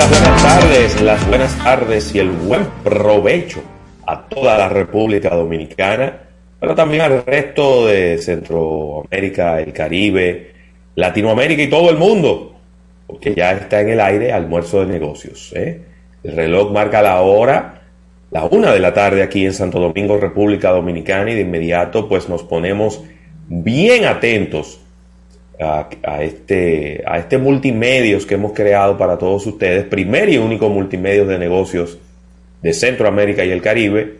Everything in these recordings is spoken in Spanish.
las buenas tardes, las buenas tardes y el buen provecho a toda la República Dominicana, pero también al resto de Centroamérica, el Caribe, Latinoamérica y todo el mundo, porque ya está en el aire almuerzo de negocios. ¿eh? El reloj marca la hora, la una de la tarde aquí en Santo Domingo, República Dominicana, y de inmediato pues nos ponemos bien atentos a, este, a este multimedios que hemos creado para todos ustedes, primer y único multimedios de negocios de Centroamérica y el Caribe,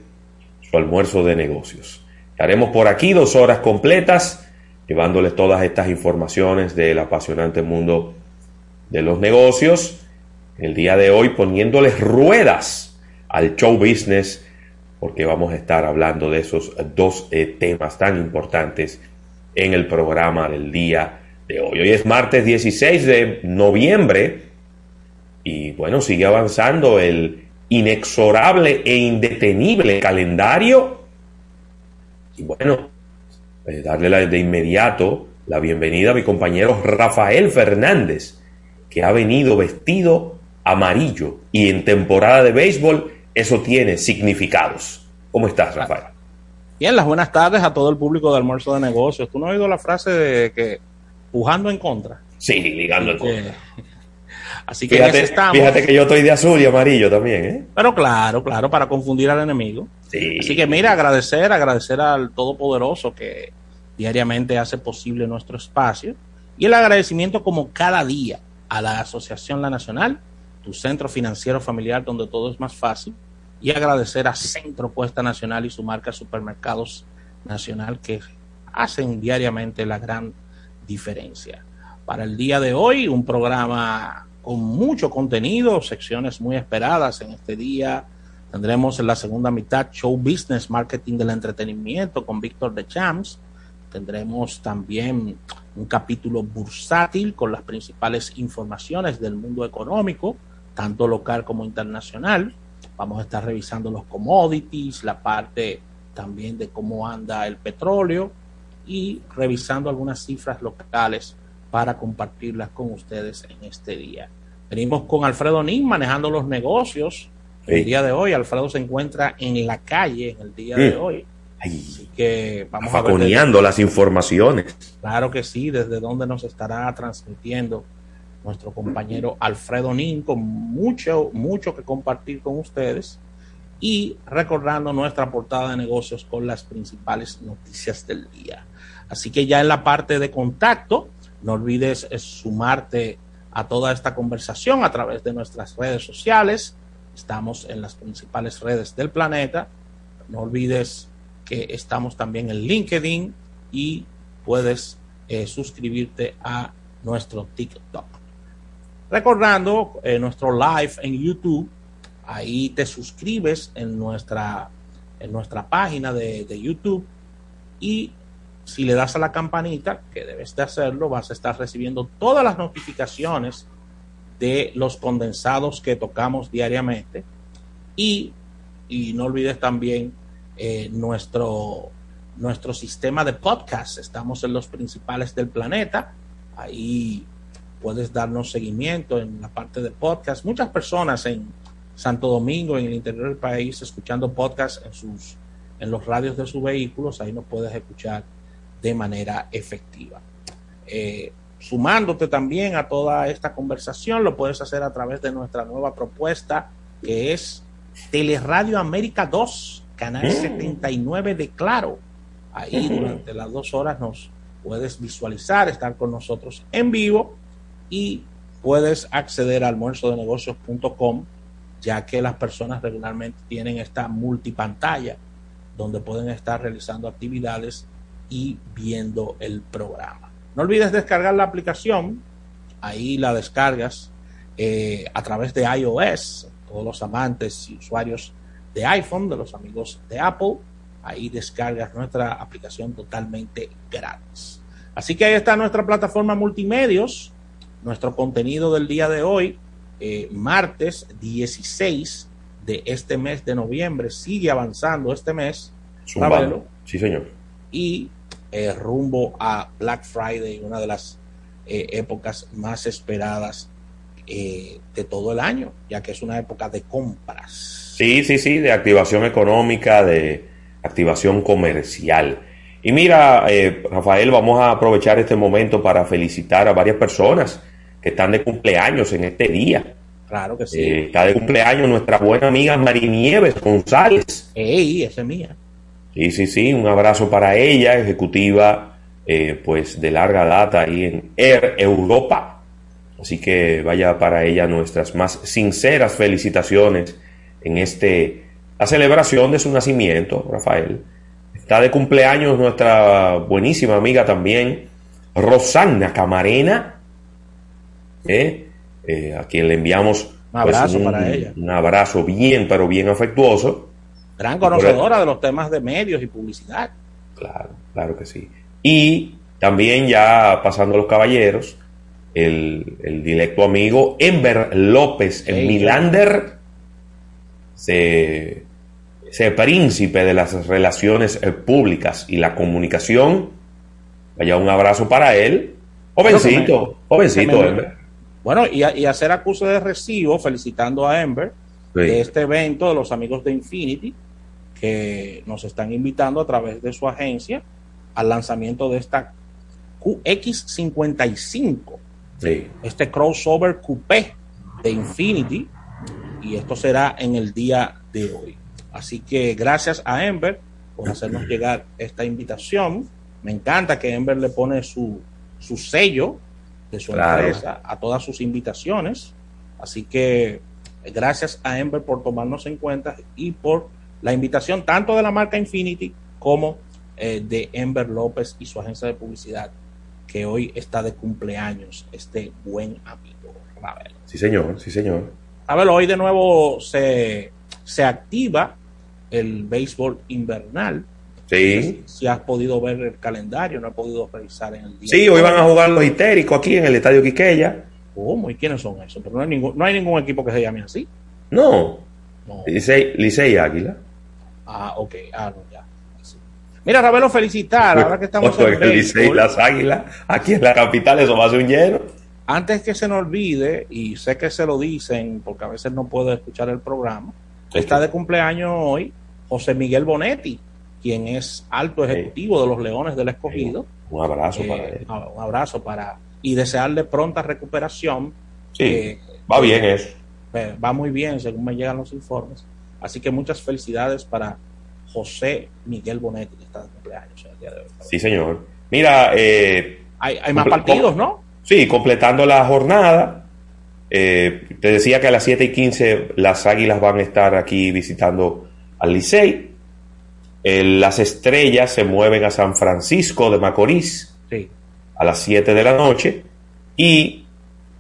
su almuerzo de negocios. Estaremos por aquí dos horas completas, llevándoles todas estas informaciones del apasionante mundo de los negocios. El día de hoy poniéndoles ruedas al show business, porque vamos a estar hablando de esos dos eh, temas tan importantes en el programa del día hoy. Hoy es martes 16 de noviembre y bueno, sigue avanzando el inexorable e indetenible calendario. Y bueno, eh, darle de inmediato la bienvenida a mi compañero Rafael Fernández, que ha venido vestido amarillo y en temporada de béisbol eso tiene significados. ¿Cómo estás, Rafael? Bien, las buenas tardes a todo el público de Almuerzo de Negocios. ¿Tú no has oído la frase de que pujando en contra. Sí, ligando en contra. Así que fíjate, estamos. Fíjate que yo estoy de azul y amarillo también, ¿eh? Pero claro, claro, para confundir al enemigo. Sí. Así que mira, agradecer, agradecer al Todopoderoso que diariamente hace posible nuestro espacio. Y el agradecimiento como cada día a la Asociación La Nacional, tu centro financiero familiar donde todo es más fácil. Y agradecer a Centro Puesta Nacional y su marca Supermercados Nacional que hacen diariamente la gran diferencia. Para el día de hoy, un programa con mucho contenido, secciones muy esperadas en este día. Tendremos en la segunda mitad Show Business, Marketing del Entretenimiento con Víctor de Champs. Tendremos también un capítulo bursátil con las principales informaciones del mundo económico, tanto local como internacional. Vamos a estar revisando los commodities, la parte también de cómo anda el petróleo, y revisando algunas cifras locales para compartirlas con ustedes en este día. Venimos con Alfredo Nin manejando los negocios. El día de hoy, Alfredo se encuentra en la calle en el día de mm. hoy. Así que vamos a ver las informaciones. Claro que sí, desde donde nos estará transmitiendo nuestro compañero Alfredo Nin con mucho, mucho que compartir con ustedes y recordando nuestra portada de negocios con las principales noticias del día. Así que ya en la parte de contacto, no olvides eh, sumarte a toda esta conversación a través de nuestras redes sociales. Estamos en las principales redes del planeta. No olvides que estamos también en LinkedIn y puedes eh, suscribirte a nuestro TikTok. Recordando eh, nuestro live en YouTube, ahí te suscribes en nuestra, en nuestra página de, de YouTube y si le das a la campanita, que debes de hacerlo, vas a estar recibiendo todas las notificaciones de los condensados que tocamos diariamente. Y, no olvides también eh, nuestro, nuestro sistema de podcast. Estamos en los principales del planeta. Ahí puedes darnos seguimiento en la parte de podcast. Muchas personas en Santo Domingo, en el interior del país, escuchando podcast en sus en los radios de sus vehículos, ahí nos puedes escuchar de manera efectiva. Eh, sumándote también a toda esta conversación, lo puedes hacer a través de nuestra nueva propuesta que es Teleradio América 2, canal 79 mm. de Claro. Ahí durante las dos horas nos puedes visualizar, estar con nosotros en vivo y puedes acceder a almuerzodenegocios.com ya que las personas regularmente tienen esta multipantalla donde pueden estar realizando actividades y viendo el programa. No olvides descargar la aplicación, ahí la descargas eh, a través de iOS, todos los amantes y usuarios de iPhone, de los amigos de Apple, ahí descargas nuestra aplicación totalmente gratis. Así que ahí está nuestra plataforma multimedios, nuestro contenido del día de hoy, eh, martes 16 de este mes de noviembre, sigue avanzando este mes. Sí, señor. Y eh, rumbo a Black Friday, una de las eh, épocas más esperadas eh, de todo el año, ya que es una época de compras. Sí, sí, sí, de activación económica, de activación comercial. Y mira, eh, Rafael, vamos a aprovechar este momento para felicitar a varias personas que están de cumpleaños en este día. Claro que sí. Está de cumpleaños nuestra buena amiga Marinieves González. ¡Ey, esa es mía! Sí, sí, sí, un abrazo para ella, ejecutiva eh, pues de larga data ahí en Air Europa. Así que vaya para ella nuestras más sinceras felicitaciones en este la celebración de su nacimiento, Rafael. Está de cumpleaños nuestra buenísima amiga también, Rosana Camarena, ¿eh? Eh, a quien le enviamos un pues, un, para ella. Un abrazo bien, pero bien afectuoso. Gran conocedora de los temas de medios y publicidad. Claro, claro que sí. Y también ya pasando los caballeros, el, el directo amigo Ember López en Milander, ese, ese príncipe de las relaciones públicas y la comunicación. Vaya un abrazo para él. Jovencito, jovencito, Ember. Bueno, y, a, y hacer acuse de recibo, felicitando a Ember sí. de este evento de los amigos de Infinity, que nos están invitando a través de su agencia al lanzamiento de esta QX55, sí. este crossover coupé de Infinity, y esto será en el día de hoy. Así que gracias a Ember por hacernos llegar esta invitación. Me encanta que Ember le pone su, su sello de su claro. empresa a todas sus invitaciones. Así que gracias a Ember por tomarnos en cuenta y por la invitación tanto de la marca Infinity como eh, de Ember López y su agencia de publicidad que hoy está de cumpleaños, este buen amigo Ravel. Sí, señor, sí, señor. Ravel, hoy de nuevo se, se activa el béisbol invernal. Sí. Si has podido ver el calendario, no he podido revisar en el día. Sí, hoy van a jugar los histéricos aquí en el Estadio Quiqueya. ¿Cómo? ¿Y quiénes son esos? Pero no hay ningún, no hay ningún equipo que se llame así. No. no. Licey, Licey Águila. Ah, ok. Ah, no, ya. Mira, Ravelo, felicitar. Ahora que estamos en el Licey las Águilas, aquí en la capital, eso va a ser un lleno. Antes que se nos olvide, y sé que se lo dicen, porque a veces no puedo escuchar el programa, está de cumpleaños hoy José Miguel Bonetti, quien es alto ejecutivo sí. de los Leones del Escogido. Un abrazo eh, para él. Un abrazo para. Y desearle pronta recuperación. Sí, eh, va bien eso. Eh, va muy bien, según me llegan los informes. Así que muchas felicidades para José Miguel Bonetti, que está de cumpleaños el día de hoy. Sí, señor. Mira, eh, hay, hay, más partidos, ¿no? Sí, completando la jornada. Eh, te decía que a las 7 y 15 las Águilas van a estar aquí visitando al Licey. Eh, las estrellas se mueven a San Francisco de Macorís sí. a las 7 de la noche. Y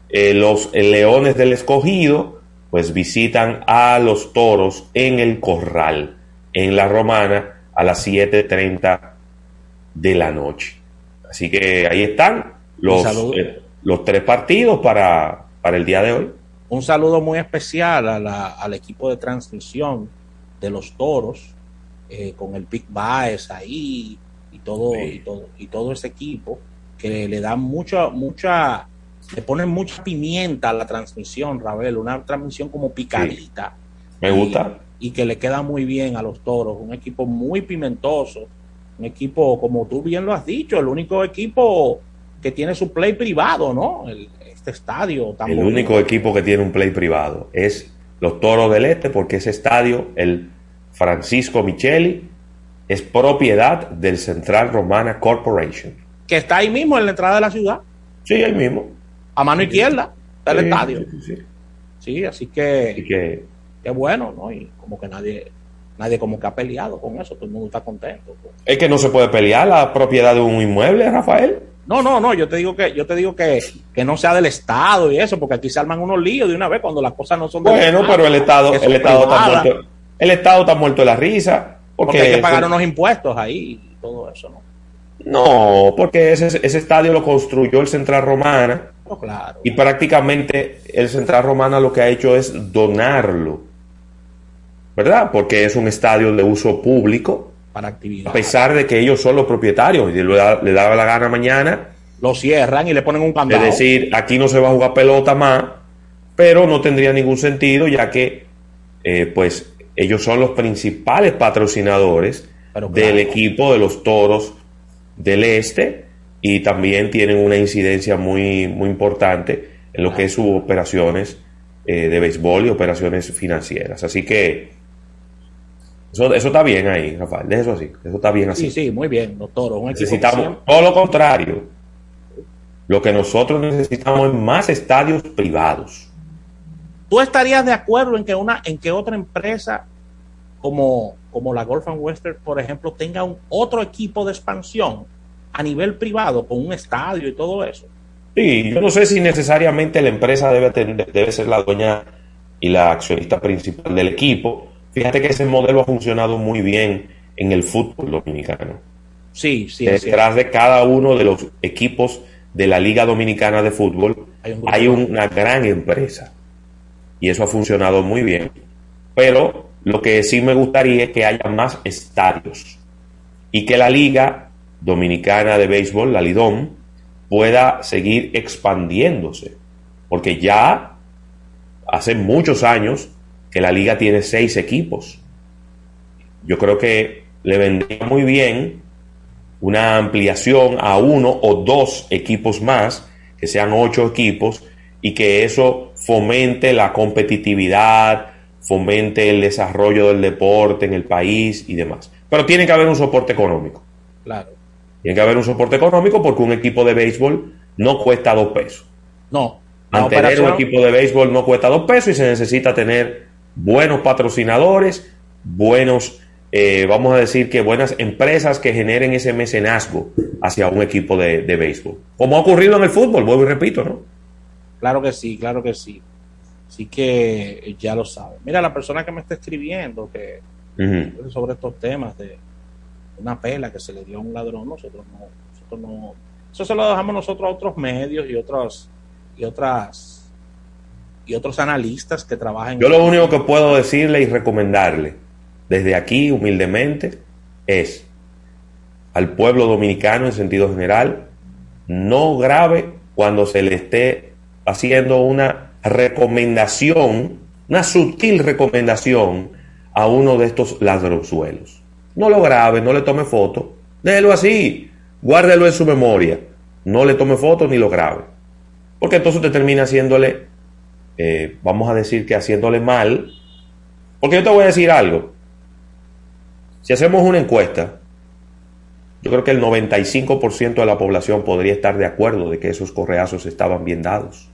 eh, los Leones del Escogido pues visitan a los toros en el corral, en la romana, a las 7.30 de la noche. Así que ahí están los, eh, los tres partidos para, para, el día de hoy. Un saludo muy especial a la, al equipo de transmisión de los toros, eh, con el Big Baez ahí y todo, sí. y todo, y todo ese equipo que le da mucha, mucha le ponen mucha pimienta a la transmisión, Ravel, una transmisión como picadita. Sí. Me gusta. Y, y, que le queda muy bien a los toros, un equipo muy pimentoso, un equipo, como tú bien lo has dicho, el único equipo que tiene su play privado, ¿no? El, este estadio. Tan el bonito. único equipo que tiene un play privado es los Toros del Este, porque ese estadio, el Francisco Micheli, es propiedad del Central Romana Corporation. Que está ahí mismo en la entrada de la ciudad. Sí, ahí mismo a mano izquierda está el sí, estadio. Sí, sí, sí, así que, así que qué bueno, ¿no? Y como que nadie nadie como que ha peleado con eso, todo el mundo está contento. Es que no se puede pelear la propiedad de un inmueble, Rafael. No, no, no, yo te digo que yo te digo que, que no sea del estado y eso, porque aquí se arman unos líos de una vez cuando las cosas no son del Bueno, estado, pero el estado el estado está muerto. El estado está muerto de la risa, porque, porque hay que pagar eso, unos impuestos ahí y todo eso, ¿no? No, porque ese, ese estadio lo construyó el Central Romana. Oh, claro. Y prácticamente el Central Romana lo que ha hecho es donarlo. ¿Verdad? Porque es un estadio de uso público. Para actividad. A pesar de que ellos son los propietarios y le daba la gana mañana. Lo cierran y le ponen un candado. Es decir, aquí no se va a jugar pelota más. pero no tendría ningún sentido ya que eh, pues ellos son los principales patrocinadores del equipo de los Toros del Este y también tienen una incidencia muy, muy importante en lo que es sus operaciones eh, de béisbol y operaciones financieras. Así que eso, eso está bien ahí, Rafael, de eso así, eso está bien así. Sí, sí, muy bien, los toros. Necesitamos todo lo contrario. Lo que nosotros necesitamos es más estadios privados. ¿Tú estarías de acuerdo en que una, en que otra empresa como, como la Golf and Western, por ejemplo, tenga un otro equipo de expansión a nivel privado, con un estadio y todo eso? Sí, yo no sé si necesariamente la empresa debe, tener, debe ser la dueña y la accionista principal del equipo. Fíjate que ese modelo ha funcionado muy bien en el fútbol dominicano. Sí, sí. Detrás de cada uno de los equipos de la Liga Dominicana de Fútbol hay, una gran empresa. Y eso ha funcionado muy bien. Pero lo que sí me gustaría es que haya más estadios. Y que la Liga Dominicana de Béisbol, la Lidom, pueda seguir expandiéndose. Porque ya hace muchos años que la liga tiene seis equipos. Yo creo que le vendría muy bien una ampliación a uno o dos equipos más, que sean ocho equipos, y que eso fomente la competitividad, fomente el desarrollo del deporte en el país y demás. Pero tiene que haber un soporte económico. Claro. Tiene que haber un soporte económico porque un equipo de béisbol no cuesta dos pesos. No. Mantener un equipo de béisbol no cuesta dos pesos y se necesita tener buenos patrocinadores, buenos, eh, vamos a decir que buenas empresas que generen ese mecenazgo hacia un equipo de, béisbol. Como ha ocurrido en el fútbol, vuelvo y repito, ¿no? Claro que sí, claro que sí. Así que ya lo sabe. Mira, la persona que me está escribiendo que sobre estos temas de una pela que se le dio a un ladrón, nosotros no, nosotros no, eso se lo dejamos nosotros a otros medios y otras y otras y otros analistas que trabajan. Yo lo único que puedo decirle y recomendarle desde aquí humildemente es al pueblo dominicano en sentido general no grave cuando se le esté haciendo una recomendación, una sutil recomendación a uno de estos ladronzuelos. No lo grabe, no le tome foto, déjelo así, guárdelo en su memoria, no le tome foto ni lo grabe. Porque entonces te termina haciéndole, eh, vamos a decir que haciéndole mal. Porque yo te voy a decir algo. Si hacemos una encuesta, yo creo que el 95% de la población podría estar de acuerdo de que esos correazos estaban bien dados.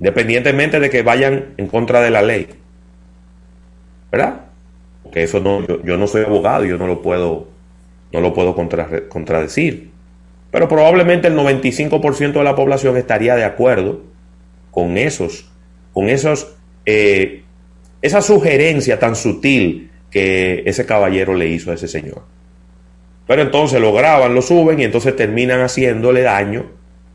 Independientemente de que vayan en contra de la ley. ¿Verdad? Porque eso no, yo, no soy abogado, yo no lo puedo, no lo puedo contradecir. Pero probablemente el 95% de la población estaría de acuerdo con esos, con esos, eh, esa sugerencia tan sutil que ese caballero le hizo a ese señor. Pero entonces lo graban, lo suben y entonces terminan haciéndole daño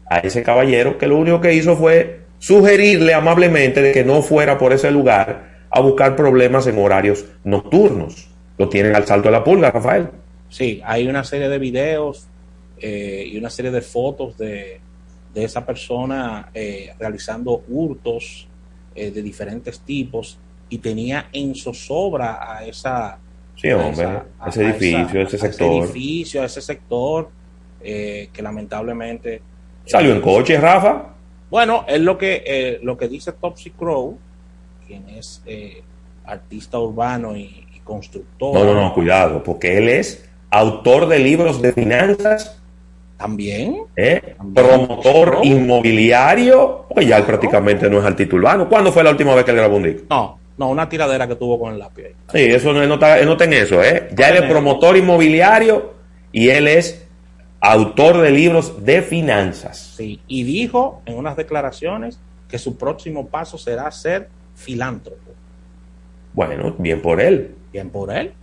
a ese caballero que lo único que hizo fue sugerirle amablemente de que no fuera por ese lugar a buscar problemas en horarios nocturnos. Lo tienen al salto de la pulga, Rafael. Sí, hay una serie de videos eh, y una serie de fotos de, de esa persona eh, realizando hurtos eh, de diferentes tipos y tenía en zozobra a esa sí, hombre, a ese edificio, ese sector. ese edificio, a ese sector que lamentablemente salió en coche, Rafa. Bueno, es lo que lo que dice Topsy Crow, quien es artista urbano y, y constructor. No, no, no, cuidado, porque él es autor de libros de finanzas ¿Eh? También. Promotor inmobiliario. Pues ya él prácticamente no es al titulano. ¿Cuándo fue la última vez que él grabó un disco? No, no, una tiradera que tuvo con el lápiz. Sí, eso no, está, en eso, ¿eh? Ya él es promotor inmobiliario y él es autor de libros de finanzas. Sí, y dijo en unas declaraciones que su próximo paso será ser filántropo. Bueno, bien por él. Bien por él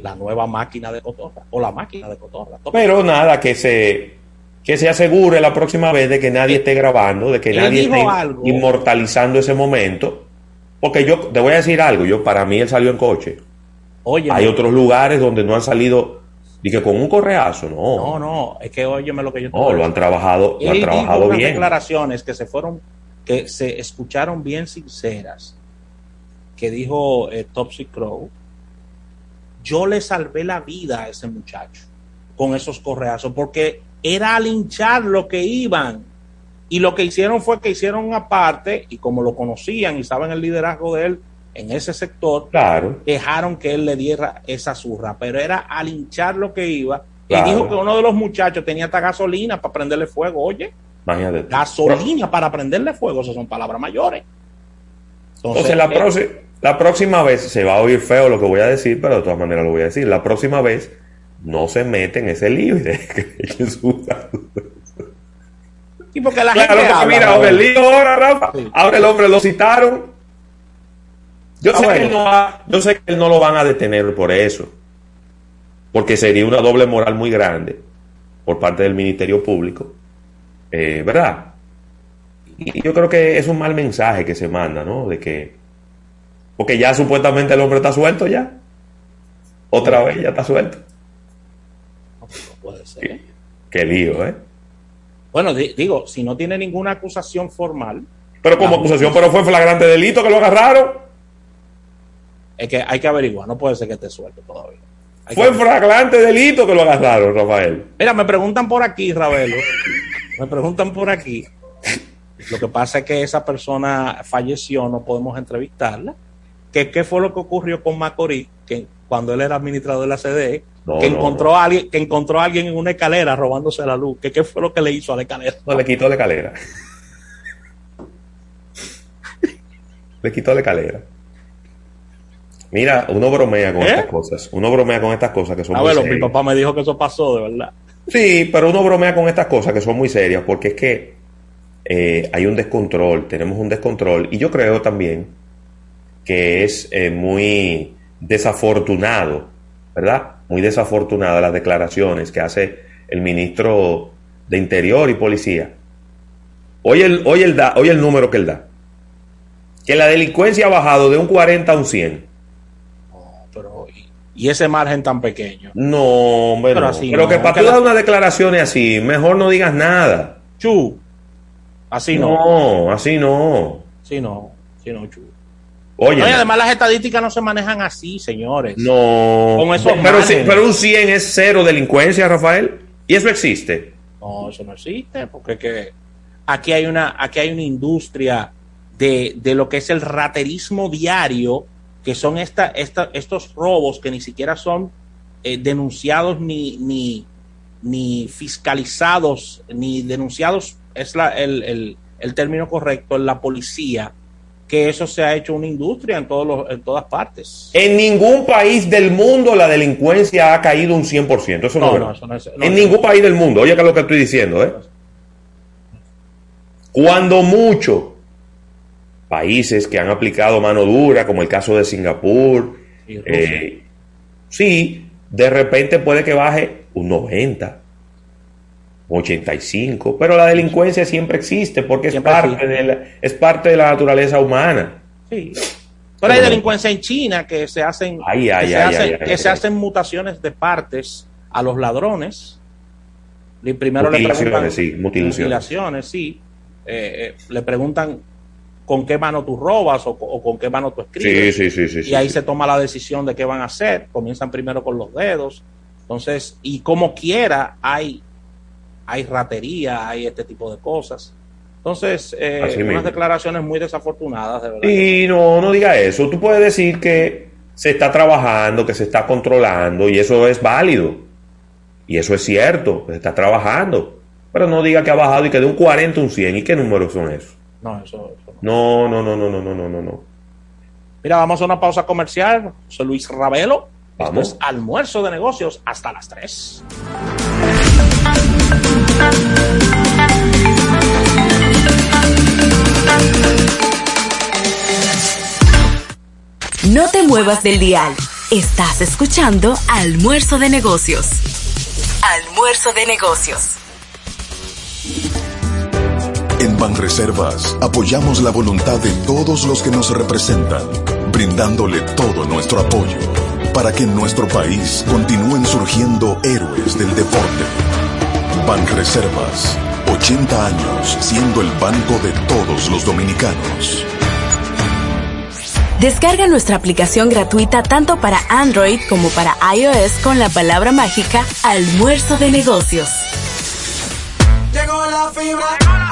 la nueva máquina de cotorra o la máquina de cotorra. Pero nada, que se, que se asegure la próxima vez de que nadie esté grabando, de que nadie esté inmortalizando ese momento. Porque yo te voy a decir algo, yo para mí él salió en coche. Oye, Hay otros lugares donde no han salido que con un correazo, no. No, no, es que óyeme lo que yo No, lo han trabajado, lo han trabajado bien. declaraciones que se fueron que se escucharon bien sinceras, que dijo eh, Topsy Crow, yo le salvé la vida a ese muchacho con esos correazos, porque era al hinchar lo que iban. Y lo que hicieron fue que hicieron una parte, y como lo conocían y saben el liderazgo de él en ese sector, Claro. dejaron que él le diera esa zurra, pero era al hinchar lo que iba. Claro. Y dijo que uno de los muchachos tenía hasta gasolina para prenderle fuego. Oye, Imagínate. gasolina para prenderle fuego, esas son palabras mayores. Entonces, la, eh, próxima la próxima vez se va a oír feo lo que voy a decir, pero de todas maneras lo voy a decir. La próxima vez no se mete en ese lío y porque la Claro, gente habla, mira, ahora el lío ahora, Rafa, Sí. ahora el hombre lo citaron. Yo Ah, sé, que él no va- yo sé que él no lo van a detener por eso, porque sería una doble moral muy grande por parte del Ministerio Público, eh, ¿verdad? Y yo creo que es un mal mensaje que se manda, ¿no? De que, porque ya supuestamente el hombre está suelto ya, otra vez ya está suelto. No puede ser. Qué lío, ¿eh? Bueno, di- digo, si no tiene ninguna acusación formal, Pero como acusación, pero fue flagrante delito que lo agarraron. es que hay que averiguar, no puede ser que esté suelto todavía. Hay Fue flagrante delito que lo agarraron, Rafael. Mira, me preguntan por aquí, Ravelo. me preguntan por aquí. Lo que pasa es que esa persona falleció, no podemos entrevistarla. Que, ¿Qué fue lo que ocurrió con Macorís? Que cuando él era administrador de la CDE, No, que, no, encontró A alguien, que encontró a alguien en una escalera robándose la luz. Que, ¿Qué fue lo que le hizo a la escalera? No, le quitó la escalera. le quitó la escalera. Mira, uno bromea con ¿Eh? estas cosas. Uno bromea con estas cosas que son muy Abuelo, mi papá me dijo que eso pasó, de verdad. Sí, pero uno bromea con estas cosas que son muy serias porque es que eh, hay un descontrol, tenemos un descontrol y yo creo también que es eh, muy desafortunado, ¿verdad? Muy desafortunada las declaraciones que hace el ministro de Interior y Policía. Hoy el, hoy el, da, hoy el número que él da. Que la delincuencia ha bajado de un 40 a un 100. Y, ese margen tan pequeño. No, hombre, Pero no. así Pero no, que para tú dar unas declaraciones así, mejor no digas nada. Chu. Así no. No, así no. Sí, no. Sí, no, chu. Oye, No, y además las estadísticas no se manejan así, señores. no. Con esos pero, sí, pero un 100 es cero delincuencia, Rafael. Y eso existe. No, eso no existe, porque que aquí hay una, aquí hay una industria de, de lo que es el raterismo diario, que son esta, esta, estos robos que ni siquiera son eh, denunciados ni, ni, ni fiscalizados, ni denunciados, es la, el, el, el término correcto, en la policía, que eso se ha hecho una industria en, todos los, en todas partes. En ningún país del mundo la delincuencia ha caído un 100%. Eso no, No, es no, eso no es- en ningún país del mundo. Oye, que es lo que estoy diciendo, ¿eh? Cuando mucho, países que han aplicado mano dura, como el caso de Singapur, Y eh, sí, de repente puede que baje un 90, un 85, pero la delincuencia siempre existe porque es Siempre parte, de la, es parte de la naturaleza humana. Sí. Pero hay delincuencia en China que se hacen, Ay, ay, que se, hacen, que se mutaciones de partes a los ladrones. Primero le Mutilaciones, preguntan sí, mutilaciones. mutilaciones, sí. Eh, eh, le preguntan con qué mano tú robas o, o con qué mano tú escribes. sí, sí, sí. y ahí se toma la decisión de qué van a hacer. Comienzan primero con los dedos. Entonces, y como quiera, hay, hay ratería, hay este tipo de cosas. Entonces, eh, unas declaraciones muy desafortunadas, de verdad. Y no, no diga eso. Tú puedes decir que se está trabajando, que se está controlando, y eso es válido. Y eso es cierto, que se está trabajando. Pero no diga que ha bajado y que de un 40 a un 100. ¿Y qué números son esos? No, eso, eso no. no. No, no, no, no, no, no, no, Mira, vamos a una pausa comercial. Soy Luis Ravelo. Vamos. Esto almuerzo de negocios hasta las 3. No te muevas del dial. Estás escuchando Almuerzo de Negocios. Almuerzo de Negocios. En Banreservas apoyamos la voluntad de todos los que nos representan, brindándole todo nuestro apoyo para que en nuestro país continúen surgiendo héroes del deporte. Banreservas, 80 años siendo el banco de todos los dominicanos. Descarga nuestra aplicación gratuita tanto para Android como para iOS con la palabra mágica Almuerzo de Negocios. Llegó la fibra,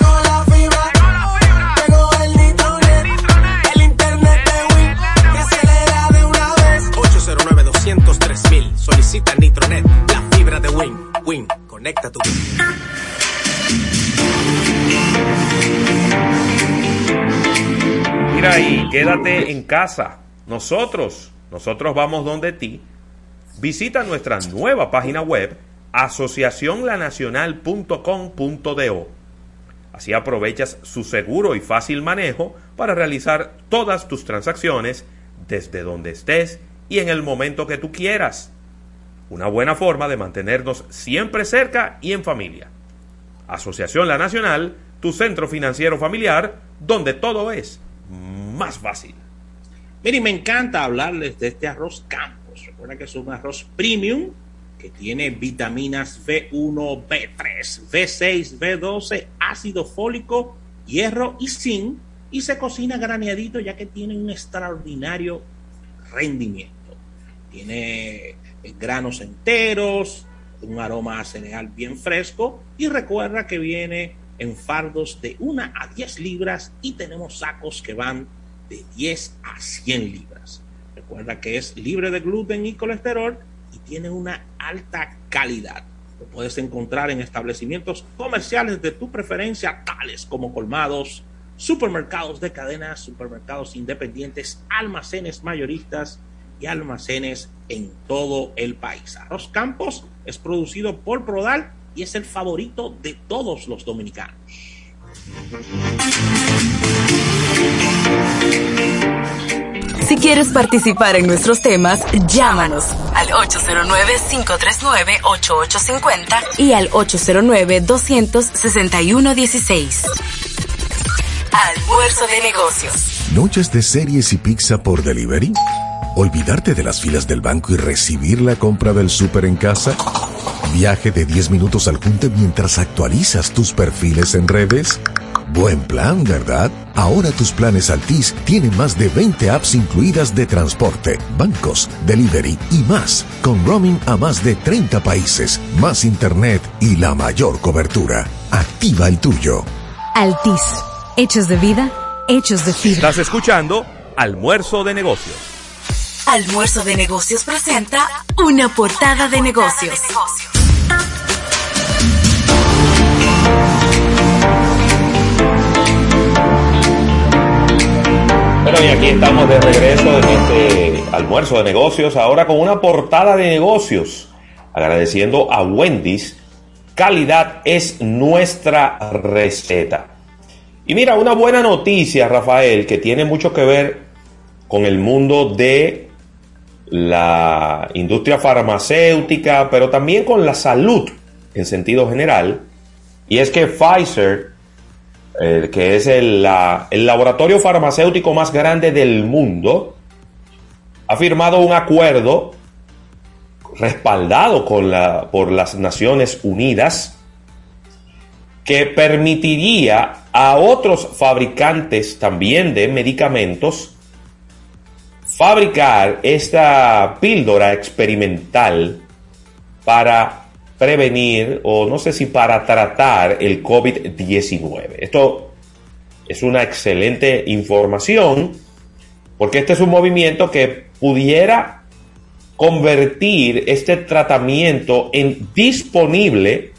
Solicita Nitronet, la fibra de Win. Win, conecta tu. Mira ahí, quédate en casa. Nosotros, nosotros vamos donde ti. Visita nuestra nueva página web asociacionlanacional.com.do. Así aprovechas su seguro y fácil manejo para realizar todas tus transacciones desde donde estés y en el momento que tú quieras. Una buena forma de mantenernos siempre cerca y en familia. Asociación La Nacional, tu centro financiero familiar, donde todo es más fácil. Miren, me encanta hablarles de este arroz Campos. Recuerda que es un arroz premium que tiene vitaminas B1, B3, B6, B12, ácido fólico, hierro y zinc y se cocina graneadito ya que tiene un extraordinario rendimiento. Tiene granos enteros, un aroma a cereal bien fresco y recuerda que viene en fardos de 1 a 10 libras y tenemos sacos que van de 10 a 100 libras. Recuerda que es libre de gluten y colesterol y tiene una alta calidad. Lo puedes encontrar en establecimientos comerciales de tu preferencia, tales como colmados, supermercados de cadenas, supermercados independientes, almacenes mayoristas y almacenes en todo el país. Arroz Campos es producido por Prodal y es el favorito de todos los dominicanos. Si quieres participar en nuestros temas, llámanos al 809-539-8850 y al 809-261-16. Almuerzo de negocios. ¿Noches de series y pizza por delivery? ¿Olvidarte de las filas del banco y recibir la compra del súper en casa? ¿Viaje de 10 minutos al junte mientras actualizas tus perfiles en redes? Buen plan, ¿verdad? Ahora tus planes Altis tienen más de 20 apps incluidas de transporte, bancos, delivery y más, con roaming a más de 30 países, más internet y la mayor cobertura. Activa el tuyo. Altis. Hechos de vida, hechos de fibra. Estás escuchando Almuerzo de Negocios. Almuerzo de negocios presenta una portada de negocios. Bueno, y aquí estamos de regreso en este almuerzo de negocios, ahora con una portada de negocios, agradeciendo a Wendy's, calidad es nuestra receta. Y mira, una buena noticia, Rafael, que tiene mucho que ver con el mundo de la industria farmacéutica, pero también con la salud en sentido general, y es que Pfizer, eh, que es el, la- el laboratorio farmacéutico más grande del mundo, ha firmado un acuerdo respaldado por las Naciones Unidas que permitiría a otros fabricantes también de medicamentos fabricar esta píldora experimental para prevenir o no sé si para tratar el COVID-19. Esto es una excelente información porque este es un movimiento que pudiera convertir este tratamiento en disponible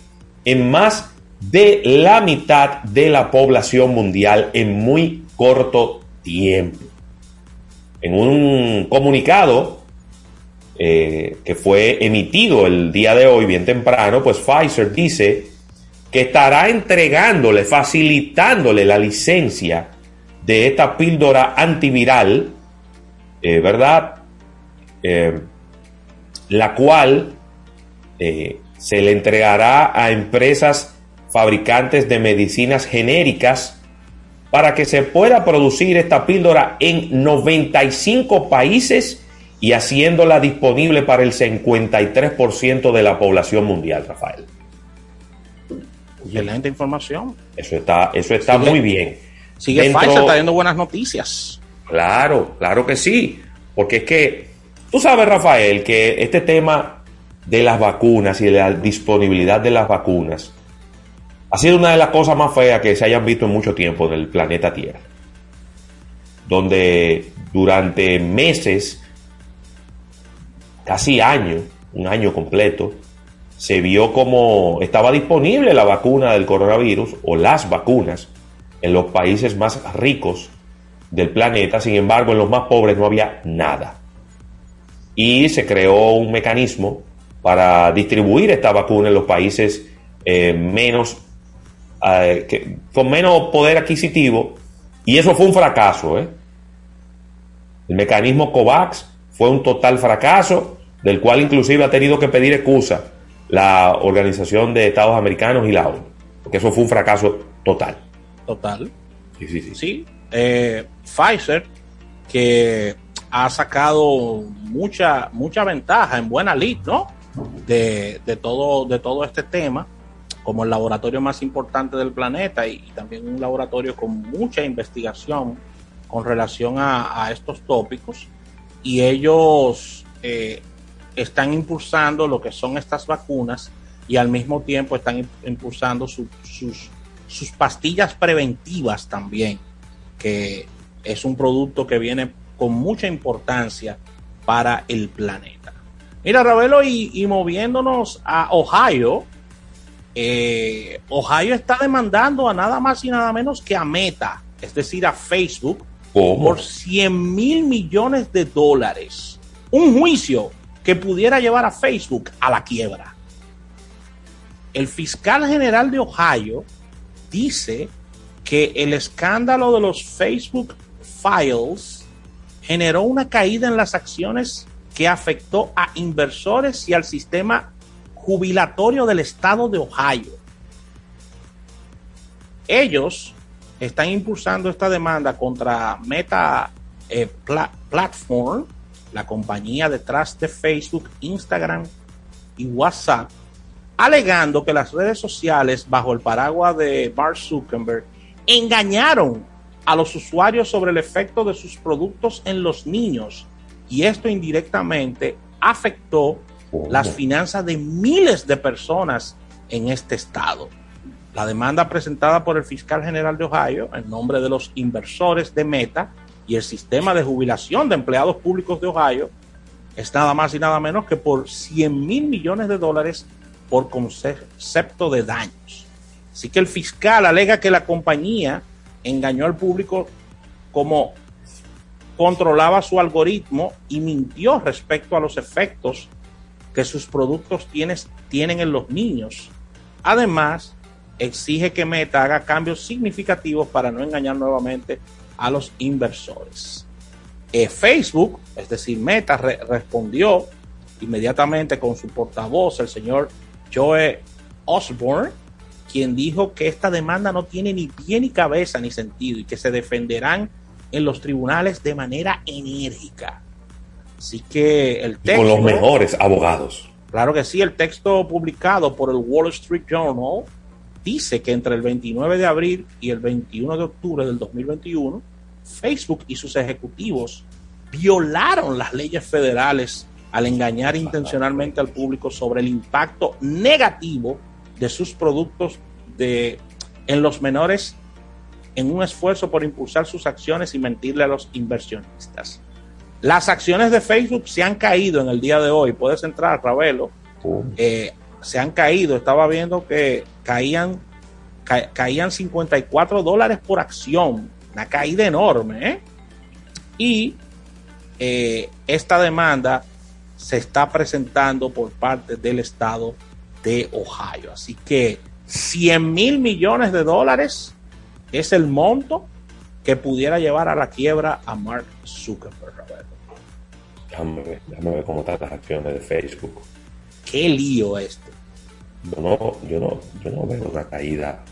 en más de la mitad de la población mundial en muy corto tiempo. En un comunicado eh, que fue emitido el día de hoy, bien temprano, pues Pfizer dice que estará entregándole, facilitándole la licencia de esta píldora antiviral, eh, ¿verdad? Eh, la cual eh, se le entregará a empresas fabricantes de medicinas genéricas para que se pueda producir esta píldora en 95 países y haciéndola disponible para el 53% de la población mundial, Rafael. Excelente información. Eso está, eso está muy bien. Sigue Dentro, Pfizer trayendo buenas noticias. Claro, claro que sí. Porque es que, tú sabes, Rafael, que este tema de las vacunas y de la disponibilidad de las vacunas ha sido una de las cosas más feas que se hayan visto en mucho tiempo en el planeta Tierra. Donde durante meses, casi años, un año completo, se vio como estaba disponible la vacuna del coronavirus o las vacunas en los países más ricos del planeta, sin embargo en los más pobres no había nada. Y se creó un mecanismo para distribuir esta vacuna en los países eh, menos que, con menos poder adquisitivo, y eso fue un fracaso. ¿eh? El mecanismo COVAX fue un total fracaso, del cual inclusive ha tenido que pedir excusa la Organización de Estados Americanos y la ONU, porque eso fue un fracaso total. Total. Sí, sí, sí. sí eh, Pfizer, que ha sacado mucha, mucha ventaja en buena lid, ¿no? De, de, todo, de todo este tema como el laboratorio más importante del planeta y, también un laboratorio con mucha investigación con relación a, estos tópicos y ellos eh, están impulsando lo que son estas vacunas y al mismo tiempo están impulsando sus, sus pastillas preventivas también, que es un producto que viene con mucha importancia para el planeta. Mira, Ravelo, y, y moviéndonos a Ohio, eh, Ohio está demandando a nada más y nada menos que a Meta, es decir, a Facebook, por 100 mil millones de dólares. Un juicio que pudiera llevar a Facebook a la quiebra. El fiscal general de Ohio dice que el escándalo de los Facebook Files generó una caída en las acciones que afectó a inversores y al sistema jubilatorio del estado de Ohio. Ellos están impulsando esta demanda contra Meta eh, Platform, la compañía detrás de Facebook, Instagram y WhatsApp, alegando que las redes sociales bajo el paraguas de Mark Zuckerberg engañaron a los usuarios sobre el efecto de sus productos en los niños y esto indirectamente afectó las finanzas de miles de personas en este estado. La demanda presentada por el fiscal general de Ohio en nombre de los inversores de Meta y el sistema de jubilación de empleados públicos de Ohio es nada más y nada menos que por 100 mil millones de dólares por concepto de daños. Así que el fiscal alega que la compañía engañó al público como controlaba su algoritmo y mintió respecto a los efectos que sus productos tienen en los niños. Además, exige que Meta haga cambios significativos para no engañar nuevamente a los inversores. Eh, Facebook, es decir, Meta, respondió inmediatamente con su portavoz, el señor Joe Osborne, quien dijo que esta demanda no tiene ni pie ni cabeza ni sentido y que se defenderán en los tribunales de manera enérgica. Así que el texto. con los mejores abogados. Claro que sí, el texto publicado por el Wall Street Journal dice que entre el 29 de abril y el 21 de octubre del 2021, Facebook y sus ejecutivos violaron las leyes federales al engañar intencionalmente al público sobre el impacto negativo de sus productos de, en los menores en un esfuerzo por impulsar sus acciones y mentirle a los inversionistas. Las acciones de Facebook se han caído en el día de hoy. Puedes entrar, Ravelo. Eh, se han caído. Estaba viendo que caían, caían 54 dólares por acción. Una caída enorme. ¿eh? Y eh, esta demanda se está presentando por parte del estado de Ohio. Así que 100 mil millones de dólares es el monto que pudiera llevar a la quiebra a Mark Zuckerberg. Déjame ver, déjame ver cómo están las acciones de Facebook. Qué lío este. Yo no, yo no, yo no veo una caída.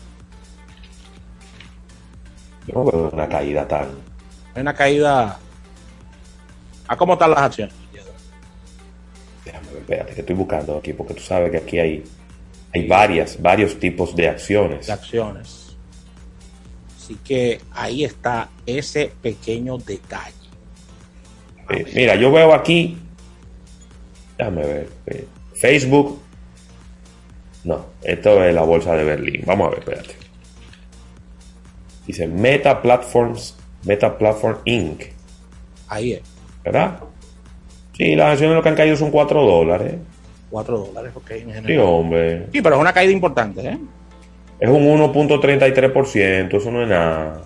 Yo no veo una caída tan. Hay una caída. ¿A cómo están las acciones? Déjame ver, espérate, que estoy buscando aquí, porque tú sabes que aquí hay, hay varias, varios tipos de acciones. De acciones. Así que ahí está ese pequeño detalle. Eh, mira, yo veo aquí. Déjame ver. eh, Facebook. No, esto es la bolsa de Berlín. Vamos a ver, espérate. Dice Meta Platforms, Meta Platform Inc. Ahí es. ¿Verdad? Sí, las acciones lo que han caído son 4 dólares. 4 dólares, ok, en Sí, hombre. Sí, pero es una caída importante, ¿eh? Es un 1.33%, eso no es nada.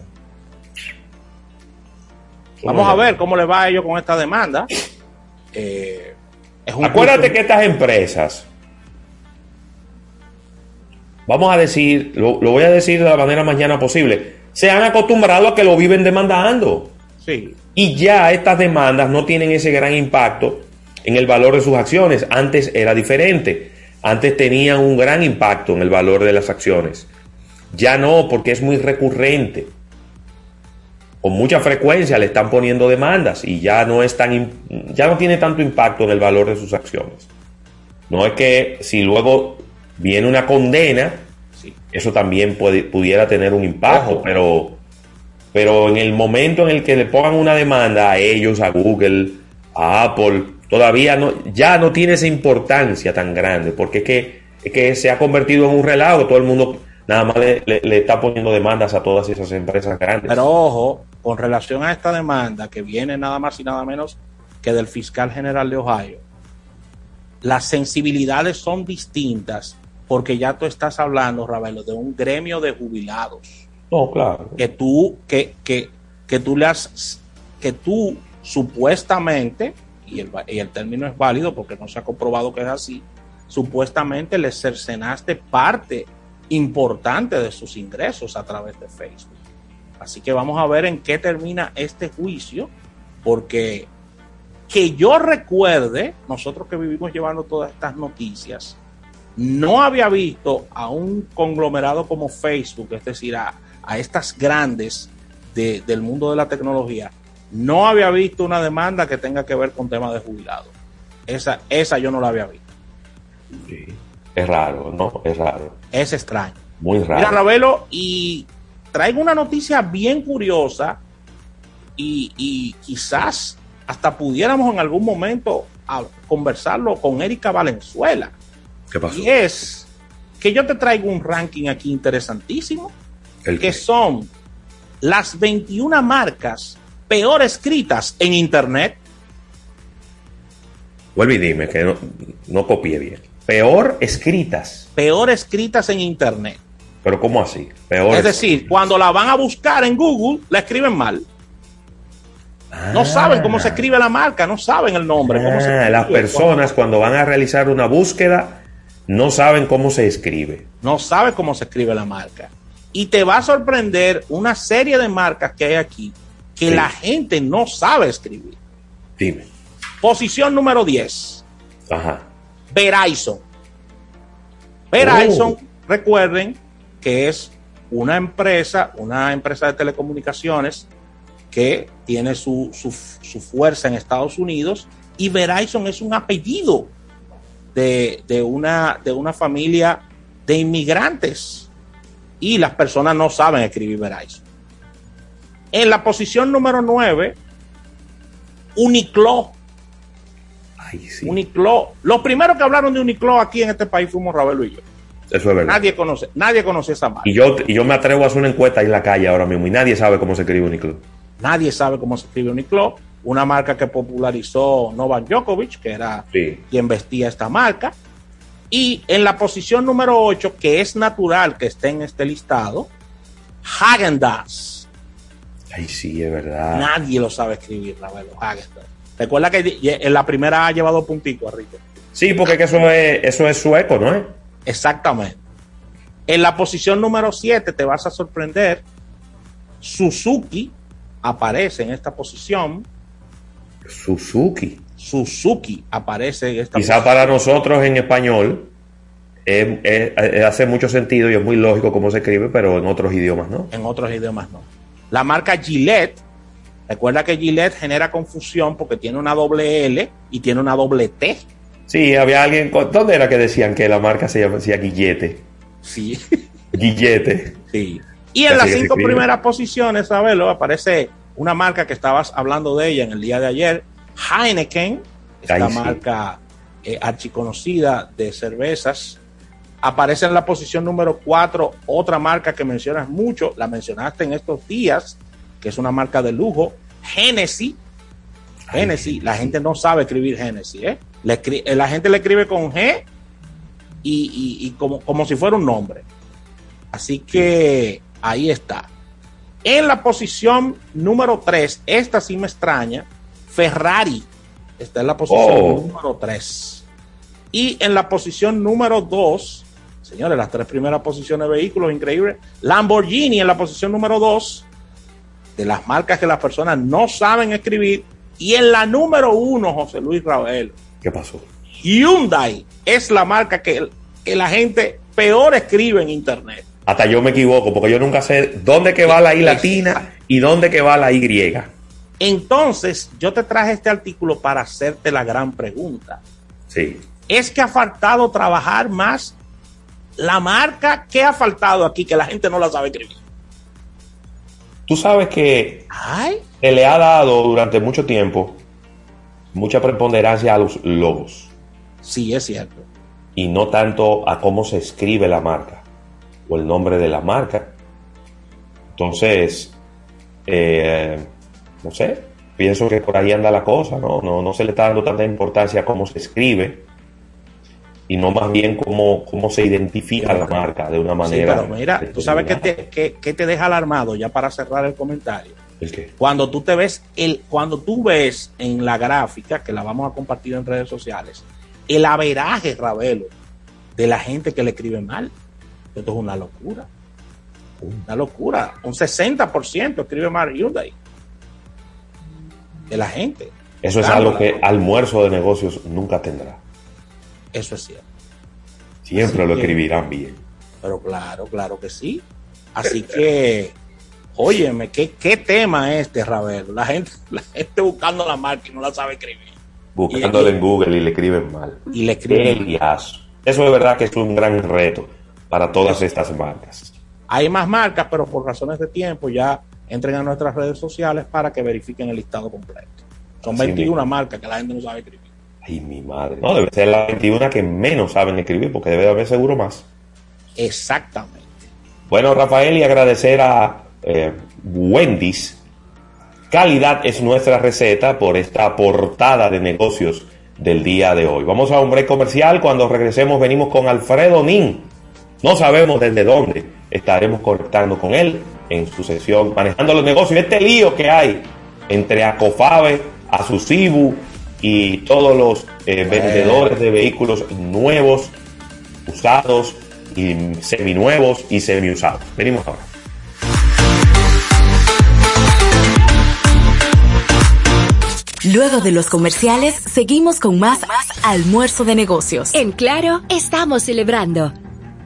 Vamos a ver cómo le va a ellos con esta demanda. Eh, es un Acuérdate que estas empresas, vamos a decir, lo, lo voy a decir de la manera más llana posible, se han acostumbrado a que lo viven demandando. Sí, Y ya estas demandas no tienen ese gran impacto en el valor de sus acciones. Antes era diferente. Antes tenían un gran impacto en el valor de las acciones. Ya no, porque es muy recurrente. Con mucha frecuencia le están poniendo demandas y ya no es tan ya no tiene tanto impacto en el valor de sus acciones. No es que si luego viene una condena, sí. eso también puede- pudiera tener un impacto, Ojo. pero, pero en el momento en el que le pongan una demanda a ellos, a Google, a Apple, todavía no, ya no tiene esa importancia tan grande, porque es que, es que se ha convertido en un relajo, todo el mundo nada más le, le- le está poniendo demandas a todas esas empresas grandes. Pero ojo, con relación a esta demanda que viene nada más y nada menos que del fiscal general de Ohio, las sensibilidades son distintas porque ya tú estás hablando, Ravelo, de un gremio de jubilados no, claro. que tú que, que, que tú le has que tú supuestamente y el, y el término es válido porque no se ha comprobado que es así supuestamente le cercenaste parte importante de sus ingresos a través de Facebook así que vamos a ver en qué termina este juicio porque que yo recuerde nosotros que vivimos llevando todas estas noticias no había visto a un conglomerado como Facebook, es decir, a, a estas grandes de- del mundo de la tecnología, no había visto una demanda que tenga que ver con temas de jubilados. Esa, esa yo no la había visto. Sí. Es raro, ¿no? Es raro. Es extraño. Muy Mira, raro. Ravelo, y traigo una noticia bien curiosa y, y quizás hasta pudiéramos en algún momento a- conversarlo con Erika Valenzuela. ¿Qué pasó? Y es que yo te traigo un ranking aquí interesantísimo, El que son las 21 marcas peor escritas en Internet. Vuelve y dime que no, no copié bien. Peor escritas. Peor escritas en Internet. Pero ¿cómo así? Peor Es decir, cuando la van a buscar en Google, la escriben mal. No saben cómo se escribe la marca, no saben el nombre. cómo se Ah, escribe. las personas cuando van a realizar una búsqueda no saben cómo se escribe. no sabe cómo se escribe la marca. Y te va a sorprender una serie de marcas que hay aquí que Sí. la gente no sabe escribir. Dime. Posición número 10, Ajá. Verizon. Verizon, Oh. recuerden que es una empresa, una empresa de telecomunicaciones que tiene su, su- su fuerza en Estados Unidos y Verizon es un apellido de, de una, de una familia de inmigrantes y las personas no saben escribir Verizon. En la posición número 9, Uniqlo. Ay, sí. Uniqlo. Los primeros que hablaron de Uniqlo aquí en este país fuimos Ravelo y yo. Eso es verdad. Nadie conoce, nadie conoce esa marca. Y yo, y yo me atrevo a hacer una encuesta ahí en la calle ahora mismo y nadie sabe cómo se escribe un club. Nadie sabe cómo se escribe Uniqlo. Una marca que popularizó Novak Djokovic, que era Sí. quien vestía esta marca. Y en la posición número 8, que es natural que esté en este listado, Häagen-Dazs. Ay, sí, es verdad. Nadie lo sabe escribir, Ravelo, Häagen-Dazs. Recuerda que en la primera ha llevado puntico arriba. Sí, porque es que eso es, eso es sueco, ¿no es? Exactamente. En la posición número 7 te vas a sorprender. Suzuki aparece en esta posición. Suzuki. Suzuki aparece en esta Quizá para nosotros en español eh, eh, eh, hace mucho sentido y es muy lógico cómo se escribe, pero en otros idiomas no. En otros idiomas no. La marca Gillette, recuerda que Gillette genera confusión porque tiene una doble L y tiene una doble T. Sí, había alguien. ¿Dónde era que decían que la marca se decía Guillete? Sí. Guillete. Sí. Y en las cinco primeras posiciones, Sabelo, aparece una marca que estabas hablando de ella en el día de ayer, Heineken, esta marca eh, archiconocida de cervezas. Aparece en la posición número 4 otra marca que mencionas mucho, la mencionaste en estos días, que es una marca de lujo, Genesis. Genesis, la gente no sabe escribir Genesis, ¿eh? Eh la gente le escribe con G y, como, como si fuera un nombre. Así que ahí está. En la posición número 3, esta sí me extraña, Ferrari está en la posición oh. número 3. Y en la posición número 2, señores, las tres primeras posiciones de vehículos, increíble. Lamborghini en la posición número 2, de las marcas que las personas no saben escribir. Y en la número 1, José Luis Raúl. ¿Qué pasó? Hyundai es la marca que, que la gente peor escribe en Internet. Hasta yo me equivoco, porque yo nunca sé dónde que va la I latina y dónde que va la Y. Entonces, yo te traje este artículo para hacerte la gran pregunta. Sí. Es que ha faltado trabajar más la marca. ¿Qué ha faltado aquí que la gente no la sabe escribir? Tú sabes que se le ha dado durante mucho tiempo mucha preponderancia a los logos. Sí, es cierto. Y no tanto a cómo se escribe la marca o el nombre de la marca. Entonces, eh, no sé, pienso que por ahí anda la cosa, ¿no? No, no se le está dando tanta importancia a cómo se escribe y no más bien cómo, cómo se identifica la marca de una manera. pero mira, tú sabes que te, te deja alarmado ya para cerrar el comentario. ¿El qué? Cuando tú te ves, el, cuando tú ves en la gráfica, que la vamos a compartir en redes sociales, el averaje, Ravelo, de la gente que le escribe mal. Esto es una locura. Una locura. Un 60% escribe mal Hyundai. De la gente. Eso es algo que almuerzo de negocios nunca tendrá. Eso es cierto. Siempre lo escribirán bien. Pero claro, claro que sí. Así que, óyeme, ¿qué, qué tema es este, Ravelo? La gente, la gente buscando la marca y no la sabe escribir. Buscándole en Google y le escriben mal. Y le escriben mal. Eso es verdad que es un gran reto para todas estas marcas. Hay más marcas, pero por razones de tiempo ya entren a nuestras redes sociales para que verifiquen el listado completo. Son 21 marcas que la gente no sabe escribir. Ay, mi madre. No, debe ser la 21 que menos saben escribir, porque debe haber seguro más. Exactamente. Bueno, Rafael, y agradecer a eh, Wendy's. Calidad es nuestra receta por esta portada de negocios del día de hoy. Vamos a un break comercial. Cuando regresemos, venimos con Alfredo Nin no sabemos desde dónde estaremos conectando con él en su sesión manejando los negocios. Este lío que hay entre Acofabe, Asusibu y todos los eh, vendedores de vehículos nuevos, usados y seminuevos y semiusados. Venimos ahora. Luego de los comerciales, seguimos con más, más almuerzo de negocios. En Claro, estamos celebrando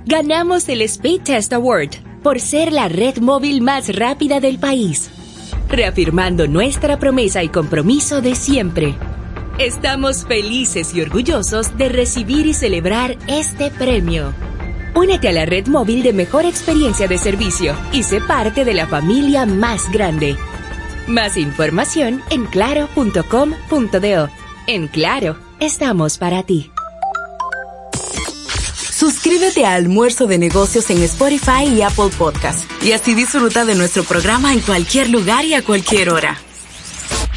ganamos el Speed Test Award por ser la red móvil más rápida del país, reafirmando nuestra promesa y compromiso de siempre. Estamos felices y orgullosos de recibir y celebrar este premio. Únete a la red móvil de mejor experiencia de servicio y sé parte de la familia más grande. Más información en claro.com.do. En Claro, estamos para ti. Suscríbete a Almuerzo de Negocios en Spotify y Apple Podcast y así disfruta de nuestro programa en cualquier lugar y a cualquier hora.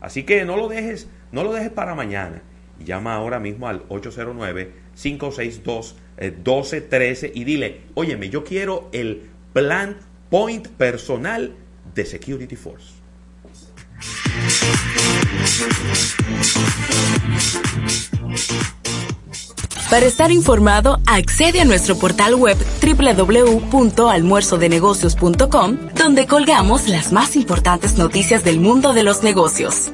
así que no lo dejes, no lo dejes para mañana. Llama ahora mismo al 809-562-1213 y dile, óyeme, yo quiero el plan Point personal de Security Force. Para estar informado, accede a nuestro portal web www.almuerzodenegocios.com, donde colgamos las más importantes noticias del mundo de los negocios.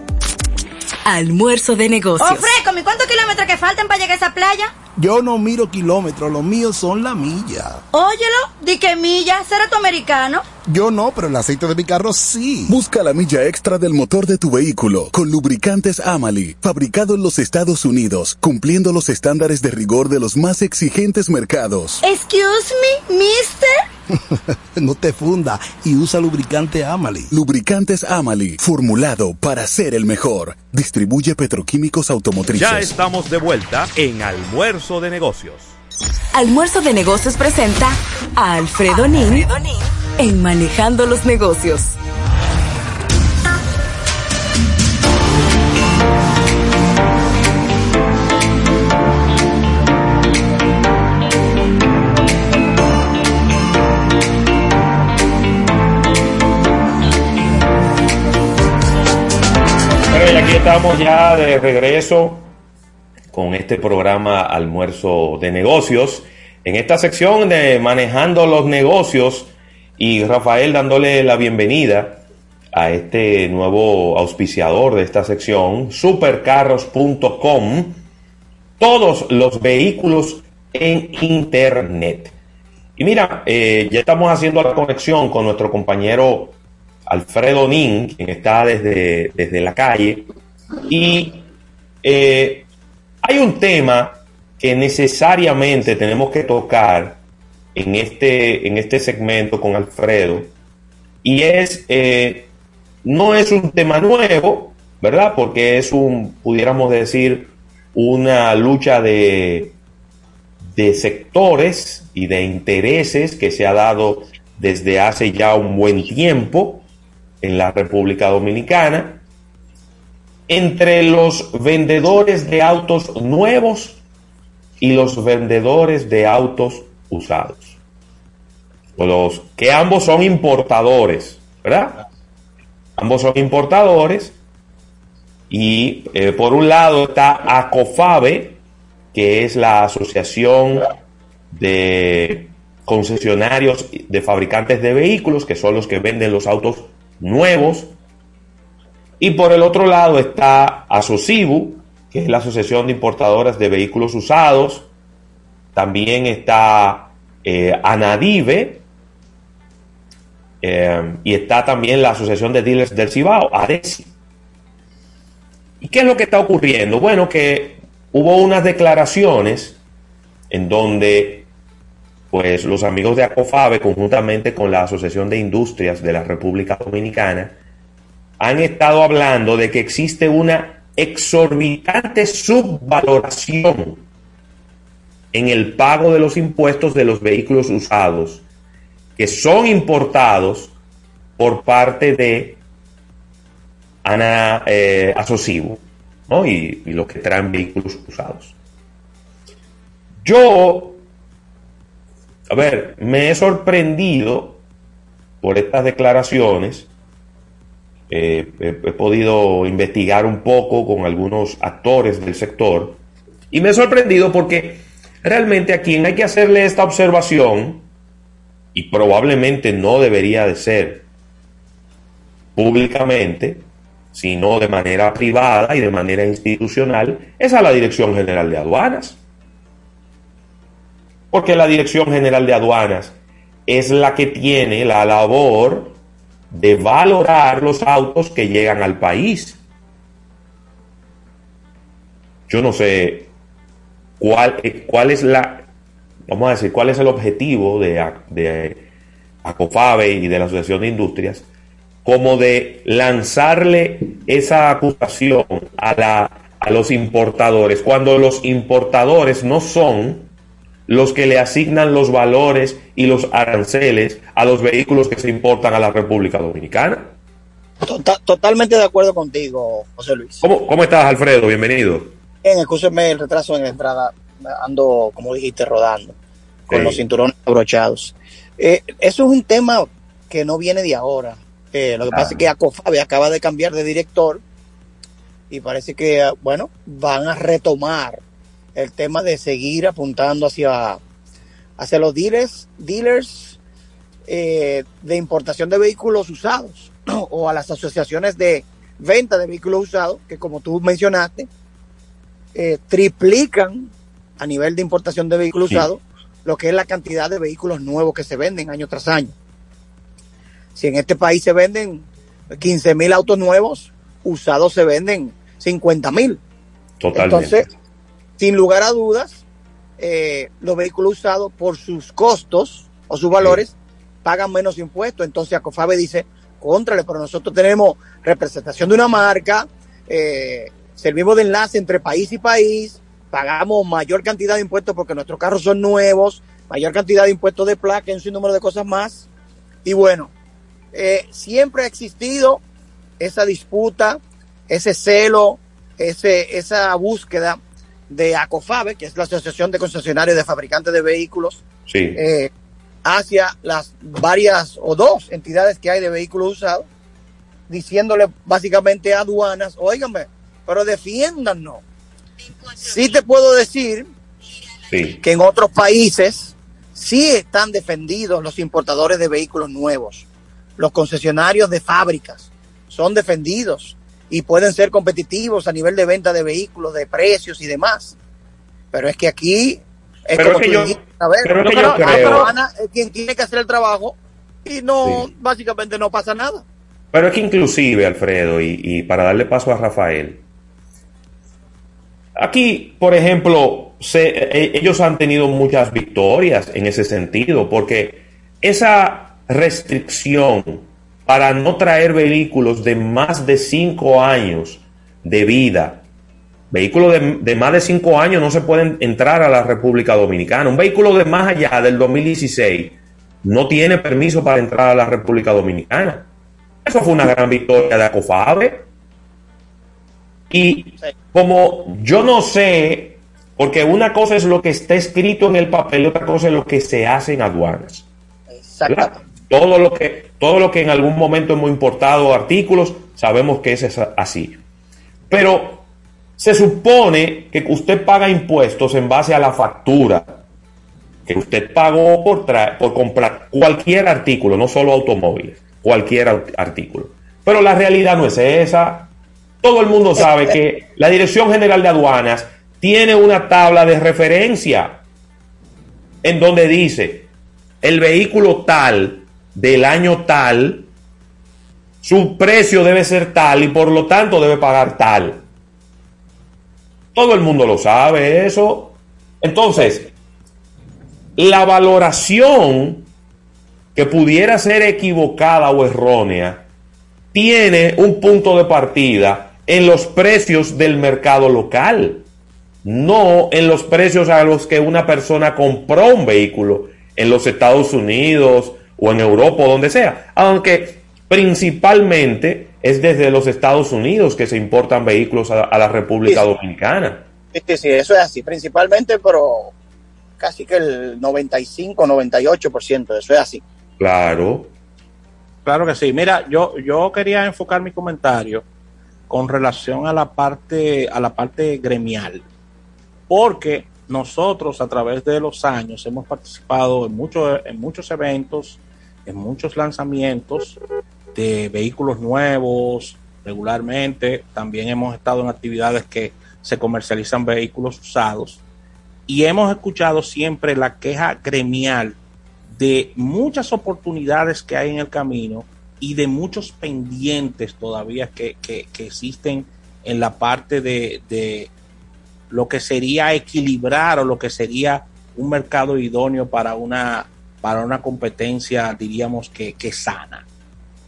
Almuerzo de negocios. Oh, Freco, cuántos kilómetros que faltan para llegar a esa playa? Yo no miro kilómetros, los míos son la milla. Óyelo, di que milla, será tu americano. Yo no, pero el aceite de mi carro sí. Busca la milla extra del motor de tu vehículo con lubricantes Amali, fabricado en los Estados Unidos, cumpliendo los estándares de rigor de los más exigentes mercados. Excuse me, mister. no te funda y usa lubricante Amali. Lubricantes Amali, formulado para ser el mejor. Distribuye petroquímicos automotrices. Ya estamos de vuelta en Almuerzo de Negocios. Almuerzo de Negocios presenta a Alfredo, Nin en Manejando los Negocios. Aquí estamos ya de regreso con este programa Almuerzo de Negocios. En esta sección de Manejando los Negocios, y Rafael dándole la bienvenida a este nuevo auspiciador de esta sección, supercarros.com, todos los vehículos en Internet. Y mira, eh, ya estamos haciendo la conexión con nuestro compañero Alfredo Nin, quien está desde, desde la calle, y eh, hay un tema que necesariamente tenemos que tocar en este, en este segmento con Alfredo. Y es, eh, no es un tema nuevo, ¿verdad? Porque es un, pudiéramos decir, una lucha de, de sectores y de intereses que se ha dado desde hace ya un buen tiempo en la República Dominicana entre los vendedores de autos nuevos y los vendedores de autos usados. Los que ambos son importadores, ¿verdad? Ambos son importadores. Y eh, por un lado está ACOFABE, que es la Asociación de Concesionarios de Fabricantes de Vehículos, que son los que venden los autos nuevos. Y por el otro lado está ASOCIBU, que es la Asociación de Importadoras de Vehículos Usados. También está eh, Anadive, eh, y está también la Asociación de Dealers del Cibao, ADESI. ¿Y qué es lo que está ocurriendo? Bueno, que hubo unas declaraciones en donde pues los amigos de ACOFABE, conjuntamente con la Asociación de Industrias de la República Dominicana, han estado hablando de que existe una exorbitante subvaloración en el pago de los impuestos de los vehículos usados que son importados por parte de Ana eh, ¿no? y, y los que traen vehículos usados. Yo, a ver, me he sorprendido por estas declaraciones. Eh, he, he podido investigar un poco con algunos actores del sector y me he sorprendido porque realmente a quien hay que hacerle esta observación, y probablemente no debería de ser públicamente, sino de manera privada y de manera institucional, es a la Dirección General de Aduanas. Porque la Dirección General de Aduanas es la que tiene la labor de valorar los autos que llegan al país. Yo no sé cuál, cuál es la, vamos a decir, cuál es el objetivo de, de ACOFABE y de la Asociación de Industrias, como de lanzarle esa acusación a los importadores, cuando los importadores no son los que le asignan los valores y los aranceles a los vehículos que se importan a la República Dominicana. Total, totalmente de acuerdo contigo, José Luis. ¿Cómo, cómo estás, Alfredo? Bienvenido. Bien, escúcheme el retraso en la entrada. Ando, como dijiste, rodando, con Sí. los cinturones abrochados. Eh, eso es un tema que no viene de ahora. Eh, lo que pasa es que Acofabe acaba de cambiar de director y parece que, ah, bueno, van a retomar el tema de seguir apuntando hacia, hacia los dealers, dealers eh, de importación de vehículos usados o a las asociaciones de venta de vehículos usados, que como tú mencionaste, eh, triplican a nivel de importación de vehículos Sí. usados lo que es la cantidad de vehículos nuevos que se venden año tras año. Si en este país se venden 15 mil autos nuevos, usados se venden 50 mil. Totalmente. Entonces, sin lugar a dudas, eh, los vehículos usados por sus costos o sus valores pagan menos impuestos. Entonces, Acofabe dice, contrale, pero nosotros tenemos representación de una marca, eh, servimos de enlace entre país y país, pagamos mayor cantidad de impuestos porque nuestros carros son nuevos, mayor cantidad de impuestos de placa y un sinnúmero de cosas más. Y bueno, eh, siempre ha existido esa disputa, ese celo, ese, esa búsqueda de ACOFABE, que es la Asociación de Concesionarios de Fabricantes de Vehículos, Sí. eh, hacia las varias o dos entidades que hay de vehículos usados, diciéndole básicamente a aduanas, óigame, pero defiéndanos. Sí te puedo decir Sí. que en otros países sí están defendidos los importadores de vehículos nuevos. Los concesionarios de fábricas son defendidos y pueden ser competitivos a nivel de venta de vehículos, de precios y demás. Pero es que aquí es Pero como es que tú yo- dijiste, a ver, pero es que yo creo- aduana es quien tiene que hacer el trabajo y no, básicamente no pasa nada. Pero es que inclusive, Alfredo, y, y para darle paso a Rafael, aquí, por ejemplo, se- e- ellos han tenido muchas victorias en ese sentido, porque esa restricción para no traer vehículos de más de cinco años de vida, vehículos de, de más de cinco años no se pueden entrar a la República Dominicana. Un vehículo de más allá del 2016 no tiene permiso para entrar a la República Dominicana. Eso fue una gran victoria de Acofabe. Y como yo no sé, porque una cosa es lo que está escrito en el papel y otra cosa es lo que se hace en aduanas. ¿verdad? Todo lo que, todo lo que en algún momento hemos importado artículos, sabemos que es así. Pero se supone que usted paga impuestos en base a la factura que usted pagó por, por comprar cualquier artículo, no solo automóviles, cualquier artículo. Pero la realidad no es esa. Todo el mundo sabe que la Dirección General de Aduanas tiene una tabla de referencia en donde dice el vehículo tal del año tal, su precio debe ser tal y por lo tanto debe pagar tal. Todo el mundo lo sabe eso. Entonces, la valoración que pudiera ser equivocada o errónea tiene un punto de partida en los precios del mercado local, no en los precios a los que una persona compró un vehículo en los Estados Unidos o en Europa o donde sea. Aunque principalmente es desde los Estados Unidos que se importan vehículos a, a la República Sí. Dominicana. Sí, sí, sí, eso es así, principalmente, pero casi que el 95, 98% de eso es así. Claro. Claro que sí. Mira, yo, yo quería enfocar mi comentario con relación a la parte, a la parte gremial. Porque nosotros a través de los años hemos participado en muchos, en muchos eventos, en muchos lanzamientos de vehículos nuevos regularmente. También hemos estado en actividades que se comercializan vehículos usados. Y hemos escuchado siempre la queja gremial de muchas oportunidades que hay en el camino y de muchos pendientes todavía que, que- existen en la parte de, de lo que sería equilibrar o lo que sería un mercado idóneo para una, para una competencia, diríamos que, que sana.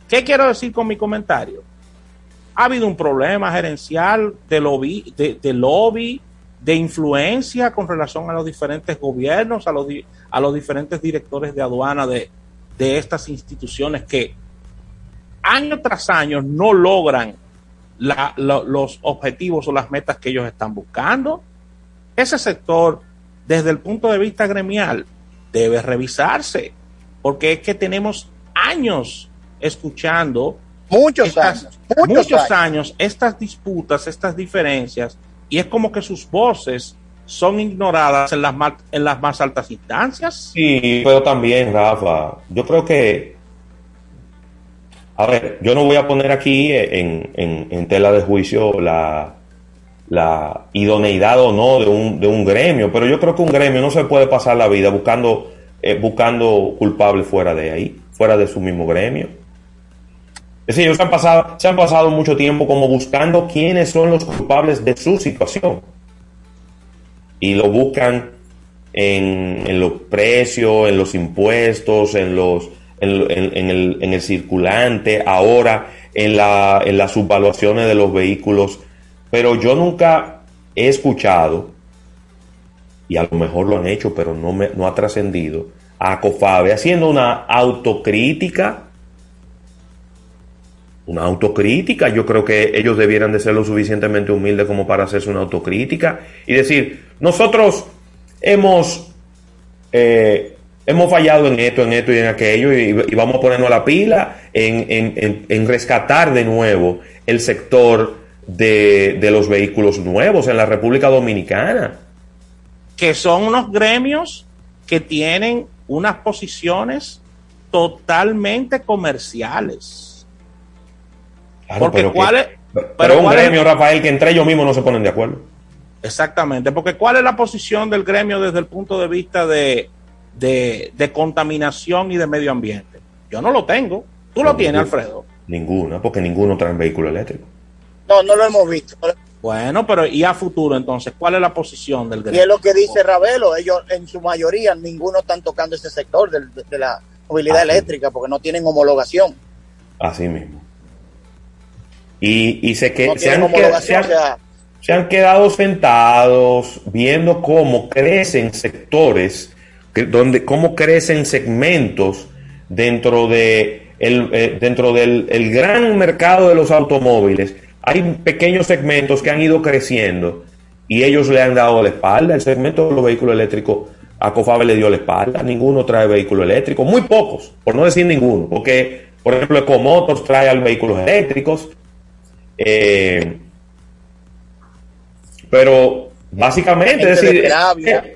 ¿Qué quiero decir con mi comentario? Ha habido un problema gerencial de lobby, de, lobby, de influencia con relación a los diferentes gobiernos, a los, a los diferentes directores de aduana de, de estas instituciones que año tras año no logran la- lo- los objetivos o las metas que ellos están buscando. Ese sector, desde el punto de vista gremial, debe revisarse, porque es que tenemos años escuchando Muchos estas- años, muchos, muchos años. estas disputas, estas diferencias, y es como que sus voces son ignoradas en las, ma- en las más altas instancias. Sí, pero también, Rafa, yo creo que, a ver, yo no voy a poner aquí en, en- en tela de juicio la, la idoneidad o no de un, de un gremio, pero yo creo que un gremio no se puede pasar la vida buscando, eh, buscando culpables fuera de ahí, fuera de su mismo gremio. Es decir, ellos se han pasado, se han pasado mucho tiempo como buscando quiénes son los culpables de su situación. Y lo buscan en, en los precios, en los impuestos, en los en, en- en el, en el circulante, ahora en, la, en las subvaluaciones de los vehículos. Pero yo nunca he escuchado, y a lo mejor lo han hecho, pero no, me, no ha trascendido, a COFABE haciendo una autocrítica una autocrítica. Yo creo que ellos debieran de ser lo suficientemente humildes como para hacerse una autocrítica y decir, nosotros hemos, eh, hemos fallado en esto, en esto y en aquello y, y vamos a ponernos a la pila en, en- en- en rescatar de nuevo el sector de, de los vehículos nuevos en la República Dominicana. que son unos gremios que tienen unas posiciones totalmente comerciales. Claro, Porque pero, que- ¿cuál es- pero pero un es- gremio, Rafael, que entre ellos mismos no se ponen de acuerdo. Exactamente, porque ¿cuál es la posición del gremio desde el punto de vista de, de, de contaminación y de medio ambiente? Yo no lo tengo. Tú lo tienes. Alfredo. Ninguna, porque ninguno trae vehículo eléctrico. No, no lo hemos visto. Bueno, pero ¿y a futuro entonces? ¿Cuál es la posición del Y gremio? es lo que dice Ravelo, ellos en su mayoría, ninguno están tocando ese sector de, de la movilidad eléctrica porque no tienen homologación. Así mismo. Y, y se, que, no se, han, se, homologación, han, o sea, se han quedado sentados viendo cómo crecen sectores, donde, cómo crecen segmentos dentro, de el, eh, dentro del el gran mercado de los automóviles. Hay pequeños segmentos que han ido creciendo y ellos le han dado la espalda. El segmento de los vehículos eléctricos, a Cofabe le dio la espalda. Ninguno trae vehículo eléctrico, muy pocos, por no decir ninguno, porque, por ejemplo, Ecomotos trae al vehículos eléctricos. Eh, pero básicamente, es de decir.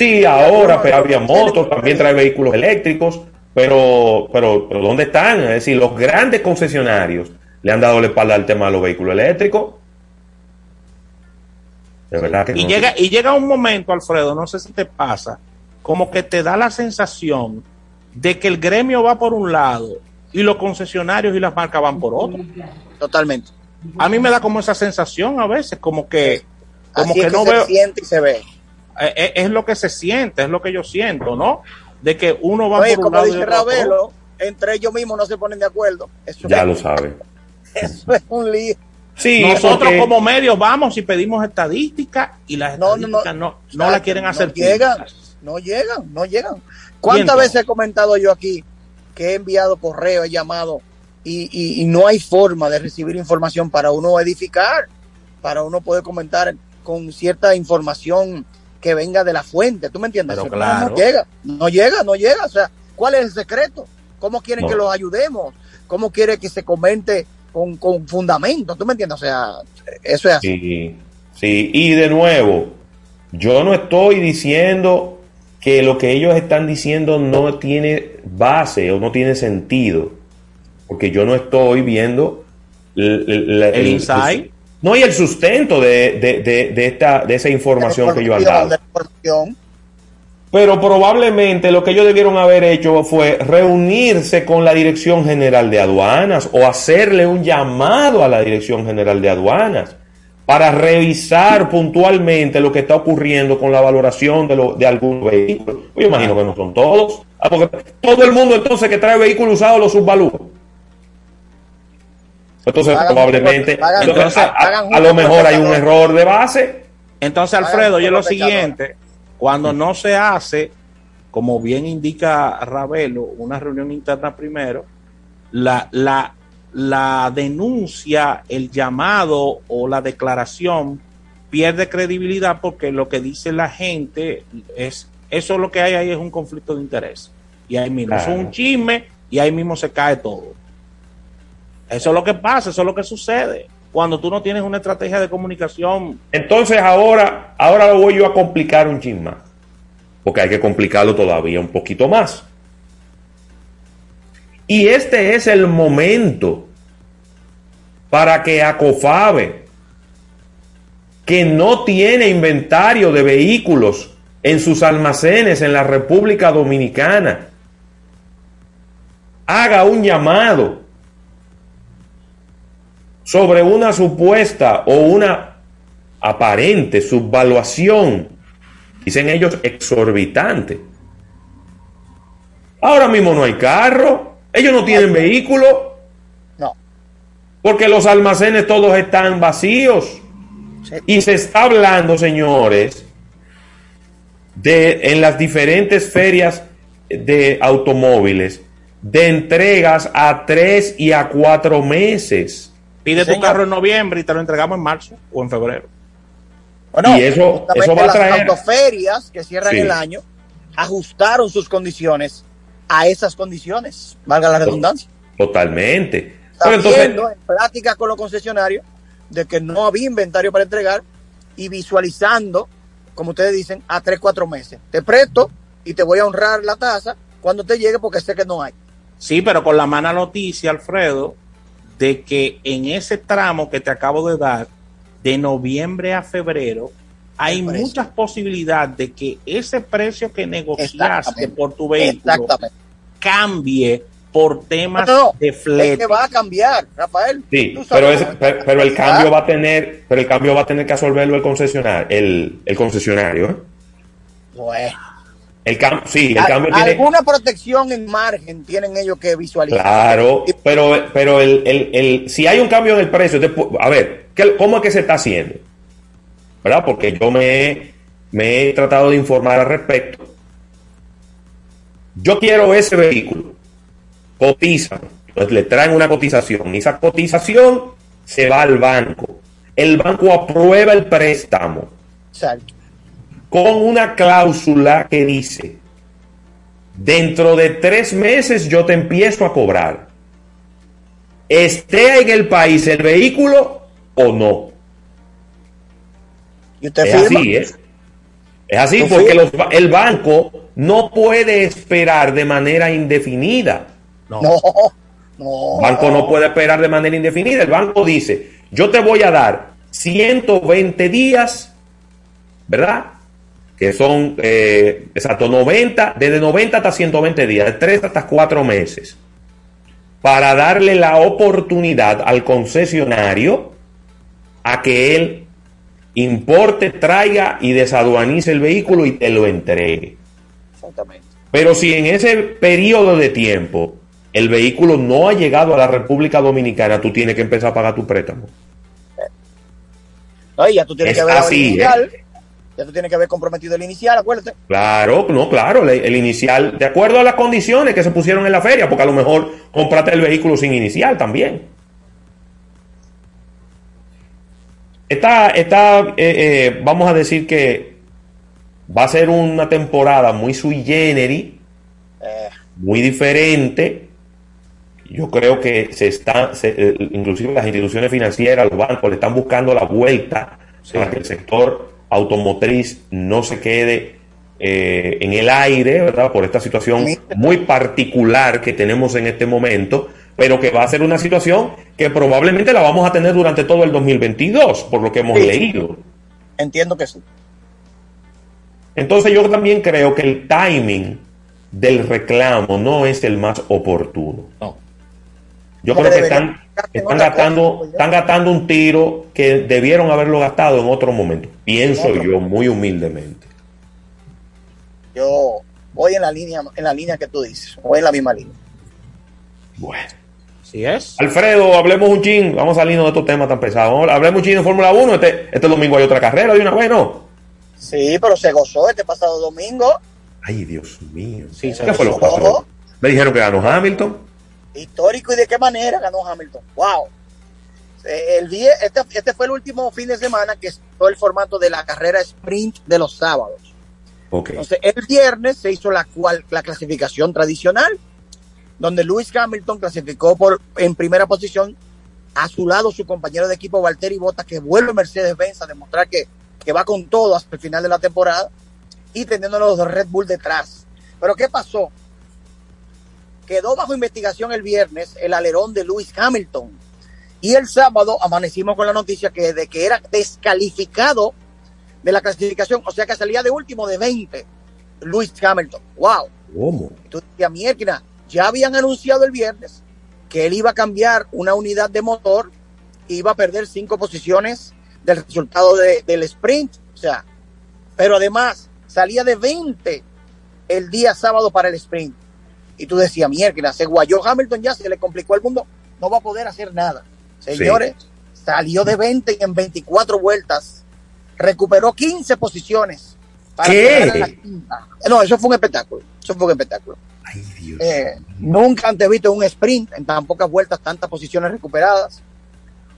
Sí, ahora Peravia Motos también trae vehículos eléctricos, pero, pero, pero ¿dónde están? Es decir, los grandes concesionarios le han dado la espalda al tema de los vehículos eléctricos. De verdad que Y no. llega, y llega un momento, Alfredo, no sé si te pasa, como que te da la sensación de que el gremio va por un lado y los concesionarios y las marcas van por otro. totalmente. A mí me da como esa sensación a veces, como que, como Así que es que no se veo, siente y se ve. Eh, eh, es lo que se siente, es lo que yo siento, ¿no? De que uno va Oye, por un como lado y dice. Ravelo, entre ellos mismos no se ponen de acuerdo. Eso, Ya es, lo sabe. eso es un lío. Sí, Nosotros como medios vamos y pedimos estadísticas y las No, no, no. estadísticas no, no, la quieren hacer. No llegan, no llegan, no llegan. ¿Cuántas veces he comentado yo aquí que he enviado correo, he llamado y, y- y no hay forma de recibir información para uno edificar, para uno poder comentar con cierta información que venga de la fuente. ¿Tú me entiendes? Pero Eso no- claro. no llega, no llega, no llega. O sea, ¿cuál es el secreto? ¿Cómo quieren No. que los ayudemos? ¿Cómo quiere que se comente con, con fundamento? ¿Tú me entiendes? O sea, eso es así. Sí, sí, y de nuevo, yo no estoy diciendo que lo que ellos están diciendo no tiene base o no tiene sentido, porque yo no estoy viendo el, el- El insight. No hay el sustento de, de- de- de esta, de esa información que ellos han dado. Pero probablemente lo que ellos debieron haber hecho fue reunirse con la Dirección General de Aduanas o hacerle un llamado a la Dirección General de Aduanas para revisar puntualmente lo que está ocurriendo con la valoración de, lo- de algunos vehículos. Yo imagino que no son todos. Ah, porque todo el mundo entonces que trae vehículos usados los subvalúa. Entonces Hagan- probablemente hagan- entonces, a- a- hagan a, lo mejor hay un error de base. Entonces, Alfredo, un oye lo siguiente, cuando no se hace, como bien indica Ravelo, una reunión interna primero, la, la, la denuncia, el llamado o la declaración pierde credibilidad porque lo que dice la gente es, eso lo que hay ahí es un conflicto de interés. Y ahí mismo, es un chisme y ahí mismo se cae todo. Eso es lo que pasa, eso es lo que sucede. Cuando tú no tienes una estrategia de comunicación Entonces ahora, ahora lo voy yo a complicar un chin. Porque hay que complicarlo todavía un poquito más. Y este es el momento para que Acofabe, que no tiene inventario de vehículos en sus almacenes en la República Dominicana, haga un llamado sobre una supuesta o una aparente subvaluación, dicen ellos, exorbitante. Ahora mismo no hay carro, ellos no tienen vehículo, No. porque los almacenes todos están vacíos. Sí. Y se está hablando, señores, de en las diferentes ferias de automóviles, de entregas a tres y a cuatro meses. Pide tu Señor. carro en noviembre y te lo entregamos en marzo o en febrero. Bueno, Y eso- eso va a las traer- autoferias que cierran Sí. el año ajustaron sus condiciones a esas condiciones, valga la redundancia. Totalmente. Pero entonces, Sabiendo en plática con los concesionarios de que no había inventario para entregar y visualizando, como ustedes dicen, a tres, cuatro meses. Te presto y te voy a honrar la tasa cuando te llegue porque sé que no hay. Sí, pero con la mala noticia, Alfredo, de que en ese tramo que te acabo de dar, de noviembre a febrero, hay muchas posibilidades de que ese precio que negociaste por tu vehículo cambie por temas No, no, de Es flete. que va a cambiar, Rafael. sí, pero, pero, el cambio va a tener, pero el cambio va a tener que absorberlo el concesionario, el, el concesionario. ¿eh? Bueno. El cam- sí, el cambio tiene, Alguna protección en margen tienen ellos que visualizar. Claro, pero, pero el, el- el- si hay un cambio en el precio, a ver, ¿qué- ¿cómo es que se está haciendo? ¿Verdad? Porque yo me, he- me he tratado de informar al respecto. Yo quiero ese vehículo, cotizan, entonces le traen una cotización, y esa cotización se va al banco. El banco aprueba el préstamo Exacto. Con una cláusula que dice, dentro de tres meses yo te empiezo a cobrar. Esté en el país el vehículo o no. Y usted Es firma. así, ¿eh? Es así ¿Tú porque los el banco no puede esperar de manera indefinida. No. No, no. El banco no puede esperar de manera indefinida. El banco dice, yo te voy a dar 120 días, ¿verdad? Que son, eh, exacto, 90, desde 90 hasta 120 días, de 3 hasta 4 meses, para darle la oportunidad al concesionario a que él importe, traiga y desaduanice el vehículo y te lo entregue. Exactamente. Pero si en ese periodo de tiempo el vehículo no ha llegado a la República Dominicana, tú tienes que empezar a pagar tu préstamo. No, y ya tú tienes Es que ver la así, original. Ya tú tienes que haber comprometido el inicial, acuérdate. Claro, no, claro, el, inicial, de acuerdo a las condiciones que se pusieron en la feria, porque a lo mejor compraste el vehículo sin inicial también. Está, está eh, eh, vamos a decir que va a ser una temporada muy sui generis, muy diferente. Yo creo que se está, se- eh, inclusive las instituciones financieras, los bancos, le están buscando la vuelta para que el sector automotriz no se quede eh, en el aire, ¿verdad? Por esta situación muy particular que tenemos en este momento, pero que va a ser una situación que probablemente la vamos a tener durante todo el 2022, por lo que hemos Sí. leído. Entiendo que sí. Entonces yo también creo que el timing del reclamo no es el más oportuno. Yo creo que están, están, gastando, están gastando un tiro que debieron haberlo gastado en otro momento. Pienso En otro yo muy humildemente. Yo voy en la línea, en la línea que tú dices, voy en la misma línea. Bueno. Si es. Alfredo, hablemos un chin. Vamos saliendo de estos temas tan pesados. Vamos, hablemos un chin de Fórmula 1. Este, este domingo hay otra carrera de una vez, ¿no? Sí, pero se gozó este pasado domingo. Ay, Dios mío. Sí, ¿Qué fue lo que pasó? Me dijeron que ganó Hamilton. Histórico y de qué manera ganó Hamilton. ¡Wow! Eh, El vie- este, este fue el último fin de semana que estuvo el formato de la carrera sprint de los sábados. Entonces, el viernes se hizo la, cual, la clasificación tradicional, donde Lewis Hamilton clasificó por, en primera posición, a su lado su compañero de equipo Valtteri Bottas, que vuelve Mercedes-Benz a demostrar que, que va con todo hasta el final de la temporada, y teniendo los Red Bull detrás. Pero ¿qué pasó? Quedó bajo investigación el viernes el alerón de Lewis Hamilton. Y el sábado amanecimos con la noticia que de que era descalificado de la clasificación, o sea que salía de último de 20, Lewis Hamilton. ¡Wow! ¿Cómo? Decías, "Mierda, ya habían anunciado el viernes que él iba a cambiar una unidad de motor, iba a perder cinco posiciones del resultado de- del sprint, o sea, pero además salía de 20 el día sábado para el sprint. Y tú decías, mierda, se guayó Hamilton ya, se le complicó el mundo, no va a poder hacer nada. Señores, salió de 20 y en 24 vueltas recuperó 15 posiciones. Para ¿Qué? la quinta. No, eso fue un espectáculo. Eso fue un espectáculo. Eh, nunca antes visto un sprint en tan pocas vueltas, tantas posiciones recuperadas.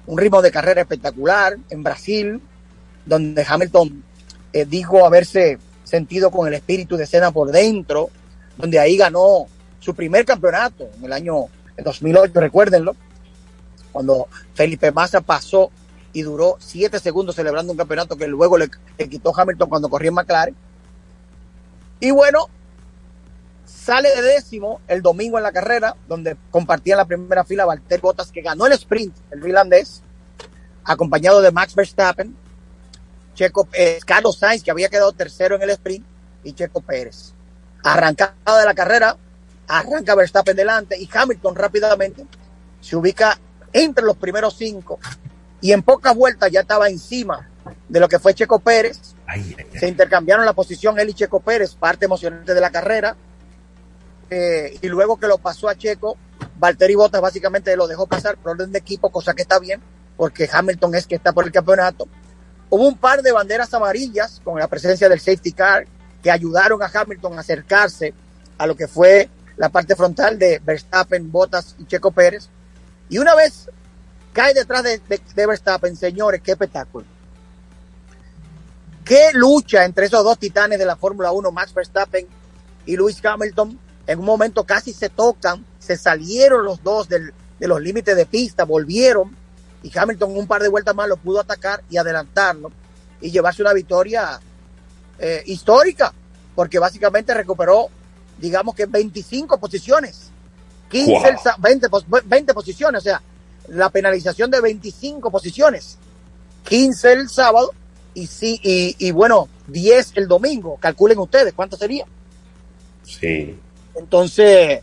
Un ritmo de carrera espectacular en Brasil, donde Hamilton eh, dijo haberse sentido con el espíritu de escena por dentro, donde ahí ganó su primer campeonato en el año 2008, recuérdenlo, cuando Felipe Massa pasó y duró siete segundos celebrando un campeonato que luego le, quitó Hamilton cuando corría en McLaren. Y bueno, sale de décimo el domingo en la carrera, donde compartía en la primera fila Valtteri Bottas, que ganó el sprint, el finlandés, acompañado de Max Verstappen, Checo, Carlos Sainz, que había quedado tercero en el sprint, y Checo Pérez. Arrancada de la carrera, arranca Verstappen delante y Hamilton rápidamente se ubica entre los primeros cinco y en pocas vueltas ya estaba encima de lo que fue Checo Pérez. Se intercambiaron la posición él y Checo Pérez, parte emocionante de la carrera. Eh, y luego que lo pasó a Checo, Valtteri Bottas básicamente lo dejó pasar por orden de equipo, cosa que está bien, porque Hamilton es que está por el campeonato. Hubo un par de banderas amarillas con la presencia del safety car que ayudaron a Hamilton a acercarse a lo que fue la parte frontal de Verstappen, Bottas y Checo Pérez. Y una vez cae detrás de, Verstappen, señores, qué espectáculo. Qué lucha entre esos dos titanes de la Fórmula 1, Max Verstappen y Lewis Hamilton. En un momento casi se tocan, se salieron los dos del- de los límites de pista, volvieron y Hamilton un par de vueltas más lo pudo atacar y adelantarlo y llevarse una victoria eh, histórica, porque básicamente recuperó, digamos que 25 posiciones. 15, Wow. el sa- 20, pos- 20 posiciones, o sea, la penalización de 25 posiciones. 15 el sábado y sí, y, y bueno, 10 el domingo. Calculen ustedes cuánto sería. Sí. Entonces,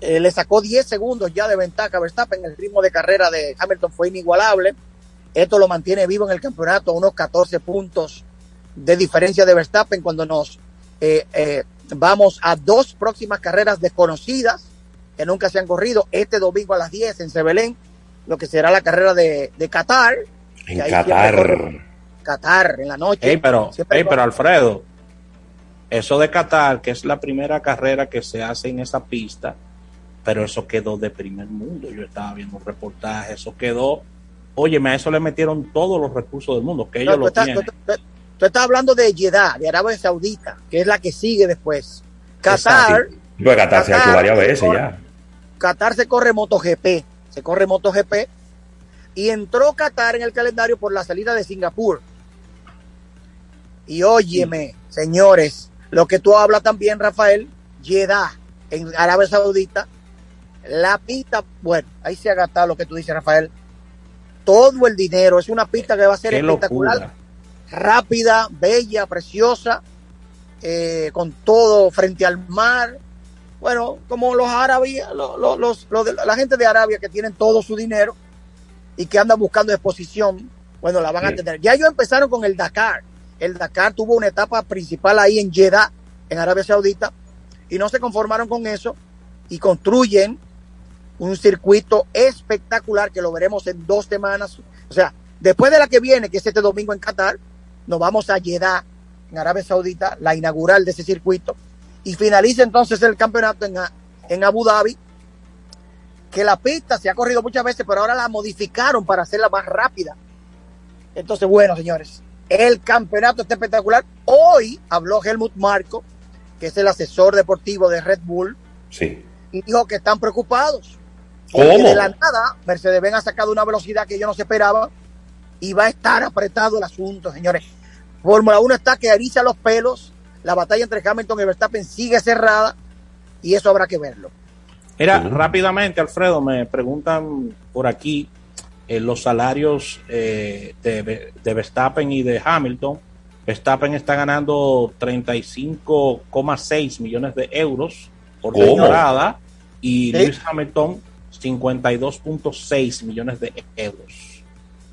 eh, le sacó 10 segundos ya de ventaja a Verstappen. El ritmo de carrera de Hamilton fue inigualable. Esto lo mantiene vivo en el campeonato, unos 14 puntos de diferencia de Verstappen cuando nos eh, eh, vamos a dos próximas carreras desconocidas que nunca se han corrido. Este domingo a las 10 en Sebelén, lo que será la carrera de, de Qatar. En Qatar. Qatar en la noche. Ey, pero, ey, Alfredo, eso de Qatar, que es la primera carrera que se hace en esa pista, pero eso quedó de primer mundo. Yo estaba viendo un reportaje, eso quedó. Óyeme, a eso le metieron todos los recursos del mundo, que ellos No, lo estás, tienen. tú- tú- tú estás hablando de Jeddah, de Arabia Saudita, que es la que sigue después. Qatar, Pues Qatar se ha varias veces corre- ya. Qatar se corre MotoGP, se corre MotoGP y entró Qatar en el calendario por la salida de Singapur. Y óyeme, señores, lo que tú hablas también, Rafael, Jeddah en Arabia Saudita, la pista, bueno, ahí se ha gastado lo que tú dices, Rafael, todo el dinero, es una pista que va a ser Qué espectacular, locura. Rápida, bella, preciosa, eh, con todo frente al mar. Bueno, como los árabes, lo- lo- los, los de- la gente de Arabia que tienen todo su dinero y que andan buscando exposición, bueno, la van a tener. Ya ellos empezaron con el Dakar. El Dakar tuvo una etapa principal ahí en Jeddah, en Arabia Saudita, y no se conformaron con eso y construyen un circuito espectacular que lo veremos en dos semanas. O sea, después de la que viene, que es este domingo en Qatar, nos vamos a Jeddah, en Arabia Saudita, la inaugural de ese circuito, y finaliza entonces el campeonato en, en Abu Dhabi, que la pista se ha corrido muchas veces, pero ahora la modificaron para hacerla más rápida. Entonces, bueno, señores, el campeonato está espectacular. Hoy habló Helmut Marco, que es el asesor deportivo de Red Bull, Sí. y dijo que están preocupados. ¿Cómo? de la nada, Mercedes-Benz ha sacado una velocidad que yo no se esperaba y va a estar apretado el asunto, señores. Fórmula 1 está que eriza los pelos, la batalla entre Hamilton y Verstappen sigue cerrada y eso habrá que verlo. Mira, rápidamente, Alfredo, me preguntan por aquí eh, los salarios eh, de, de Verstappen y de Hamilton. Verstappen está ganando 35,6 millones de euros por ¿Cómo? temporada y Sí. Lewis Hamilton 52.6 millones de euros.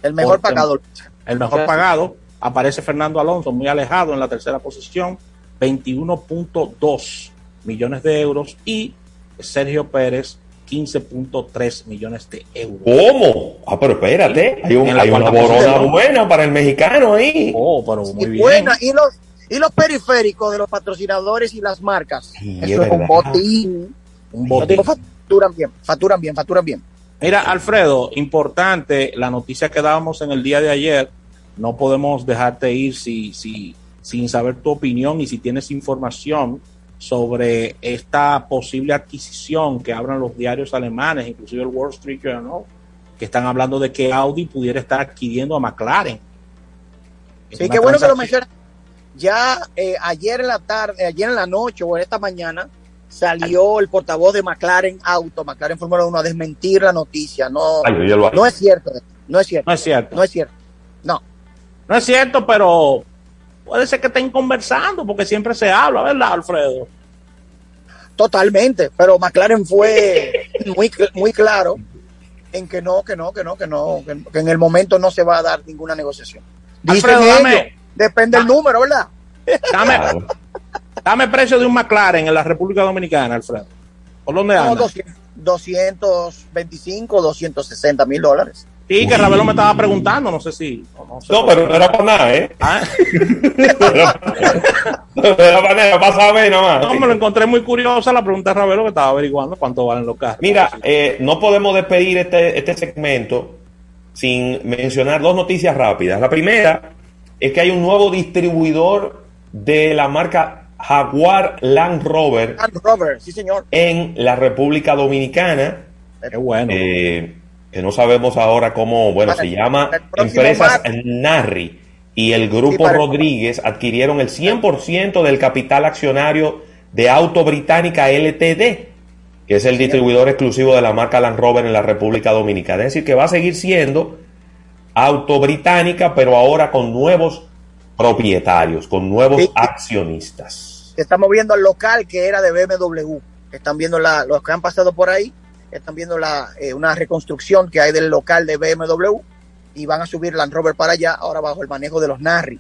El mejor pagador. El mejor pagado aparece Fernando Alonso muy alejado en la tercera posición, 21.2 millones de euros y Sergio Pérez 15.3 millones de euros. ¿Cómo? Ah, pero espérate, hay, un- una borona buena para el mexicano ahí. Oh, pero Y muy bien. buena, y los y los periféricos de los patrocinadores y las marcas. Sí, Eso es es un botín. Un botín. facturan bien, facturan bien, facturan bien. Mira, Alfredo, importante la noticia que dábamos en el día de ayer. No podemos dejarte ir si, si, sin saber tu opinión y si tienes información sobre esta posible adquisición que abran los diarios alemanes, inclusive el Wall Street Journal, que están hablando de que Audi pudiera estar adquiriendo a McLaren. Es Sí, qué bueno que lo mencionas. Ya eh, ayer en la tarde, ayer en la noche o esta mañana salió el portavoz de McLaren Auto, McLaren Fórmula 1, a desmentir la noticia. No, Ay, no es cierto, no es cierto, No es cierto. no es cierto. No, No es cierto, pero puede ser que estén conversando porque siempre se habla, ¿verdad, Alfredo? totalmente. Pero McLaren fue muy, muy claro en que no, que no, que no, que no, que, en el momento no se va a dar ninguna negociación. Dicen Alfredo, ellos, dame- depende del número, ¿verdad? Dame, Dame precio de un McLaren en la República Dominicana, Alfredo. ¿Por dónde No, anda? 200, 225, 260 mil dólares. Sí, que Ravelo me estaba preguntando, no sé si. No, no sé No, pero no era para nada, ¿eh? Ah, No era para nada, para saber nada no, más. me lo encontré muy curiosa la pregunta de Ravelo que estaba averiguando cuánto valen los carros. Mira, eh, no podemos despedir este, este segmento sin mencionar dos noticias rápidas. La primera es que hay un nuevo distribuidor de la marca Jaguar Land Rover Land Rover, sí señor. en la República Dominicana. Qué bueno. eh, que no sabemos ahora cómo, bueno, se llama Empresas martes. Narri y el Grupo Rodríguez adquirieron el 100% del capital accionario de Auto Británica LTD, que es el distribuidor exclusivo de la marca Land Rover en la República Dominicana. Es decir, que va a seguir siendo Auto Británica, pero ahora con nuevos propietarios, con nuevos Sí. accionistas. Estamos viendo al local que era de BMW. Están viendo la, los que han pasado por ahí, están viendo la, eh, una reconstrucción que hay del local de BMW y van a subir Land Rover para allá, ahora bajo el manejo de los Narri,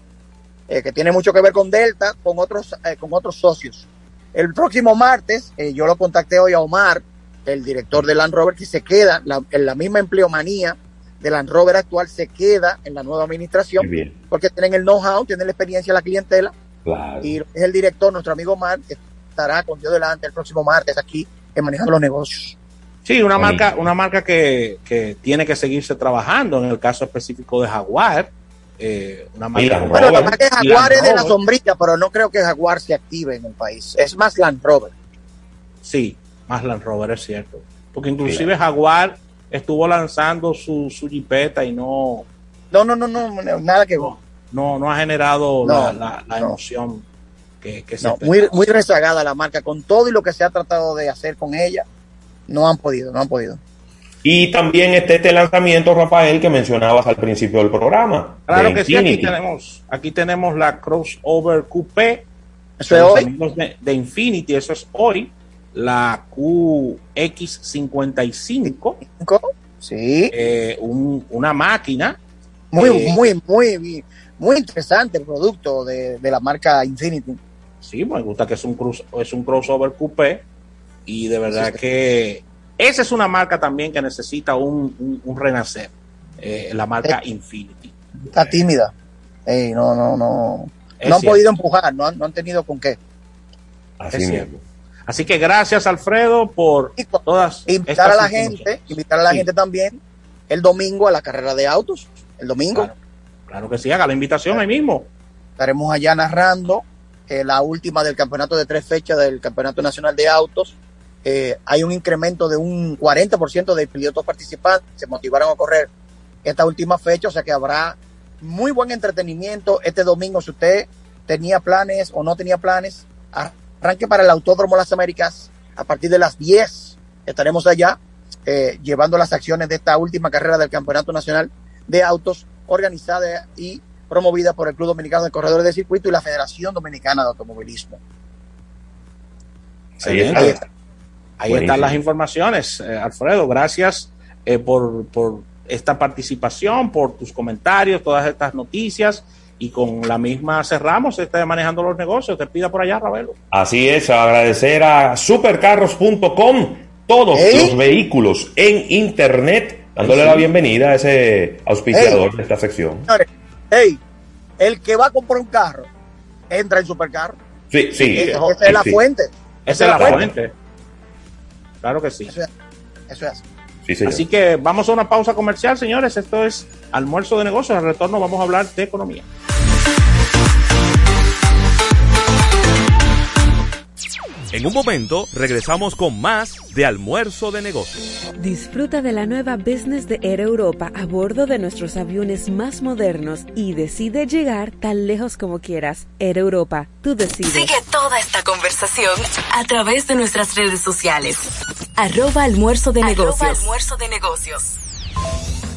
eh, que tiene mucho que ver con Delta, con otros, eh, con otros socios. El próximo martes, yo lo contacté hoy a Omar, el director de Land Rover, que se queda la- en la misma empleomanía de Land Rover actual se queda en la nueva administración bien. porque tienen el know-how, tienen la experiencia, la clientela Claro. y es el director, nuestro amigo Mark, que estará con Dios delante el próximo martes aquí en Manejando los Negocios. Sí, una Bonito. marca, una marca que, que tiene que seguirse trabajando en el caso específico de Jaguar. eh, una marca Land Bueno, la marca Jaguar Land es de la sombrilla, pero no creo que Jaguar se active en el país. Es más Land Rover. Sí, más Land Rover es cierto. Porque inclusive Jaguar estuvo lanzando su, su jipeta y no, No, no, no, no, no, nada que ver. no, no ha generado No, la, la- la no. emoción que, que se No, muy, muy rezagada la marca. Con todo y lo que se ha tratado de hacer con ella, no han podido, no han podido. Y también está este lanzamiento, Rafael, que mencionabas al principio del programa. Claro de que sí, aquí tenemos, aquí tenemos la crossover coupé. Eso es hoy. De, de Infinity, eso es hoy. La QX55, Sí, eh, un- una máquina. muy, eh, muy, muy, muy interesante el producto de, de la marca Infinity. Sí, me gusta que es un, cruz, es un crossover coupé. Y de verdad que esa es una marca también que necesita un, un- un renacer. eh, la marca Infinity. Está tímida. Ey, no, no, no. Es no han cierto. podido empujar, no han, no han tenido con qué. Así Es mismo. cierto. Así que gracias, Alfredo, por Y todas Invitar a la gente, invitar a la Sí. gente también el domingo a la carrera de autos. El domingo Claro, claro que sí, haga la invitación ahí mismo. estaremos allá narrando eh, la última del campeonato de tres fechas del Campeonato Nacional de Autos. Eh, hay un incremento de un 40% de pilotos participantes, se motivaron a correr esta última fecha, o sea que habrá muy buen entretenimiento este domingo. Si usted tenía planes o no tenía planes, arranque para el Autódromo Las Américas a partir de las 10. Estaremos allá eh, llevando las acciones de esta última carrera del Campeonato Nacional de Autos organizada y promovida por el Club Dominicano de Corredores de Circuito y la Federación Dominicana de Automovilismo. Ahí Excelente. está. Ahí está. Ahí Buenísimo. están las informaciones, eh, Alfredo. Gracias eh, por, por esta participación, por tus comentarios, todas estas noticias. Y con la misma cerramos de Manejando los Negocios. Te pida por allá, Ravelo. Así es, agradecer a supercarros.com, todos ¿Eh? los vehículos en internet, dándole Sí. la bienvenida a ese auspiciador de esta sección. Señores, hey, el que va a comprar un carro, entra en Supercarro. Sí, sí. Esa es la sí. fuente. Esa es la fuente. Claro que sí. Eso es, eso es así. Así que vamos a una pausa comercial, señores. Esto es almuerzo de negocios. Al retorno vamos a hablar de economía. En un momento regresamos con más de almuerzo de negocios. Disfruta de la nueva business de Air Europa a bordo de nuestros aviones más modernos y decide llegar tan lejos como quieras. Air Europa, tú decides. Sigue toda esta conversación a través de nuestras redes sociales. Arroba almuerzo de Arroba negocios. almuerzo de negocios.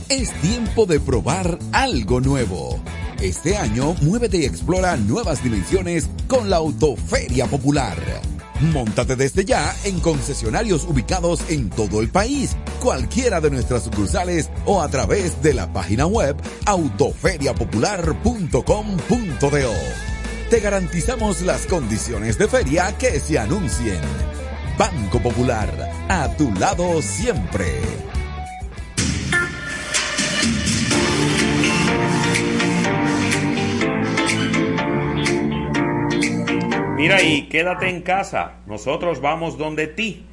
Es tiempo de probar algo nuevo. Este año, muévete y explora nuevas dimensiones con la Autoferia Popular. Móntate desde ya en concesionarios ubicados en todo el país, cualquiera de nuestras sucursales o a través de la página web autoferiapopular.com.do. Te garantizamos las condiciones de feria que se anuncien. Banco Popular, a tu lado siempre. Mira y quédate en casa, nosotros vamos donde ti.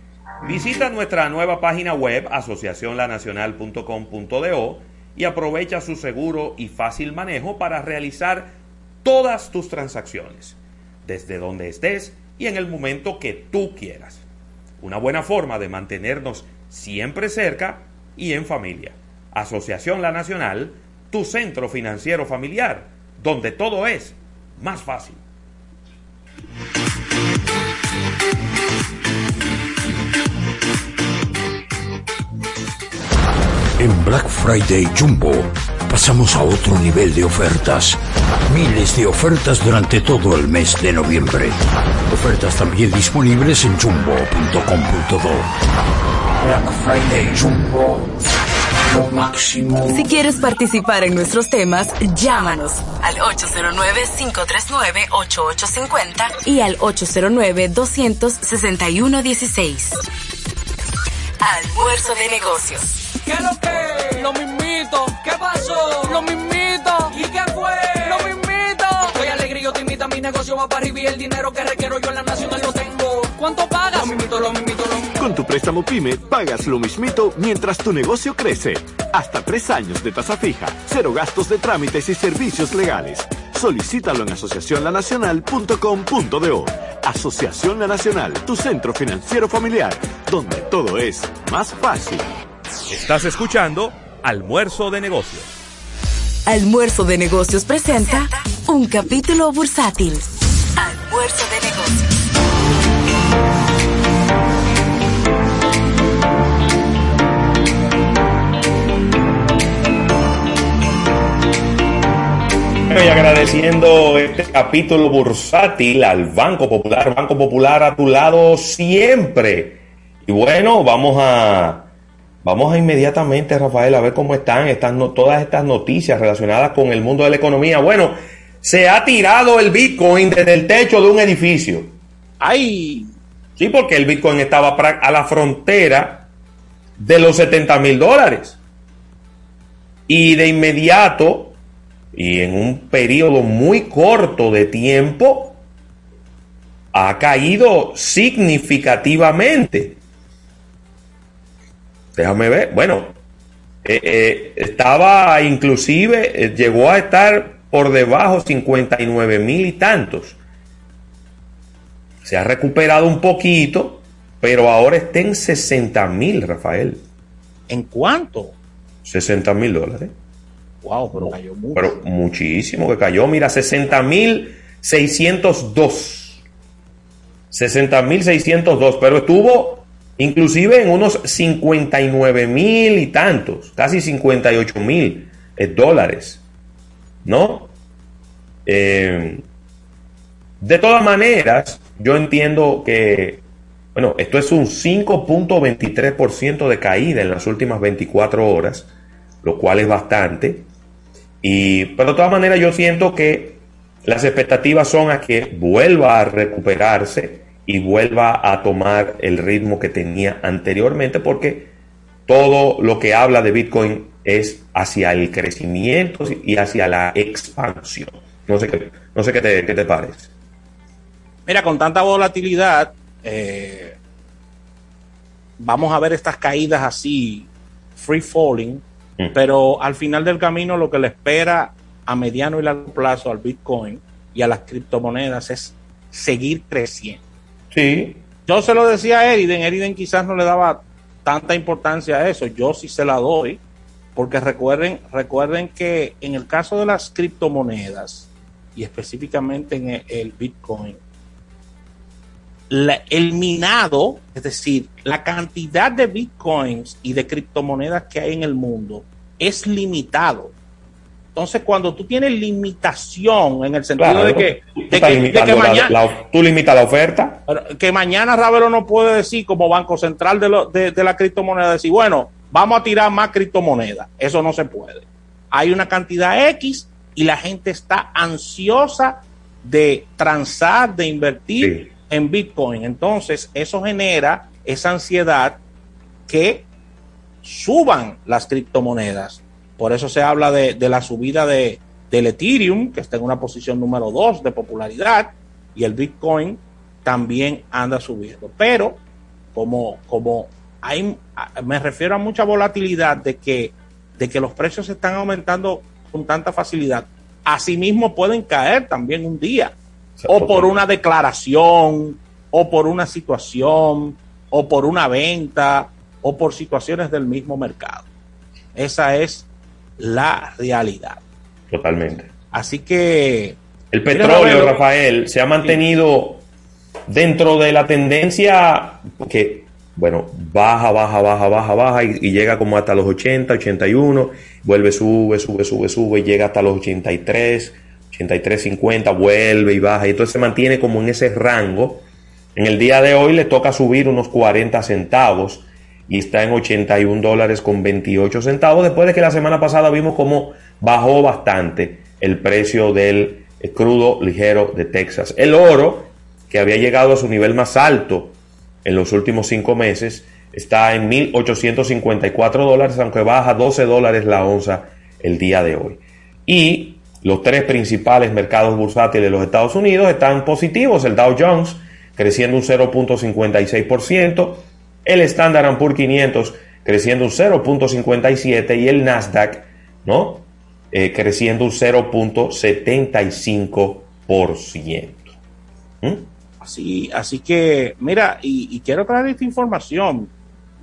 Visita nuestra nueva página web asociacionlanacional.com.do y aprovecha su seguro y fácil manejo para realizar todas tus transacciones, desde donde estés y en el momento que tú quieras. Una buena forma de mantenernos siempre cerca y en familia. Asociación La Nacional, tu centro financiero familiar, donde todo es más fácil. En Black Friday Jumbo pasamos a otro nivel de ofertas. Miles de ofertas durante todo el mes de noviembre. Ofertas también disponibles en jumbo.com.do. Black Friday Jumbo. Lo máximo. Si quieres participar en nuestros temas, llámanos al 809-539-8850 y al 809-261-16. Almuerzo de negocios. ¿Qué es lo que? Lo mismito. ¿Qué pasó? Lo mismito. ¿Y qué fue? Lo mismito. Estoy alegre y yo te invito a mi negocio va para arriba y el dinero que requiero yo en la nacional lo tengo. ¿Cuánto pagas? Lo mismito, lo mismito, lo mismito. Con tu préstamo PYME pagas lo mismito mientras tu negocio crece. Hasta tres años de tasa fija, cero gastos de trámites y servicios legales. Solicítalo en asociacionlanacional.com.do. Asociación La Nacional, tu centro financiero familiar, donde todo es más fácil. Estás escuchando Almuerzo de Negocios. Almuerzo de Negocios presenta un capítulo bursátil. Almuerzo de Negocios. Y agradeciendo este capítulo bursátil al Banco Popular, Banco Popular a tu lado siempre. Y bueno, vamos a vamos a inmediatamente, Rafael, a ver cómo están estas no- todas estas noticias relacionadas con el mundo de la economía. Bueno, se ha tirado el Bitcoin desde el techo de un edificio. ¡Ay! Sí, porque el Bitcoin estaba a la frontera de los 70 mil dólares. Y de inmediato, y en un periodo muy corto de tiempo, ha caído significativamente. Déjame ver. Bueno, eh, eh, estaba inclusive, eh, llegó a estar por debajo 59 mil y tantos. Se ha recuperado un poquito, pero ahora está en 60 mil, Rafael. ¿En cuánto? 60 mil dólares. Wow, pero cayó mucho. Pero muchísimo que cayó. Mira, 60 mil 602. 60 mil 602. Pero estuvo inclusive en unos 59 mil y tantos. Casi 58 mil eh, dólares. ¿No? Eh, de todas maneras, yo entiendo que, bueno, esto es un 5.23% de caída en las últimas 24 horas, lo cual es bastante. Y, pero de todas maneras, yo siento que las expectativas son a que vuelva a recuperarse y vuelva a tomar el ritmo que tenía anteriormente, porque todo lo que habla de Bitcoin es hacia el crecimiento y hacia la expansión. No sé qué, no sé qué te, qué te parece. Mira, con tanta volatilidad, eh, vamos a ver estas caídas así, free falling, pero al final del camino lo que le espera a mediano y largo plazo al Bitcoin y a las criptomonedas es seguir creciendo. Sí. Yo se lo decía a Eriden, Eriden quizás no le daba tanta importancia a eso, yo sí se la doy, porque recuerden, recuerden que en el caso de las criptomonedas y específicamente en el, el Bitcoin, la- el minado, es decir, la cantidad de bitcoins y de criptomonedas que hay en el mundo es limitado. Entonces, cuando tú tienes limitación en el sentido Claro, de que, tú de que- de que limitando la- mañana, la- tú limitas la oferta. que mañana Ravelo no puede decir como Banco Central de, lo- de, de la criptomoneda, decir, bueno, vamos a tirar más criptomonedas. Eso no se puede. Hay una cantidad X y la gente está ansiosa de transar, de invertir en Bitcoin. Entonces, eso genera esa ansiedad que suban las criptomonedas. Por eso se habla de, de la subida de, del Ethereum, que está en una posición número 2 de popularidad, y el Bitcoin también anda subiendo. Pero, como, como hay, me refiero a mucha volatilidad de que, de que los precios están aumentando con tanta facilidad, asimismo pueden caer también un día, o por una declaración, o por una situación, o por una venta, o por situaciones del mismo mercado. Esa es la realidad. Totalmente. Así que El petróleo. Rafael, se ha mantenido dentro de la tendencia que, bueno, baja, baja, baja, baja, baja y, y llega como hasta los 80, 81, vuelve, sube, sube, sube, sube y llega hasta los 83, 83, 50, vuelve y baja y entonces se mantiene como en ese rango. En el día de hoy le toca subir unos 40 centavos y está en 81 dólares con 28 centavos después de que la semana pasada vimos como bajó bastante el precio del crudo ligero de Texas. El oro, que había llegado a su nivel más alto en los últimos cinco meses, está en 1.854 dólares, aunque baja 12 dólares la onza el día de hoy. Y los tres principales mercados bursátiles de los Estados Unidos están positivos. El Dow Jones creciendo un 0.56%, el Standard Poor's 500 creciendo un 0.57% y el Nasdaq, ¿no? Eh, creciendo un 0.75%. ¿Mm? Así, así que, mira, y, y quiero traer esta información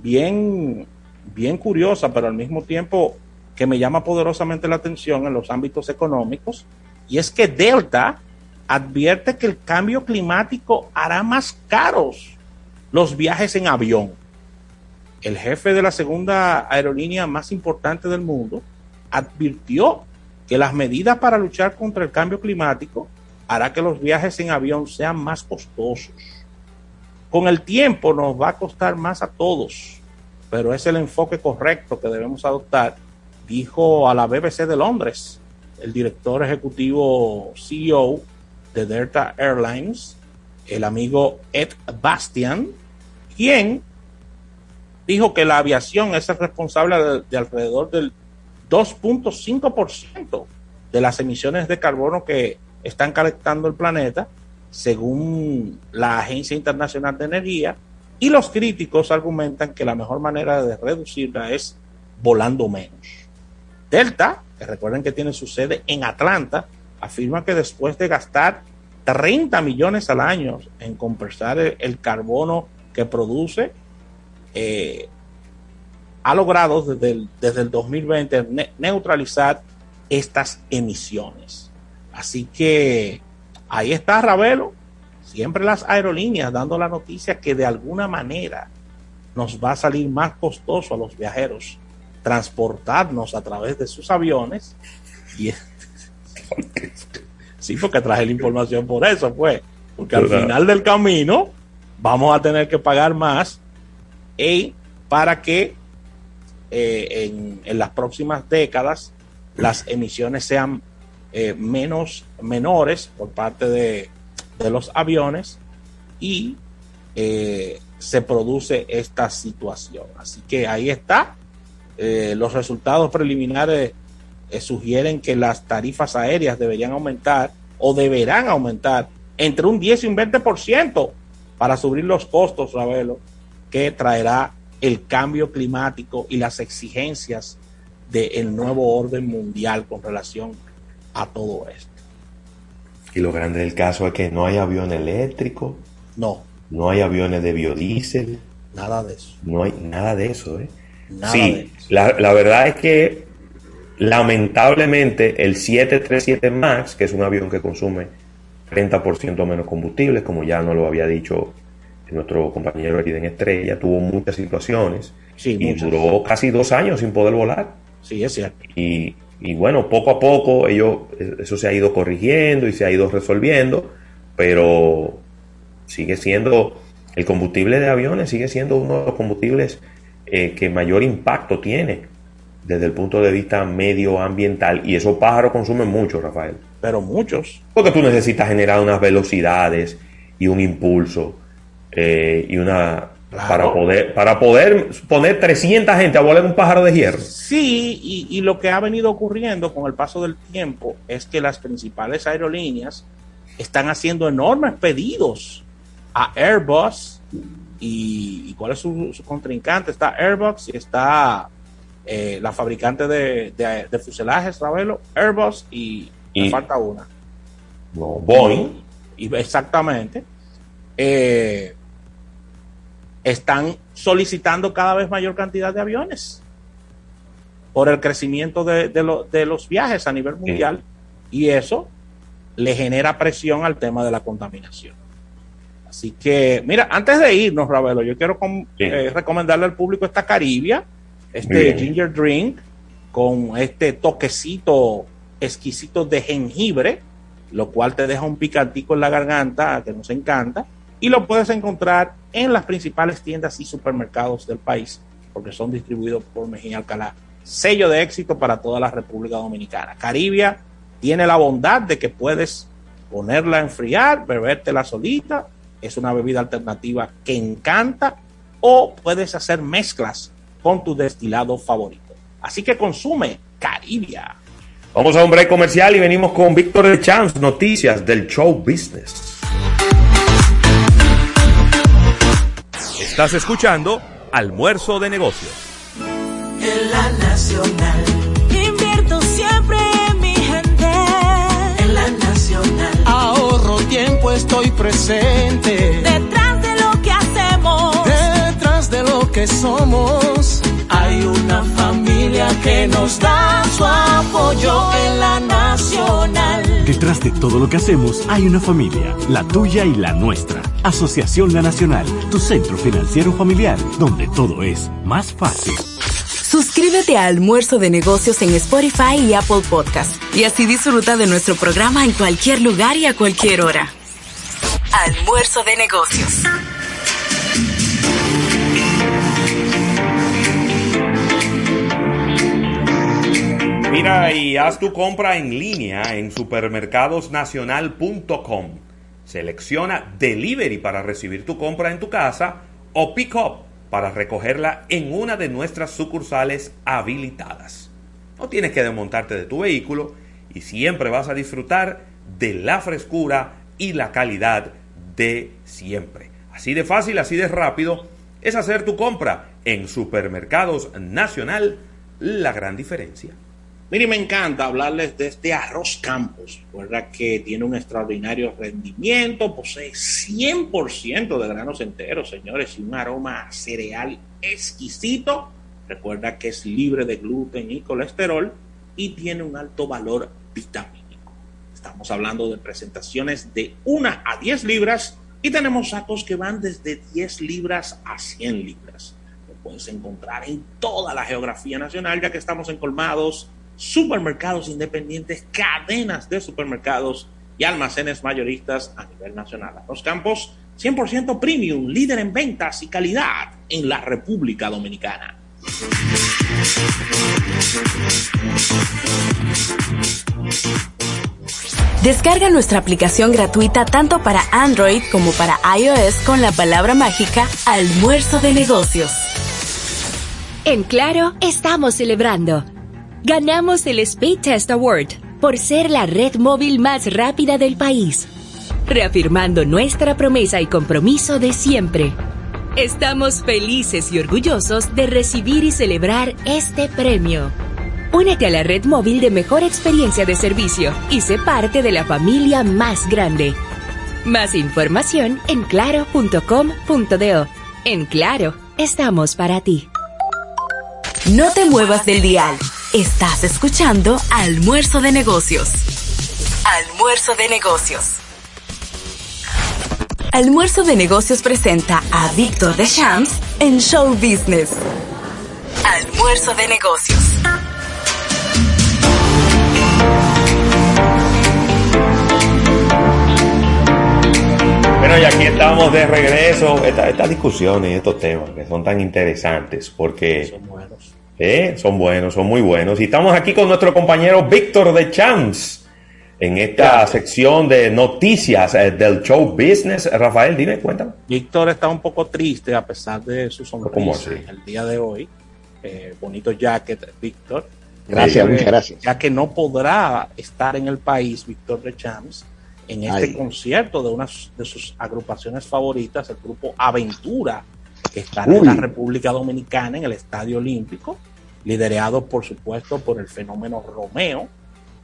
bien, bien curiosa, pero al mismo tiempo que me llama poderosamente la atención en los ámbitos económicos, y es que Delta advierte que el cambio climático hará más caros los viajes en avión. El jefe de la segunda aerolínea más importante del mundo advirtió que las medidas para luchar contra el cambio climático hará que los viajes en avión sean más costosos. Con el tiempo nos va a costar más a todos, pero es el enfoque correcto que debemos adoptar, dijo a la BBC de Londres el director ejecutivo CEO de Delta Airlines, el amigo Ed Bastian, quien dijo que la aviación es responsable de, de alrededor del 2.5% de las emisiones de carbono que están calentando el planeta, según la Agencia Internacional de Energía, y los críticos argumentan que la mejor manera de reducirla es volando menos. Delta, que recuerden que tiene su sede en Atlanta, afirma que después de gastar 30 millones al año en compensar el, carbono que produce, eh, ha logrado desde el, desde el 2020 ne neutralizar estas emisiones. Así que ahí está Ravelo, siempre las aerolíneas dando la noticia que de alguna manera nos va a salir más costoso a los viajeros transportarnos a través de sus aviones. Y sí, porque traje la información por eso, pues, porque al final del camino vamos a tener que pagar más y para que eh, en, en, las próximas décadas las emisiones sean eh, menos menores por parte de, de los aviones y eh, se produce esta situación. Así que ahí está. Eh, los resultados preliminares eh, sugieren que las tarifas aéreas deberían aumentar o deberán aumentar entre un 10 y un 20% para subir los costos, Ravelo, que traerá el cambio climático y las exigencias del nuevo orden mundial con relación a todo esto. Y lo grande del caso es que no hay avión eléctrico. No. No hay aviones de biodiesel. Nada de eso. No hay nada de eso, ¿eh? Nada sí. La, la, verdad es que lamentablemente el 737 MAX, que es un avión que consume 30% menos combustible, como ya nos lo había dicho nuestro compañero Eriden Estrella, tuvo muchas situaciones sí, y muchas. duró casi dos años sin poder volar. Sí, es cierto. Y, y, bueno, poco a poco ellos, eso se ha ido corrigiendo y se ha ido resolviendo, pero sigue siendo, el combustible de aviones sigue siendo uno de los combustibles eh, que mayor impacto tiene desde el punto de vista medioambiental y esos pájaros consumen mucho, Rafael. Pero muchos. Porque tú necesitas generar unas velocidades y un impulso eh, y una claro. para poder para poder poner 300 gente a volar un pájaro de hierro. Sí, y, y, lo que ha venido ocurriendo con el paso del tiempo es que las principales aerolíneas están haciendo enormes pedidos a Airbus y, y cuál es su, su, contrincante está Airbus y está eh, la fabricante de, de, de, fuselajes Ravelo Airbus y, y me falta una no, Boeing y, exactamente eh, están solicitando cada vez mayor cantidad de aviones por el crecimiento de, de, lo, de los viajes a nivel mundial sí. y eso le genera presión al tema de la contaminación. Así que, mira, antes de irnos, Ravelo, yo quiero eh, recomendarle al público esta Caribia, este ginger drink, con este toquecito exquisito de jengibre, lo cual te deja un picantico en la garganta que nos encanta y lo puedes encontrar en las principales tiendas y supermercados del país, porque son distribuidos por Mejía Alcalá. Sello de éxito para toda la República Dominicana. Caribia tiene la bondad de que puedes ponerla a enfriar, bebértela solita, es una bebida alternativa que encanta, o puedes hacer mezclas con tu destilado favorito. Así que consume Caribia. Vamos a un break comercial y venimos con Víctor de Champs, noticias del show business. Estás escuchando Almuerzo de Negocios. En la Nacional. Estoy presente. Detrás de lo que hacemos. Detrás de lo que somos. Hay una familia que nos da su apoyo en la Nacional. Detrás de todo lo que hacemos hay una familia, la tuya y la nuestra. Asociación La Nacional, tu centro financiero familiar, donde todo es más fácil. Suscríbete a Almuerzo de Negocios en Spotify y Apple Podcast y así disfruta de nuestro programa en cualquier lugar y a cualquier hora. Almuerzo de Negocios. Mira y haz tu compra en línea en supermercadosnacional.com. Selecciona Delivery para recibir tu compra en tu casa o Pick Up para recogerla en una de nuestras sucursales habilitadas. No tienes que desmontarte de tu vehículo y siempre vas a disfrutar de la frescura y la calidad de siempre. Así de fácil, así de rápido es hacer tu compra en Supermercados Nacional, la gran diferencia. Mire, me encanta hablarles de este arroz Campos. Recuerda que tiene un extraordinario rendimiento, posee 100% de granos enteros, señores, y un aroma cereal exquisito. Recuerda que es libre de gluten y colesterol y tiene un alto valor vitamínico. Estamos hablando de presentaciones de 1 a 10 libras y tenemos sacos que van desde 10 libras a 100 libras. Lo puedes encontrar en toda la geografía nacional, ya que estamos en colmados supermercados independientes, cadenas de supermercados y almacenes mayoristas a nivel nacional. Los campos 100% premium, líder en ventas y calidad en la República Dominicana. Descarga nuestra aplicación gratuita tanto para Android como para iOS con la palabra mágica Almuerzo de Negocios. En Claro, estamos celebrando. Ganamos el Speed Test Award por ser la red móvil más rápida del país, reafirmando nuestra promesa y compromiso de siempre. Estamos felices y orgullosos de recibir y celebrar este premio. Únete a la red móvil de mejor experiencia de servicio y sé parte de la familia más grande. Más información en claro.com.do. En Claro, estamos para ti. No te muevas del dial. Estás escuchando Almuerzo de Negocios. Almuerzo de Negocios. Almuerzo de Negocios presenta a Víctor de en Show Business. Almuerzo de Negocios. Bueno, y aquí estamos de regreso. Estas esta discusiones y estos temas que son tan interesantes porque son buenos. ¿eh? son buenos, son muy buenos. Y estamos aquí con nuestro compañero Víctor de Champs en esta sección de noticias eh, del show business. Rafael, dime, cuéntame. Víctor está un poco triste a pesar de su sonrisa el día de hoy. Eh, bonito jacket, Víctor. Gracias, muchas gracias. Ya que no podrá estar en el país, Víctor de Champs, en este Ay. concierto de una de sus agrupaciones favoritas, el grupo Aventura, que estará en Uy. la República Dominicana en el Estadio Olímpico, liderado por supuesto por el fenómeno Romeo.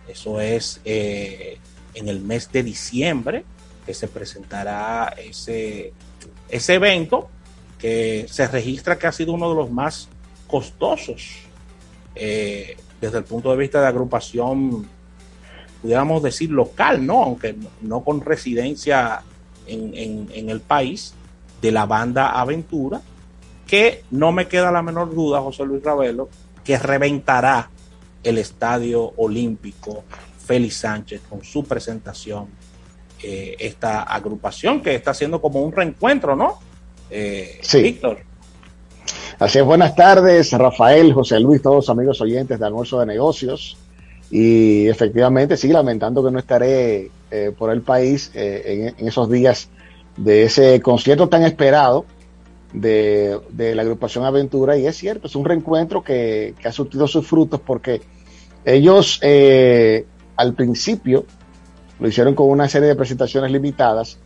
Eso es eh, en el mes de diciembre que se presentará ese, ese evento que se registra que ha sido uno de los más costosos eh, desde el punto de vista de agrupación pudiéramos decir local, ¿no? Aunque no, con residencia en, en- en el país, de la banda Aventura, que no me queda la menor duda, José Luis Ravelo, que reventará el Estadio Olímpico Félix Sánchez con su presentación, eh, esta agrupación que está haciendo como un reencuentro, ¿no? Eh, Sí. Víctor. Así es, buenas tardes, Rafael, José Luis, todos amigos oyentes de Almuerzo de Negocios. Y efectivamente, sí, lamentando que no estaré eh, por el país eh, en, en esos días de ese concierto tan esperado de, de la agrupación Aventura y es cierto, es un reencuentro que, que ha surtido sus frutos porque ellos eh, al principio lo hicieron con una serie de presentaciones limitadas,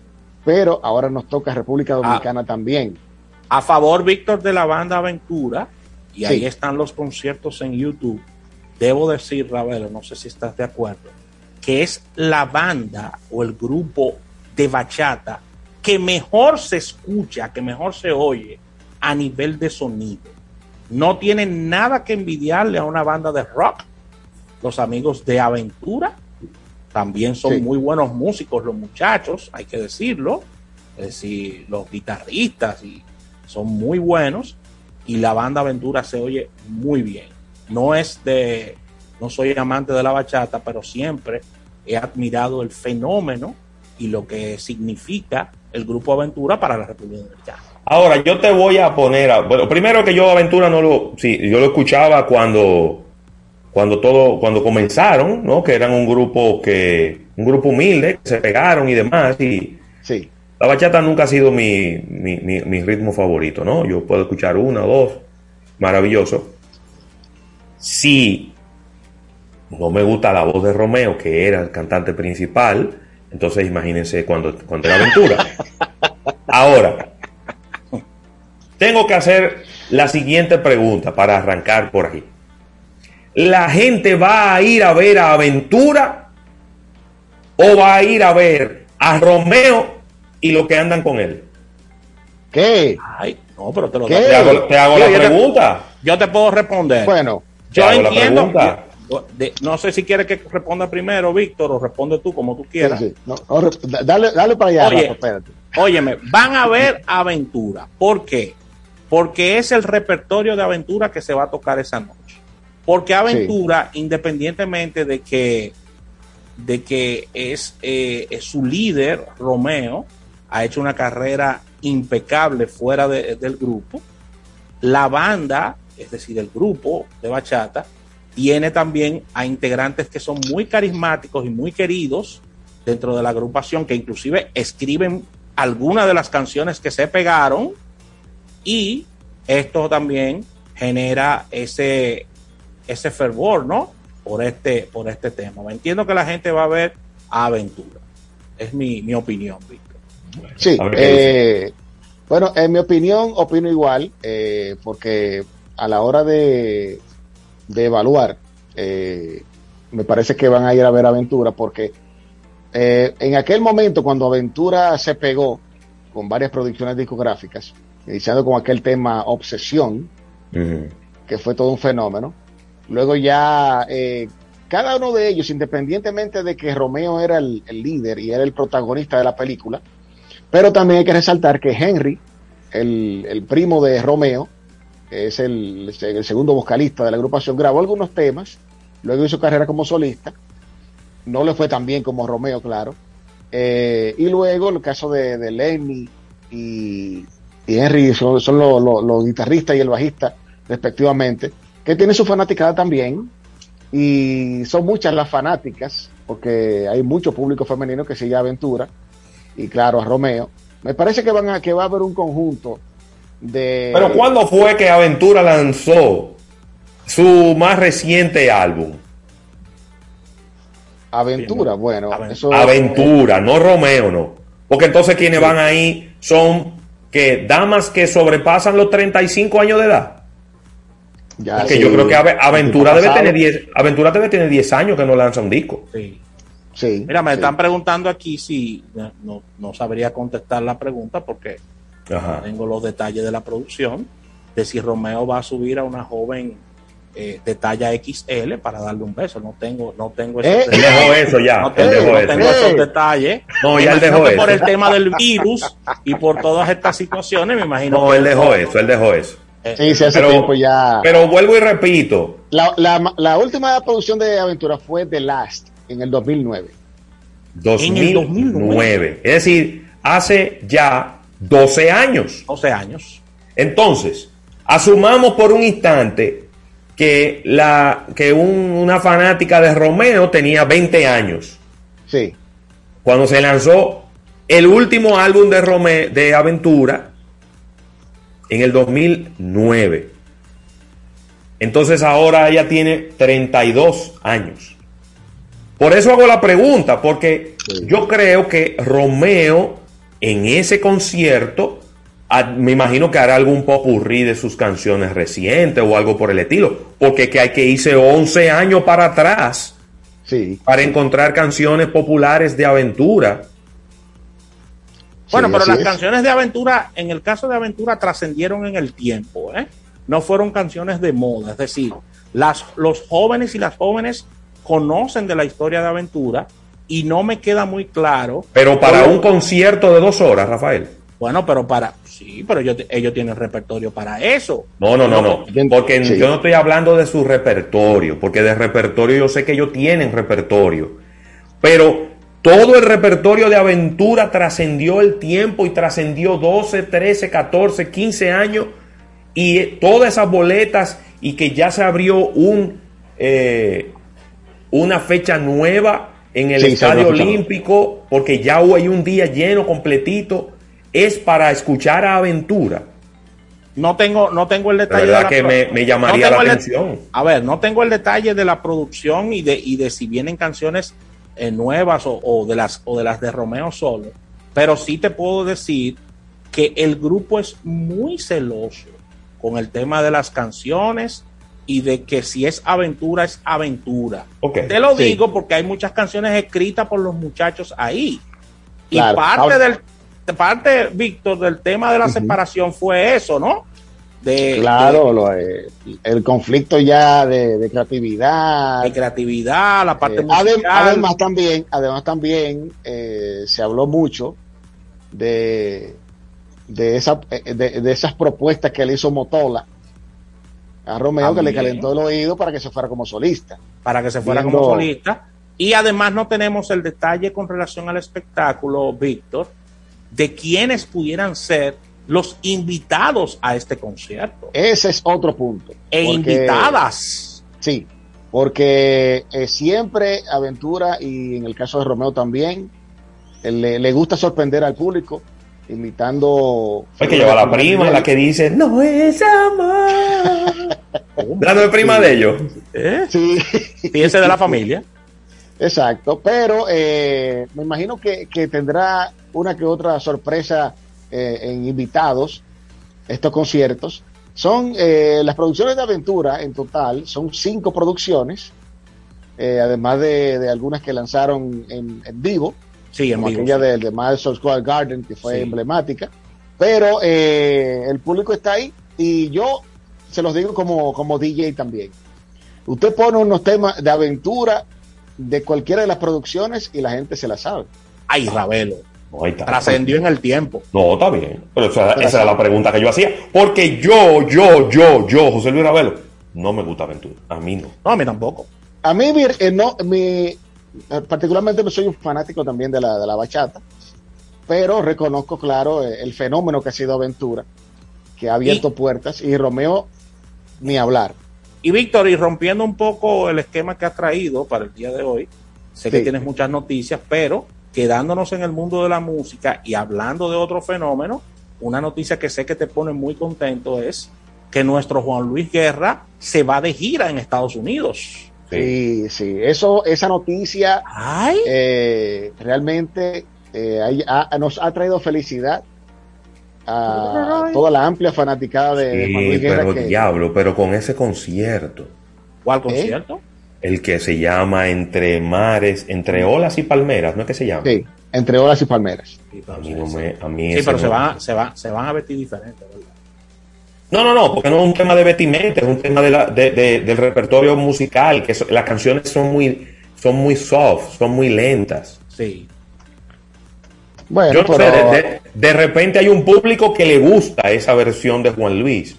pero ahora nos toca República Dominicana también. A favor, Víctor, de la banda Aventura, y Sí. ahí están los conciertos en YouTube. Debo decir, Ravelo, no sé si estás de acuerdo, que es la banda o el grupo de bachata que mejor se escucha, que mejor se oye a nivel de sonido. No tienen nada que envidiarle a una banda de rock. Los amigos de Aventura también son Sí. muy buenos músicos, los muchachos, hay que decirlo. Es decir, los guitarristas y son muy buenos y la banda Aventura se oye muy bien. No es de, no soy amante de la bachata, pero siempre he admirado el fenómeno y lo que significa el grupo Aventura para la República Dominicana. Ahora, yo te voy a poner. a- bueno, primero que yo Aventura no lo. Sí, yo lo escuchaba cuando. Cuando todo. Cuando comenzaron, ¿no? Que eran un grupo que. Un grupo humilde, que se pegaron y demás. Y. Sí. La bachata nunca ha sido mi, mi, mi- mi ritmo favorito, ¿no? Yo puedo escuchar una dos. Maravilloso. Si no me gusta la voz de Romeo, que era el cantante principal, entonces imagínense cuando, cuando era Aventura. Ahora, tengo que hacer la siguiente pregunta para arrancar por ahí. ¿La gente va a ir a ver a Aventura o va a ir a ver a Romeo y lo que andan con él? ¿Qué? Ay, no, pero te lo ¿Qué? Te hago, te hago Yo- la yo te- pregunta. Yo te puedo responder. Bueno, yo entiendo. de- no sé si quieres que responda primero, Víctor, o responde tú como tú quieras. Sí, sí. No, no, re- da- dale, dale para allá, Oye. Rafa. Óyeme, van a ver Aventura. ¿Por qué? Porque es el repertorio de Aventura que se va a tocar esa noche. Porque Aventura, independientemente de que, de que es, eh, es su líder, Romeo, ha hecho una carrera impecable fuera de- del grupo. La banda, es decir, el grupo de bachata, tiene también a integrantes que son muy carismáticos y muy queridos dentro de la agrupación, que inclusive escriben algunas de las canciones que se pegaron y esto también genera ese, ese fervor, ¿no? Por este, por este tema. Entiendo que la gente va a ver a Aventura. Es mi, mi opinión, Víctor. Sí, eh, bueno, en mi opinión, opino igual, eh, porque a la hora de, de evaluar, eh, me parece que van a ir a ver Aventura, porque eh, en aquel momento, cuando Aventura se pegó con varias producciones discográficas, iniciando con aquel tema Obsesión, que fue todo un fenómeno. Luego ya eh, cada uno de ellos, independientemente de que Romeo era el, el líder y era el protagonista de la película, pero también hay que resaltar que Henry, el, el primo de Romeo, es el, el segundo vocalista de la agrupación, grabó algunos temas, luego hizo carrera como solista, no le fue tan bien como Romeo, claro, Eh, y luego el caso de, de Lenny y, y Henry son, son los, los- guitarristas y el bajista respectivamente, que tienen su fanaticada también, y son muchas las fanáticas, porque hay mucho público femenino que sigue a Aventura, y claro, a Romeo. Me parece que, van a, que va a haber un conjunto de... Pero ¿cuándo fue que Aventura lanzó su más reciente álbum? Aventura, bueno, eso... Aventura, no Romeo, no. Porque entonces quienes van ahí son que damas que sobrepasan los 35 años de edad. Ya, Porque sí. yo creo que Ave- Aventura debe tener 10, Aventura debe tener 10 años que no lanza un disco. Sí. Sí, Mira, me sí. están preguntando aquí si no- no sabría contestar la pregunta porque Ajá. tengo los detalles de la producción de si Romeo va a subir a una joven eh, de talla XL para darle un beso. No tengo, no tengo Eh, Él dejó eso ya. No él tengo, dejó no eso. tengo Eh. esos detalles. No, ya él dejó eso. Por el tema del virus y por todas estas situaciones, me imagino No, que él dejó eso, él dejó eso. Eh, Sí, sí, hace Pero- tiempo ya... Pero vuelvo y repito, La, la, la última producción de Aventura fue The Last, en el 2009. 2009. Es decir, hace ya 12 años. 12 años. Entonces, asumamos por un instante que, la, que un- una fanática de Romeo tenía 20 años Sí, cuando se lanzó el último álbum de Romeo de Aventura en el 2009. Entonces ahora ella tiene 32 años. Por eso hago la pregunta, porque yo creo que Romeo en ese concierto, ah, me imagino que hará algún popurrí de sus canciones recientes o algo por el estilo, porque que hay que irse 11 años para atrás sí. para encontrar canciones populares de aventura. Bueno, Sí, pero las es. canciones de aventura, en el caso de aventura, trascendieron en el tiempo, ¿eh? No fueron canciones de moda, es decir, las, los jóvenes y las jóvenes conocen de la historia de aventura y no me queda muy claro. Pero para un concierto de dos horas, Rafael. Bueno, pero para, sí, pero ellos, ellos tienen repertorio para eso. No, no, no, no. Porque Sí. yo no estoy hablando de su repertorio, porque de repertorio yo sé que ellos tienen repertorio. Pero todo el repertorio de aventura trascendió el tiempo y trascendió 12, 13, 14, 15 años y todas esas boletas y que ya se abrió un eh, una fecha nueva en el Sí, Estadio Olímpico, porque ya hay un día lleno completito, es para escuchar a Aventura. No tengo, no tengo el De detalle. verdad la que pro- me, me llamaría la atención. A ver, no tengo el detalle de la producción y de, y de si vienen canciones eh, nuevas o, o de las, o de las de Romeo solo, pero sí te puedo decir que el grupo es muy celoso con el tema de las canciones y de que si es aventura, es aventura. Te lo Sí. digo porque hay muchas canciones escritas por los muchachos ahí. Y Claro. parte Ahora- del parte, Víctor, del tema de la separación fue eso, ¿no? De, Claro, lo, eh, el conflicto ya de, de creatividad. de creatividad, la parte Eh, musical. además también, además también eh, se habló mucho de, de, esa, eh, de, de esas propuestas que le hizo Motola a Romeo, que le calentó el oído para que se fuera como solista. para que se fuera Viendo- como solista. Y además no tenemos el detalle con relación al espectáculo, Víctor, de quienes pudieran ser los invitados a este concierto. Ese es otro punto. E Porque- invitadas. Sí, porque eh, siempre Aventura y en el caso de Romeo también eh, le, le gusta sorprender al público imitando Hay que llevar a la prima, la que dice, no es amor. La no es prima de ellos. ¿Eh? Sí. Fíjense de la familia. Exacto, pero eh, me imagino que, que tendrá una que otra sorpresa eh, en invitados estos conciertos. Son eh, las producciones de aventura en total, son cinco producciones, eh, además de, de algunas que lanzaron en, en vivo, Sí, en como vivo, aquella sí. del de Madison Square Garden, que fue Sí. emblemática, pero eh, el público está ahí y yo se los digo como, como DJ también. Usted pone unos temas de aventura de cualquiera de las producciones y la gente se la sabe. Ay, Ravelo. No. Trascendió en el tiempo. No, está bien. Pero esa, esa era la pregunta que yo hacía. Porque yo, yo, yo, yo, José Luis Ravelo, no me gusta Aventura. A mí no. No, a mí tampoco. A mí, mi- eh, no, mi, particularmente no soy un fanático también de la, de la bachata, pero reconozco, claro, eh, el fenómeno que ha sido Aventura, que ha abierto puertas y Romeo, ni hablar. Y Víctor, y rompiendo un poco el esquema que has traído para el día de hoy, sé que tienes muchas noticias, pero quedándonos en el mundo de la música y hablando de otro fenómeno, una noticia que sé que te pone muy contento es que nuestro Juan Luis Guerra se va de gira en Estados Unidos. Sí, sí, eso, esa noticia eh, realmente eh, ha- nos ha traído felicidad a toda la amplia fanaticada de, Sí, Guerra. pero que- diablo, pero con ese concierto. ¿Cuál concierto? El que se llama Entre Mares, Entre Olas y Palmeras, ¿no es que se llama? Sí, entre olas y palmeras. A mí no me. A mí Sí, pero no- se van, se, van, se van a vestir diferente, ¿verdad? No, no, no, porque no es un tema de vestimenta, es un tema de la- de- de- del repertorio musical, que so- las canciones son muy, son muy soft, son muy lentas. Sí. Bueno, Yo no sé, pero- de, de- de repente hay un público que le gusta esa versión de Juan Luis.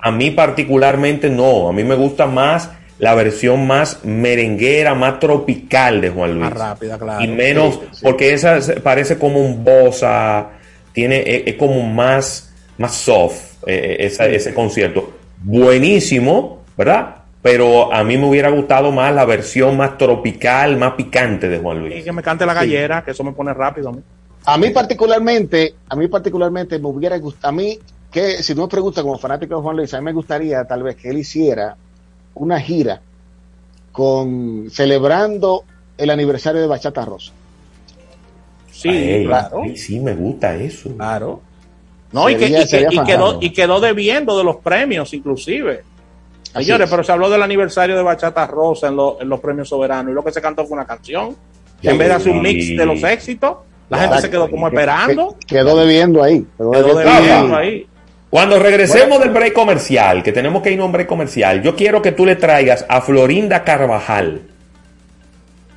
A mí particularmente no, a mí me gusta más la versión más merenguera, más tropical de Juan Luis. Más rápida, claro. Y menos, Sí, sí. porque esa parece como un bossa, tiene, es, es como más, más soft eh, esa- Sí. ese concierto. Buenísimo, ¿verdad? Pero a mí me hubiera gustado más la versión más tropical, más picante de Juan Luis. Y que me cante la gallera, que eso me pone rápido a mí. A mí particularmente, a mí particularmente me hubiera gustado, a mí que si tú me preguntas como fanático de Juan Luis, a mí me gustaría tal vez que él hiciera una gira con celebrando el aniversario de Bachata Rosa. Sí, Ay, claro. sí, me gusta eso. Claro. No, y, que, y que- y quedó, y quedó debiendo de los premios, inclusive. Así Señores, es. pero se habló del aniversario de Bachata Rosa en, lo- en los premios soberanos y lo que se cantó fue una canción. Sí. En vez de hacer un mix de los éxitos, la gente se quedó como esperando. Que- quedó debiendo ahí. Quedó, Quedó debiendo debiendo ahí. ahí. Cuando regresemos del break comercial, que tenemos que ir a un break comercial, yo quiero que tú le traigas a Florinda Carvajal.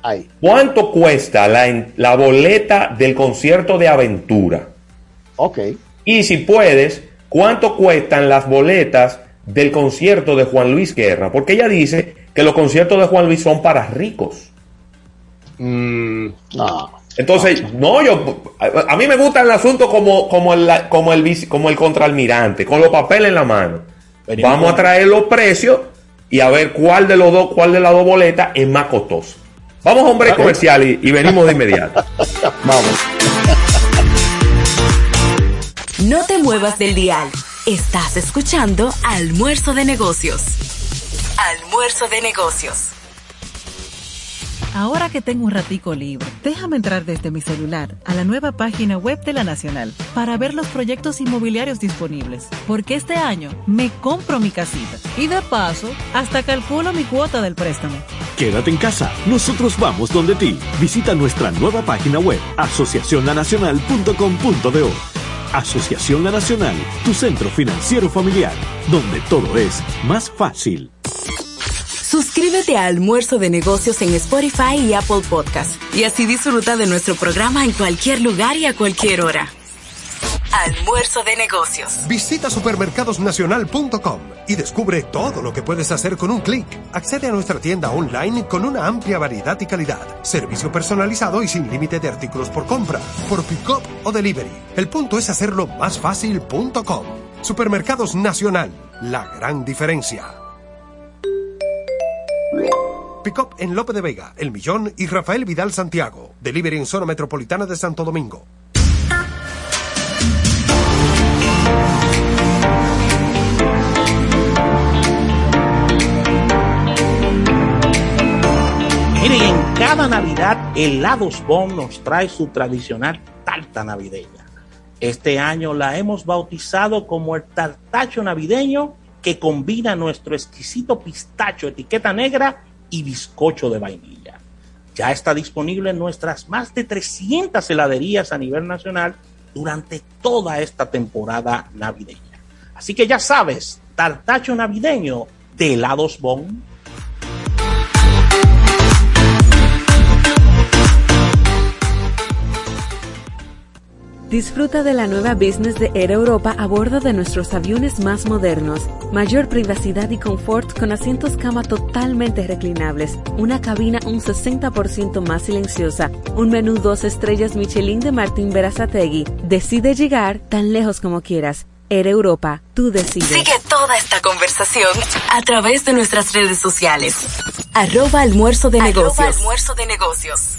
Ahí. ¿Cuánto cuesta la, la boleta del concierto de aventura? Ok. Y si puedes, ¿cuánto cuestan las boletas del concierto de Juan Luis Guerra? Porque ella dice que los conciertos de Juan Luis son para ricos. Mm, no. Entonces, no, yo, a, a mí me gusta el asunto como, como, el, como, el, como el contraalmirante, con los papeles en la mano. Venimos Vamos a traer los precios y a ver cuál de los dos, cuál de las dos boletas es más costoso. Vamos a break comercial y, y venimos de inmediato. Vamos. No te muevas del dial. Estás escuchando Almuerzo de Negocios. Almuerzo de Negocios. Ahora que tengo un ratico libre, déjame entrar desde mi celular a la nueva página web de la Nacional para ver los proyectos inmobiliarios disponibles, porque este año me compro mi casita y de paso hasta calculo mi cuota del préstamo. Quédate en casa, nosotros vamos donde ti. Visita nuestra nueva página web, asociacionlanacional.com.do. Asociación La Nacional, tu centro financiero familiar, donde todo es más fácil. Suscríbete a Almuerzo de Negocios en Spotify y Apple Podcast y así disfruta de nuestro programa en cualquier lugar y a cualquier hora. Almuerzo de Negocios. Visita supermercadosnacional.com y descubre todo lo que puedes hacer con un clic. Accede a nuestra tienda online con una amplia variedad y calidad. Servicio personalizado y sin límite de artículos por compra, por pick-up o delivery. El punto es hacerlo más fácil.com. Supermercados Nacional, la gran diferencia. Pick-up en Lope de Vega, El Millón y Rafael Vidal Santiago. Delivery en zona metropolitana de Santo Domingo. Mire, y en cada Navidad, Helados Bon nos trae su tradicional tarta navideña. Este año la hemos bautizado como el tartacho navideño que combina nuestro exquisito pistacho etiqueta negra y bizcocho de vainilla. Ya está disponible en nuestras más de 300 heladerías a nivel nacional durante toda esta temporada navideña. Así que ya sabes, tartacho navideño de helados Bon. Disfruta de la nueva business de Air Europa a bordo de nuestros aviones más modernos. Mayor privacidad y confort con asientos cama totalmente reclinables, una cabina un 60% más silenciosa, un menú dos estrellas Michelin de Martín Berazategui. Decide llegar tan lejos como quieras. Air Europa, tú decides. Sigue toda esta conversación a través de nuestras redes sociales. Arroba Almuerzo de Arroba Negocios. Almuerzo de Negocios.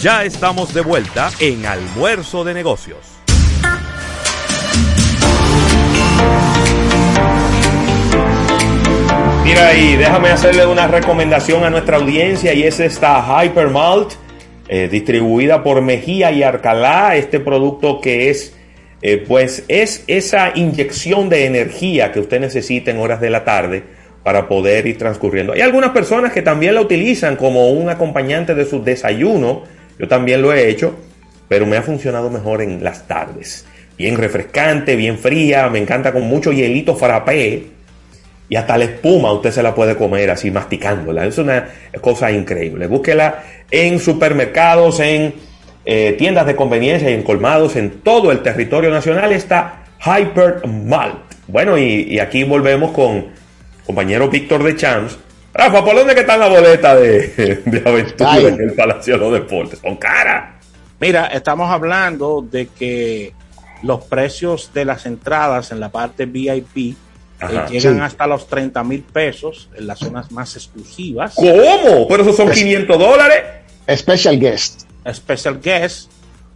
Ya estamos de vuelta en Almuerzo de Negocios. Mira ahí, déjame hacerle una recomendación a nuestra audiencia y es esta Hypermalt, eh, distribuida por Mejía y Arcalá, este producto que es, eh, pues es esa inyección de energía que usted necesita en horas de la tarde para poder ir transcurriendo. Hay algunas personas que también la utilizan como un acompañante de su desayuno, yo también lo he hecho, pero me ha funcionado mejor en las tardes. Bien refrescante, bien fría, me encanta con mucho hielito frappé. Y hasta la espuma usted se la puede comer así masticándola. Es una cosa increíble. Búsquela en supermercados, en eh, tiendas de conveniencia y en colmados en todo el territorio nacional. Está Hyper Malt. Bueno, y, aquí volvemos con compañero Víctor de Champs. Rafa, ¿por dónde que está la boleta de, de aventura Ay. en el Palacio de los Deportes? Con cara. Mira, estamos hablando de que los precios de las entradas en la parte VIP eh, llegan Sí. hasta los 30 mil pesos en las zonas más exclusivas. ¿Cómo? Pero esos son Es- 500 dólares. Special guest. Special guest.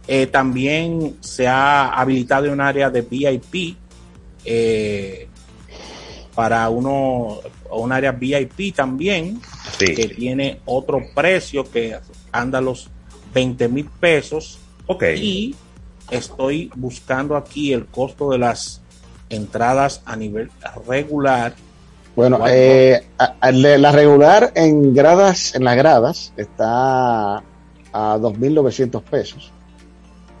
Eh, también se ha habilitado un área de VIP eh, para uno, un área VIP también, Sí. que tiene otro precio que anda a los 20 mil pesos. Ok. Y estoy buscando aquí el costo de las entradas a nivel regular. Bueno, eh, la regular en gradas, en las gradas, está a 2.900 pesos.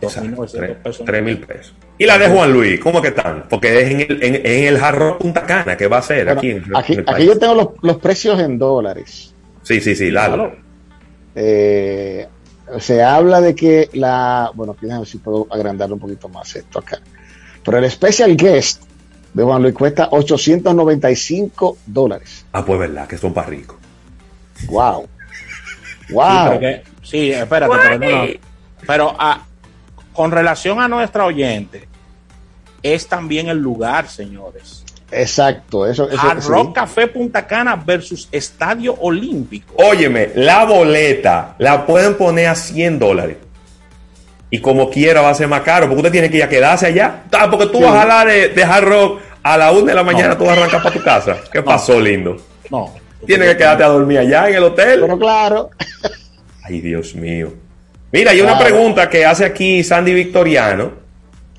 2.900 pesos. 3 mil pesos. Y la de Juan Luis, ¿cómo que están? Porque es en el, en, en el Jarro Punta Cana que va a ser Bueno, aquí en, aquí, en el aquí país. yo tengo los, los precios en dólares. Sí, sí, sí, Lalo. Eh, se habla de que la. Bueno, aquí déjame ver si puedo agrandarlo un poquito más esto acá. Pero el Special Guest de Juan Luis cuesta 895 dólares. Ah, pues verdad, que son para ricos. ¡Wow! ¡Wow! que- sí, espérate, pero no, no. Pero ah, con relación a nuestra oyente, es también el lugar, señores. Exacto, eso, eso Hard sí. Rock Café Punta Cana versus Estadio Olímpico. Óyeme, la boleta la pueden poner a 100 dólares. Y como quiera va a ser más caro, porque usted tiene que ir a quedarse allá. Ah, porque tú Sí. vas a hablar de, de Hard Rock a la 1 de la mañana, tú vas a arrancar para tu casa. ¿Qué pasó, lindo? No. Tienes que quedarte a dormir allá en el hotel. Pero claro. Ay, Dios mío. Mira, hay una pregunta que hace aquí Sandy Victoriano.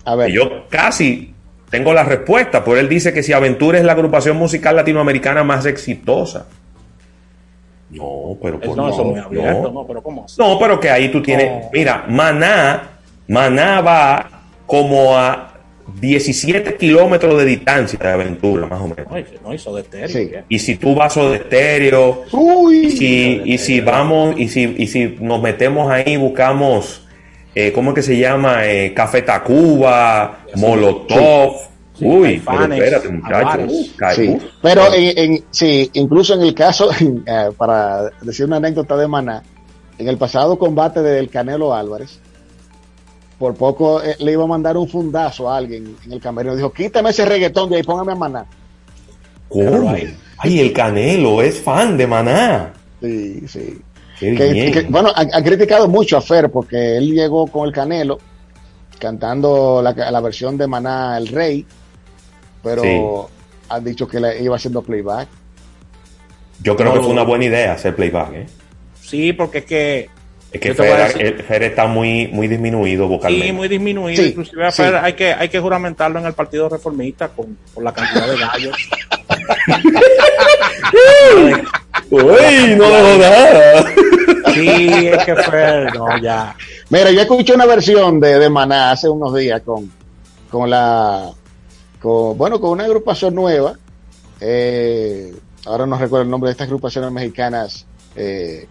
A ver. Y yo casi tengo la respuesta, pero él dice que si Aventura es la agrupación musical latinoamericana más exitosa. No, pero Es- por no, eso es muy no, abierto, no. no, pero ¿cómo así? No, pero que ahí tú tienes. No. Mira, Maná, Maná va como a 17 kilómetros de distancia de aventura, más o menos. No, hizo- no hizo de estéreo. Y si tú vas de estéreo, Uy. y si, y si vamos, y si, y si nos metemos ahí, buscamos, eh, ¿cómo es que se llama? Eh, Café Tacuba, Molotov. Sí, Uy, pero espérate, muchachos. Sí, pero en, en- sí, incluso en el caso, eh, para decir una anécdota de Maná, en el pasado combate del Canelo Álvarez, por poco eh, le iba a mandar un fundazo a alguien en el camerino. Dijo, quítame ese reggaetón de ahí, póngame a Maná. ¿Cómo? Ay, el Canelo es fan de Maná. Sí, sí. Qué Que- bien. que- bueno, han, han criticado mucho a Fer porque él llegó con el Canelo cantando la, la versión de Maná El Rey, pero han dicho que le iba haciendo playback. Yo creo No, que fue una buena idea hacer playback, ¿eh? Sí, porque es que. Es que Fer, el- Fer está muy, muy disminuido vocalmente. Sí, muy disminuido. Sí, Inclusive a sí. Fer hay, que, hay que juramentarlo en el Partido Reformista con, con la cantidad de gallos. Uy, no dejó nada. Sí, es que Fer, no, ya. Mira, yo escuché una versión de, de Maná hace unos días con, con la, con, bueno, con una agrupación nueva. eh, ahora no recuerdo el nombre de estas agrupaciones mexicanas, eh,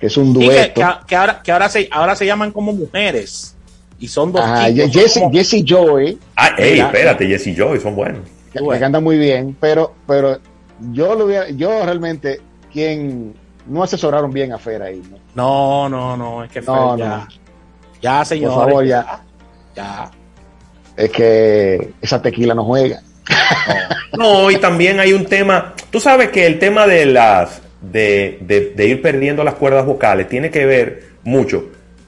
que es un dueto. que, que ahora, que ahora, se, ahora se llaman como mujeres. Y son dos tipos. son Jesse, como- Jesse Joy, Ah, ey, Mira. espérate, Jesse Joy, son buenos. que, que canta muy bien, pero, pero yo lo hubiera, yo realmente, quien no asesoraron bien a Fer ahí, ¿no? No, no, no, es que Fer No, ya. no. Ya, señor. Por favor, ya. Ya. Es que esa tequila no juega. No, y también hay un tema. Tú sabes que el tema de las. De, de- de ir perdiendo las cuerdas vocales tiene que ver mucho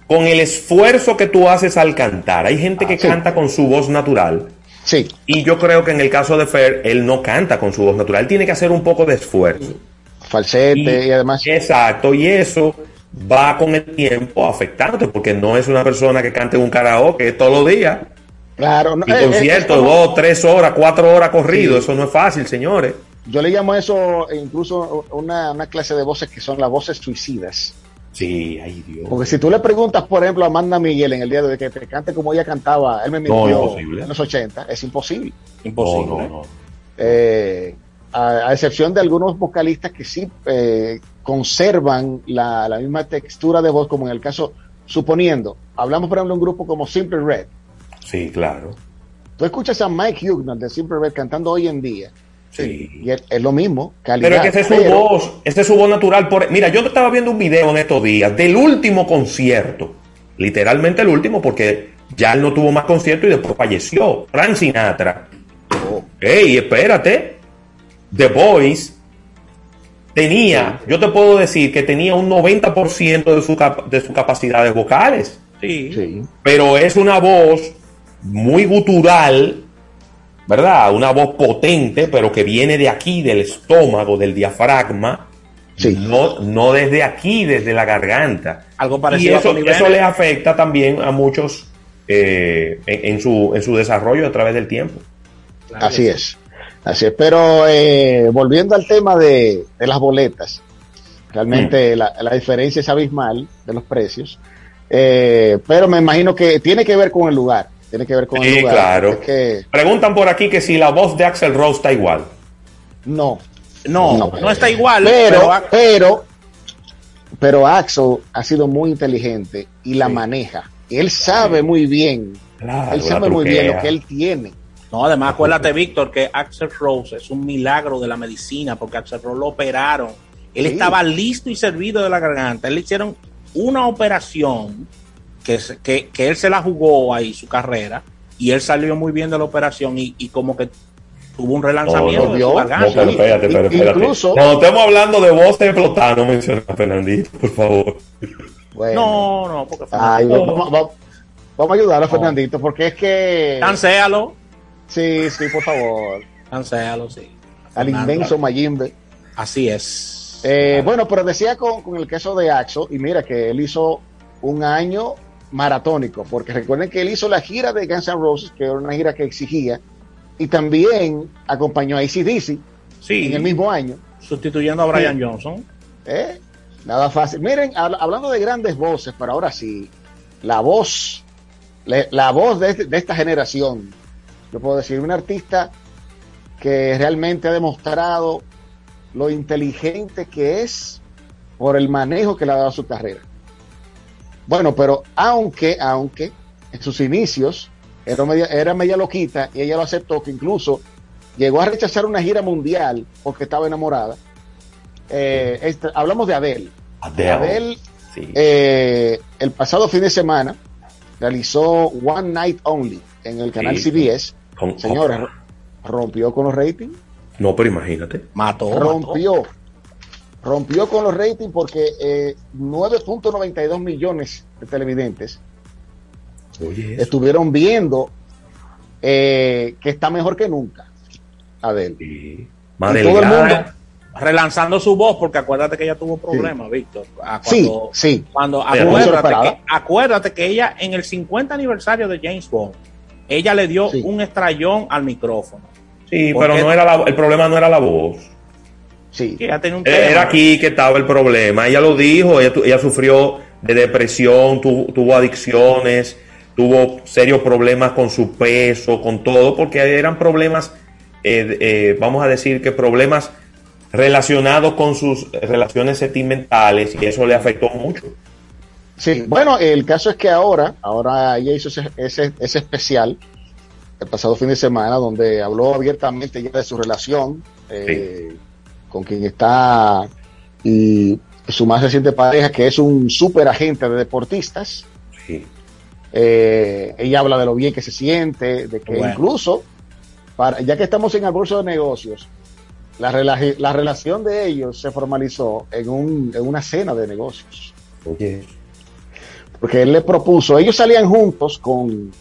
con el esfuerzo que tú haces al cantar. Hay gente que Ah, sí. canta con su voz natural. Sí, Y yo creo que en el caso de Fer, él no canta con su voz natural. Él tiene que hacer un poco de esfuerzo. falsete y, además. Exacto, y eso va con el tiempo afectándote, porque no es una persona que cante un karaoke todos los días. Claro, no, Y eh, eh, conciertos, es como- dos, tres horas, cuatro horas corrido. Sí. Eso no es fácil, señores. Yo le llamo a eso eh, incluso una, una clase de voces que son las voces suicidas. Sí, ay Dios. Porque si tú le preguntas, por ejemplo, a Amanda Miguel en el día de hoy que te cante como ella cantaba, él me mintió imposible. en los 80, es imposible. Imposible. No, no, no. Eh, a, a excepción de algunos vocalistas que sí eh, conservan la, la misma textura de voz, como en el caso, suponiendo, hablamos por ejemplo de un grupo como Simple Red. Sí, claro. tú escuchas a Mike Hughner de Simple Red cantando hoy en día. Sí. Y es, es lo mismo, calidad. Pero es que ese es su pero- voz, ese es su voz natural. Por... Mira, yo estaba viendo un video en estos días del último concierto, literalmente el último, porque ya él no tuvo más concierto y después falleció. Frank Sinatra. Ey, espérate. The Voice tenía, yo te puedo decir que tenía un 90% de, su cap- de sus capacidades vocales. Sí. Pero es una voz muy gutural, ¿verdad? Una voz potente, pero que viene de aquí, del estómago, del diafragma. No, no desde aquí, desde la garganta. Algo Y parecido a eso, Tony eso Bennett. le afecta también a muchos eh, en, en su, en su desarrollo a través del tiempo. Así es. Así es. Pero eh, volviendo al tema de, de las boletas, Mm. realmente la, la diferencia es abismal de los precios. Eh, pero me imagino que tiene que ver con el lugar. Tiene que ver con el Sí, lugar. claro. Es que Preguntan por aquí que si la voz de Axel Rose está igual. no. No, no, está igual. Pero, pero- pero, pero Axel ha sido muy inteligente y la maneja. Él sabe muy bien. Claro, él sabe muy bien lo que él tiene. No, además acuérdate, Víctor, que Axel Rose es un milagro de la medicina, porque Axel Rose lo operaron. Él Sí. estaba listo y servido de la garganta. Él le hicieron una operación que, se- que, que él se la jugó ahí, su carrera, y él salió muy bien de la operación y, y como que tuvo un relanzamiento No, de no, su no, pero espérate, pero espérate. Incluso- Cuando estemos hablando de voz de explotar, no menciones a Fernandito, por favor. No, no, porque Ay, vamos, vamos- vamos a ayudar a Fernandito porque es que. Cancéalo. Sí, sí, por favor. Cancéalo, sí. Al Fernando. inmenso Mayimbe. Así es. Eh, bueno, pero decía con, con el caso de Axo, y mira que él hizo un año maratónico, porque recuerden que él hizo la gira de Guns N' Roses, que era una gira que exigía, y también acompañó a ACDC Sí. en el mismo año. Sustituyendo a Brian Sí. Johnson. ¿Eh? Nada fácil. Miren, habla- hablando de grandes voces, pero ahora sí, la voz, la voz de, este- de esta generación, yo puedo decir, un artista que realmente ha demostrado lo inteligente que es por el manejo que le ha dado a su carrera. Bueno, pero aunque, aunque en sus inicios era media, era media loquita y ella lo aceptó, que incluso llegó a rechazar una gira mundial porque estaba enamorada. Eh, este- hablamos de Adele. Adele. Adele, eh, el pasado fin de semana realizó One Night Only en el canal Sí. CBS. Con- Señores, rompió con los ratings. No, pero imagínate. Mató. rompió. Rompió con los ratings porque eh, 9.92 millones de televidentes Oye, estuvieron viendo eh, que está mejor que nunca. Adele. Más Y todo el mundo- relanzando su voz, porque acuérdate que ella tuvo problemas, Víctor. Ah, Sí, Cuando, sí. Cuando, acuérdate, que, acuérdate que ella, en el 50 aniversario de James Bond, ella le dio un estrellón al micrófono. Sí, Porque- pero no era la- el problema no era la voz. Sí. un. Era aquí que estaba el problema. Ella lo dijo, ella, ella sufrió de depresión, tu- tuvo adicciones, tuvo serios problemas con su peso, con todo, porque eran problemas, eh, eh, vamos a decir que problemas relacionados con sus relaciones sentimentales y eso le afectó mucho. Sí, bueno, el caso es que ahora, ahora ella hizo ese, ese, ese especial el pasado fin de semana donde habló abiertamente ya de su relación eh, con quien está y su más reciente pareja, que es un super agente de deportistas. Sí. Eh, ella habla de lo bien que se siente, de que Bueno. incluso, para, ya que estamos en el bolso de negocios, la, rela- la relación de ellos se formalizó en, un, en una cena de negocios Oye, porque él le propuso, ellos salían juntos con,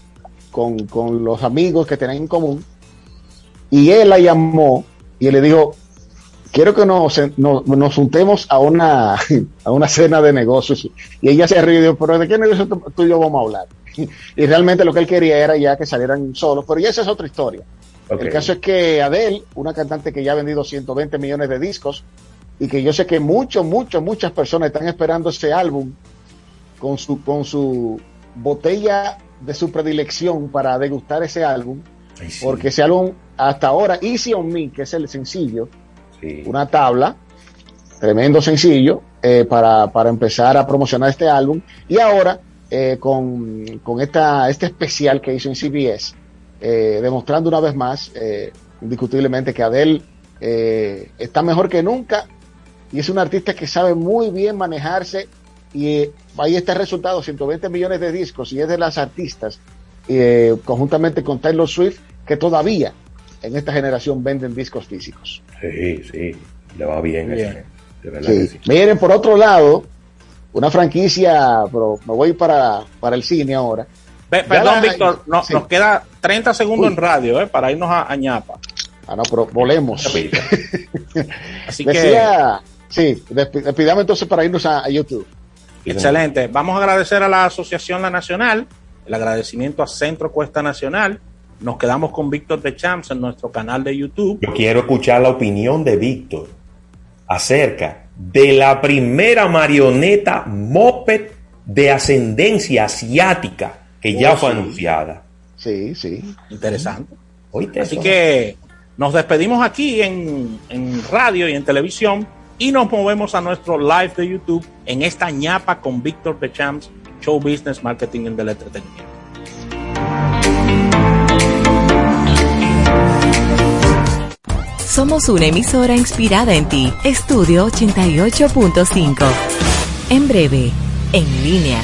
con, con los amigos que tenían en común, y él la llamó y él le dijo, quiero que nos, nos, nos juntemos a una, a una cena de negocios. Y ella se rió y dijo, pero ¿de qué negocio tú y yo vamos a hablar? Y realmente lo que él quería era ya que salieran solos, pero ya esa es otra historia. El caso es que Adele, una cantante que ya ha vendido 120 millones de discos, y que yo sé que muchos, muchos, muchas personas están esperando ese álbum con su, con su botella de su predilección para degustar ese álbum, porque ese álbum hasta ahora, Easy on Me, que es el sencillo, una tabla, tremendo sencillo, eh, para, para empezar a promocionar este álbum, y ahora eh, con, con esta, este especial que hizo en CBS, eh, demostrando una vez más, indiscutiblemente, que Adele está mejor que nunca y es un artista que sabe muy bien manejarse y ahí está el resultado, 120 millones de discos y es de las artistas, conjuntamente con Taylor Swift, que todavía en esta generación venden discos físicos. Sí, sí, le va bien. Bien. eso, De verdad Sí. que sí. Miren, por otro lado, una franquicia, pero me voy para, para el cine ahora. Perdón, la- Víctor, no- sí. nos queda 30 segundos Uy. en radio eh, para irnos a, a ñapa. Ah, no, pero volemos. Así Decía, sí, despi- despidamos entonces para irnos a, a YouTube. Excelente. Vamos a agradecer a la Asociación La Nacional, el agradecimiento a Centro Cuesta Nacional. Nos quedamos con Víctor de Champs en nuestro canal de YouTube. Yo quiero escuchar la opinión de Víctor acerca de la primera marioneta moped de ascendencia asiática que ya Oh, fue sí. anunciada. Sí, sí. Interesante. ¿Oíste Así eso? que nos despedimos aquí en, en radio y en televisión y nos movemos a nuestro live de YouTube en esta ñapa con Víctor de Champs, Show Business Marketing and del Entretenimiento. Somos una emisora inspirada en ti. Estudio 88.5. En breve, en línea.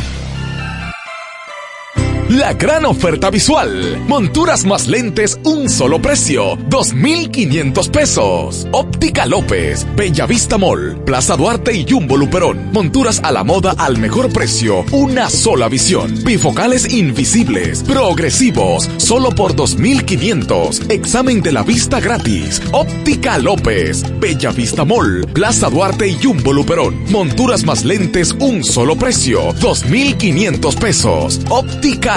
La gran oferta visual. Monturas más lentes, un solo precio. 2,500 pesos. Óptica López, Bellavista Mall, Plaza Duarte y Jumbo Luperón. Monturas a la moda al mejor precio. Una sola visión. Bifocales invisibles. Progresivos. Solo por 2,500. Examen de la vista gratis. Óptica López, Bellavista Mall, Plaza Duarte y Jumbo Luperón. Monturas más lentes, un solo precio. 2,500 pesos. Óptica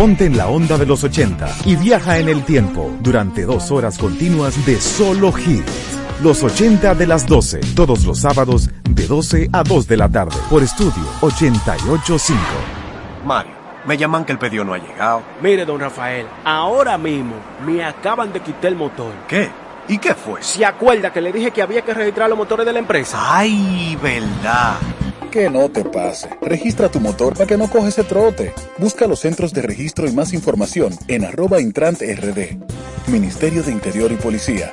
Ponte en la onda de los 80 y viaja en el tiempo durante dos horas continuas de solo hits. Los 80 de las 12, todos los sábados de 12 a 2 de la tarde por estudio 885. Mario, me llaman que el pedido no ha llegado. Mire, don Rafael, ahora mismo me acaban de quitar el motor. ¿Qué? ¿Y qué fue? ¿Se acuerda que le dije que había que registrar los motores de la empresa? Ay, verdad. Que no te pase. Registra tu motor para que no coge ese trote. Busca los centros de registro y más información en arroba intrant rd. Ministerio de Interior y Policía.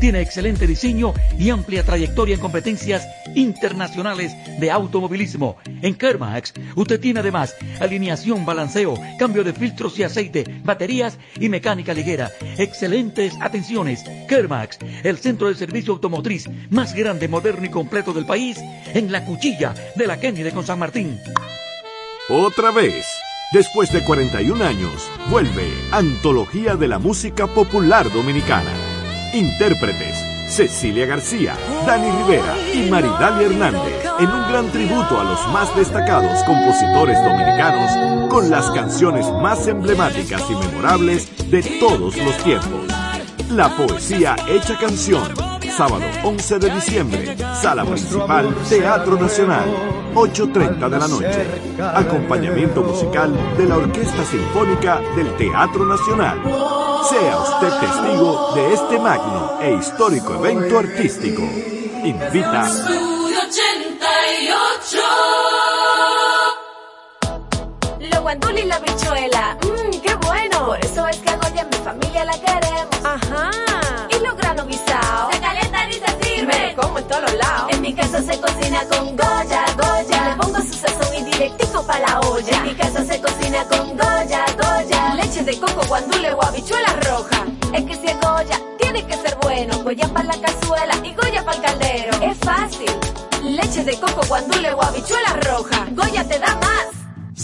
tiene excelente diseño y amplia trayectoria en competencias internacionales de automovilismo. En Kermax, usted tiene además alineación, balanceo, cambio de filtros y aceite, baterías y mecánica ligera. Excelentes atenciones. Kermax, el centro de servicio automotriz más grande, moderno y completo del país, en la cuchilla de la Kennedy con San Martín. Otra vez, después de 41 años, vuelve Antología de la Música Popular Dominicana. Intérpretes, Cecilia García, Dani Rivera y Maridalia Hernández, en un gran tributo a los más destacados compositores dominicanos con las canciones más emblemáticas y memorables de todos los tiempos. La poesía hecha canción, sábado 11 de diciembre, sala principal, Teatro Nacional, 8.30 de la noche. Acompañamiento musical de la Orquesta Sinfónica del Teatro Nacional. Sea usted testigo de este magno e histórico evento artístico. Invita 88. guandul y la bichuela. Mmm, qué bueno. Por eso es que a Goya mi familia la queremos. Ajá. En mi casa se cocina con Goya, Goya. Le pongo su sazón y directico pa' la olla. En mi casa se cocina con Goya, Goya. Leche de coco, guandule o habichuela roja. Es que si es Goya, tiene que ser bueno. Goya para la cazuela y Goya para el caldero. Es fácil. Leche de coco, guandule o habichuela roja. Goya te da más.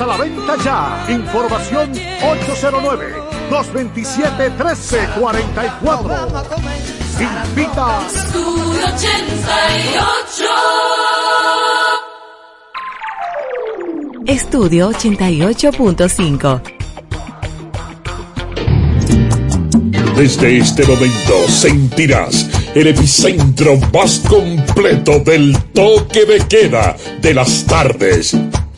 a la venta ya. Información 809. 227-1344. Invita. Estudio 88. Estudio 88.5. Desde este momento sentirás el epicentro más completo del toque de queda de las tardes.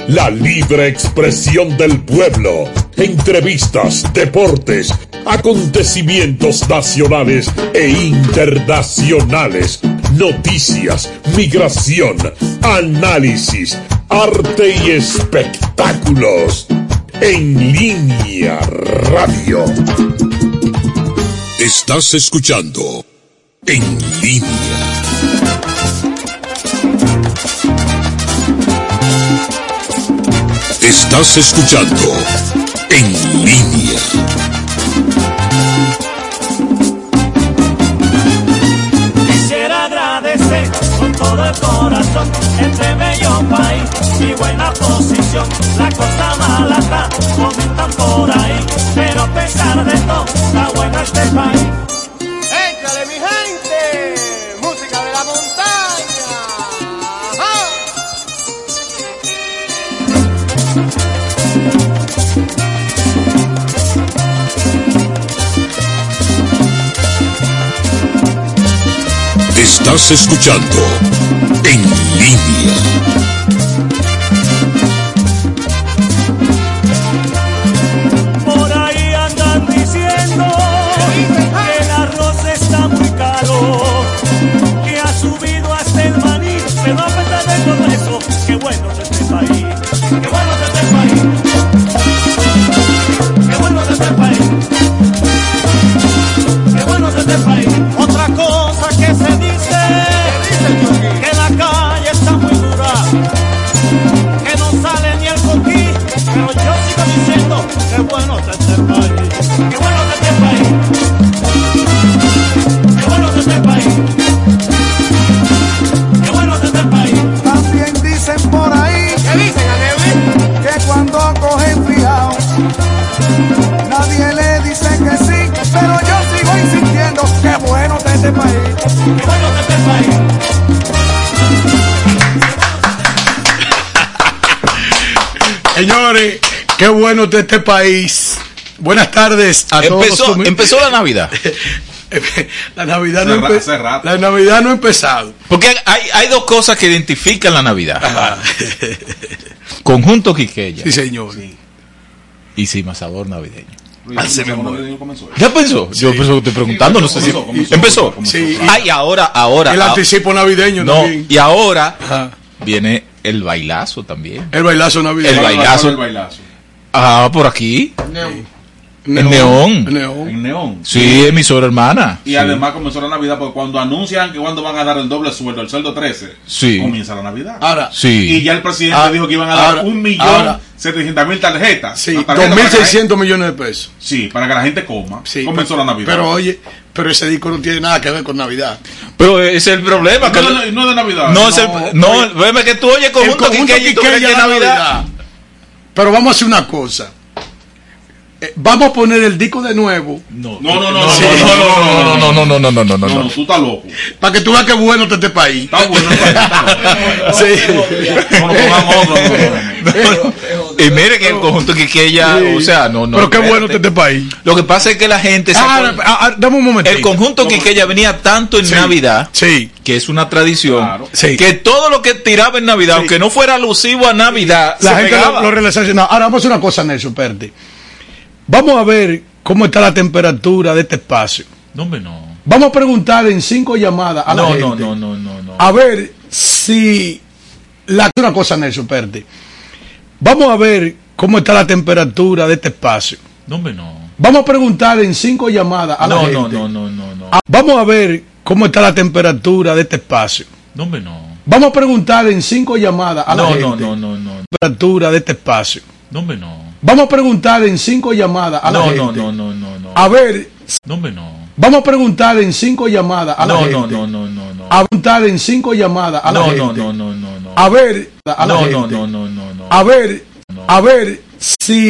La libre expresión del pueblo, entrevistas, deportes, acontecimientos nacionales e internacionales, noticias, migración, análisis, arte y espectáculos. En línea radio. Estás escuchando En línea. Estás escuchando En línea. Quisiera agradecer con todo el corazón este bello país, mi buena posición. La cosa mala está, comentan por ahí, pero a pesar de todo, está bueno este país. Estás escuchando En línea. Qué bueno está este país. Buenas tardes a todos. Empezó, los- empezó la Navidad. la Navidad no Hace empe- hace rato. La Navidad no ha empezado. Porque hay, hay dos cosas que identifican la Navidad. Conjunto Quiqueya. Sí, señor. Y sin más sabor navideño. Así mismo. ¿Ya pensó? Yo pensó que estoy preguntando, no sé si empezó. Sí. Ah, y ahora, ahora. El ah, anticipo navideño No, también. y ahora viene el bailazo también. El bailazo navideño. El bailazo. Ah, por aquí. El neón. El neón. En neón. Sí, emisora hermana. Y Sí. además comenzó la Navidad porque cuando anuncian que cuando van a dar el doble sueldo, el sueldo 13, Sí. comienza la Navidad. Ahora, Sí. Y ya el presidente Ah, dijo que iban a dar ahora, un millón ahora. setecientas mil tarjetas. Sí, La tarjeta para que la 2.600 millones de pesos. gente- Sí, para que la gente coma. Sí, comenzó pero, la Navidad. Pero oye, Pero ese disco no tiene nada que ver con Navidad. Pero ese es el problema. que- No, no es de Navidad. No, es el- no, veme que tú oyes conjunto, El conjunto Quiqueya Quiqueya. Navidad. Pero vamos a hacer una cosa. Eh, vamos a poner el disco de nuevo. No, No, no, no, Sí. no, no, no, no, no, no, no, no, no, no, no, No, no, tú estás loco. Para que tú veas qué bueno está este país. Está bueno. Sí. No, no pongamos otro, no, no, no. Y mire que el conjunto Quiqueya, Sí. o sea, no, no. Pero qué bueno está este país. Lo que pasa es que la gente se Ah, pone- ah, ah, dame un momento. El conjunto Quiqueya venía tanto en Sí. Navidad, Sí. que es una tradición, Claro. Sí. que todo lo que tiraba en Navidad, aunque no fuera alusivo a Navidad, La se gente pegaba. lo, lo relaciona. Ahora vamos a hacer una cosa, Nelson, espérate. Vamos a ver cómo está la temperatura de este espacio. No, hombre, no. Vamos a preguntar en cinco llamadas a la No, gente. no, no, no, no, no. A ver si la una cosa, Nelson, espérate. Vamos a ver cómo está la temperatura de este espacio. No, hombre, no. Vamos a preguntar en cinco llamadas a la No, gente. no, no, no, no, no. Ah, Vamos a ver cómo está la temperatura de este espacio. No, hombre, no. Vamos a preguntar en cinco llamadas a la No, gente. no, no, no, no. temperatura de este espacio. No, hombre, no. Vamos a preguntar en cinco llamadas a la No, gente. no, no, no, no, no. A ver, No, no. vamos a preguntar en cinco llamadas a la No, gente. no, no, no, no, no. A preguntar en cinco llamadas a la gente. no, no, no, no, no. A ver, a la gente. no, no, no, no, no. A ver, a ver si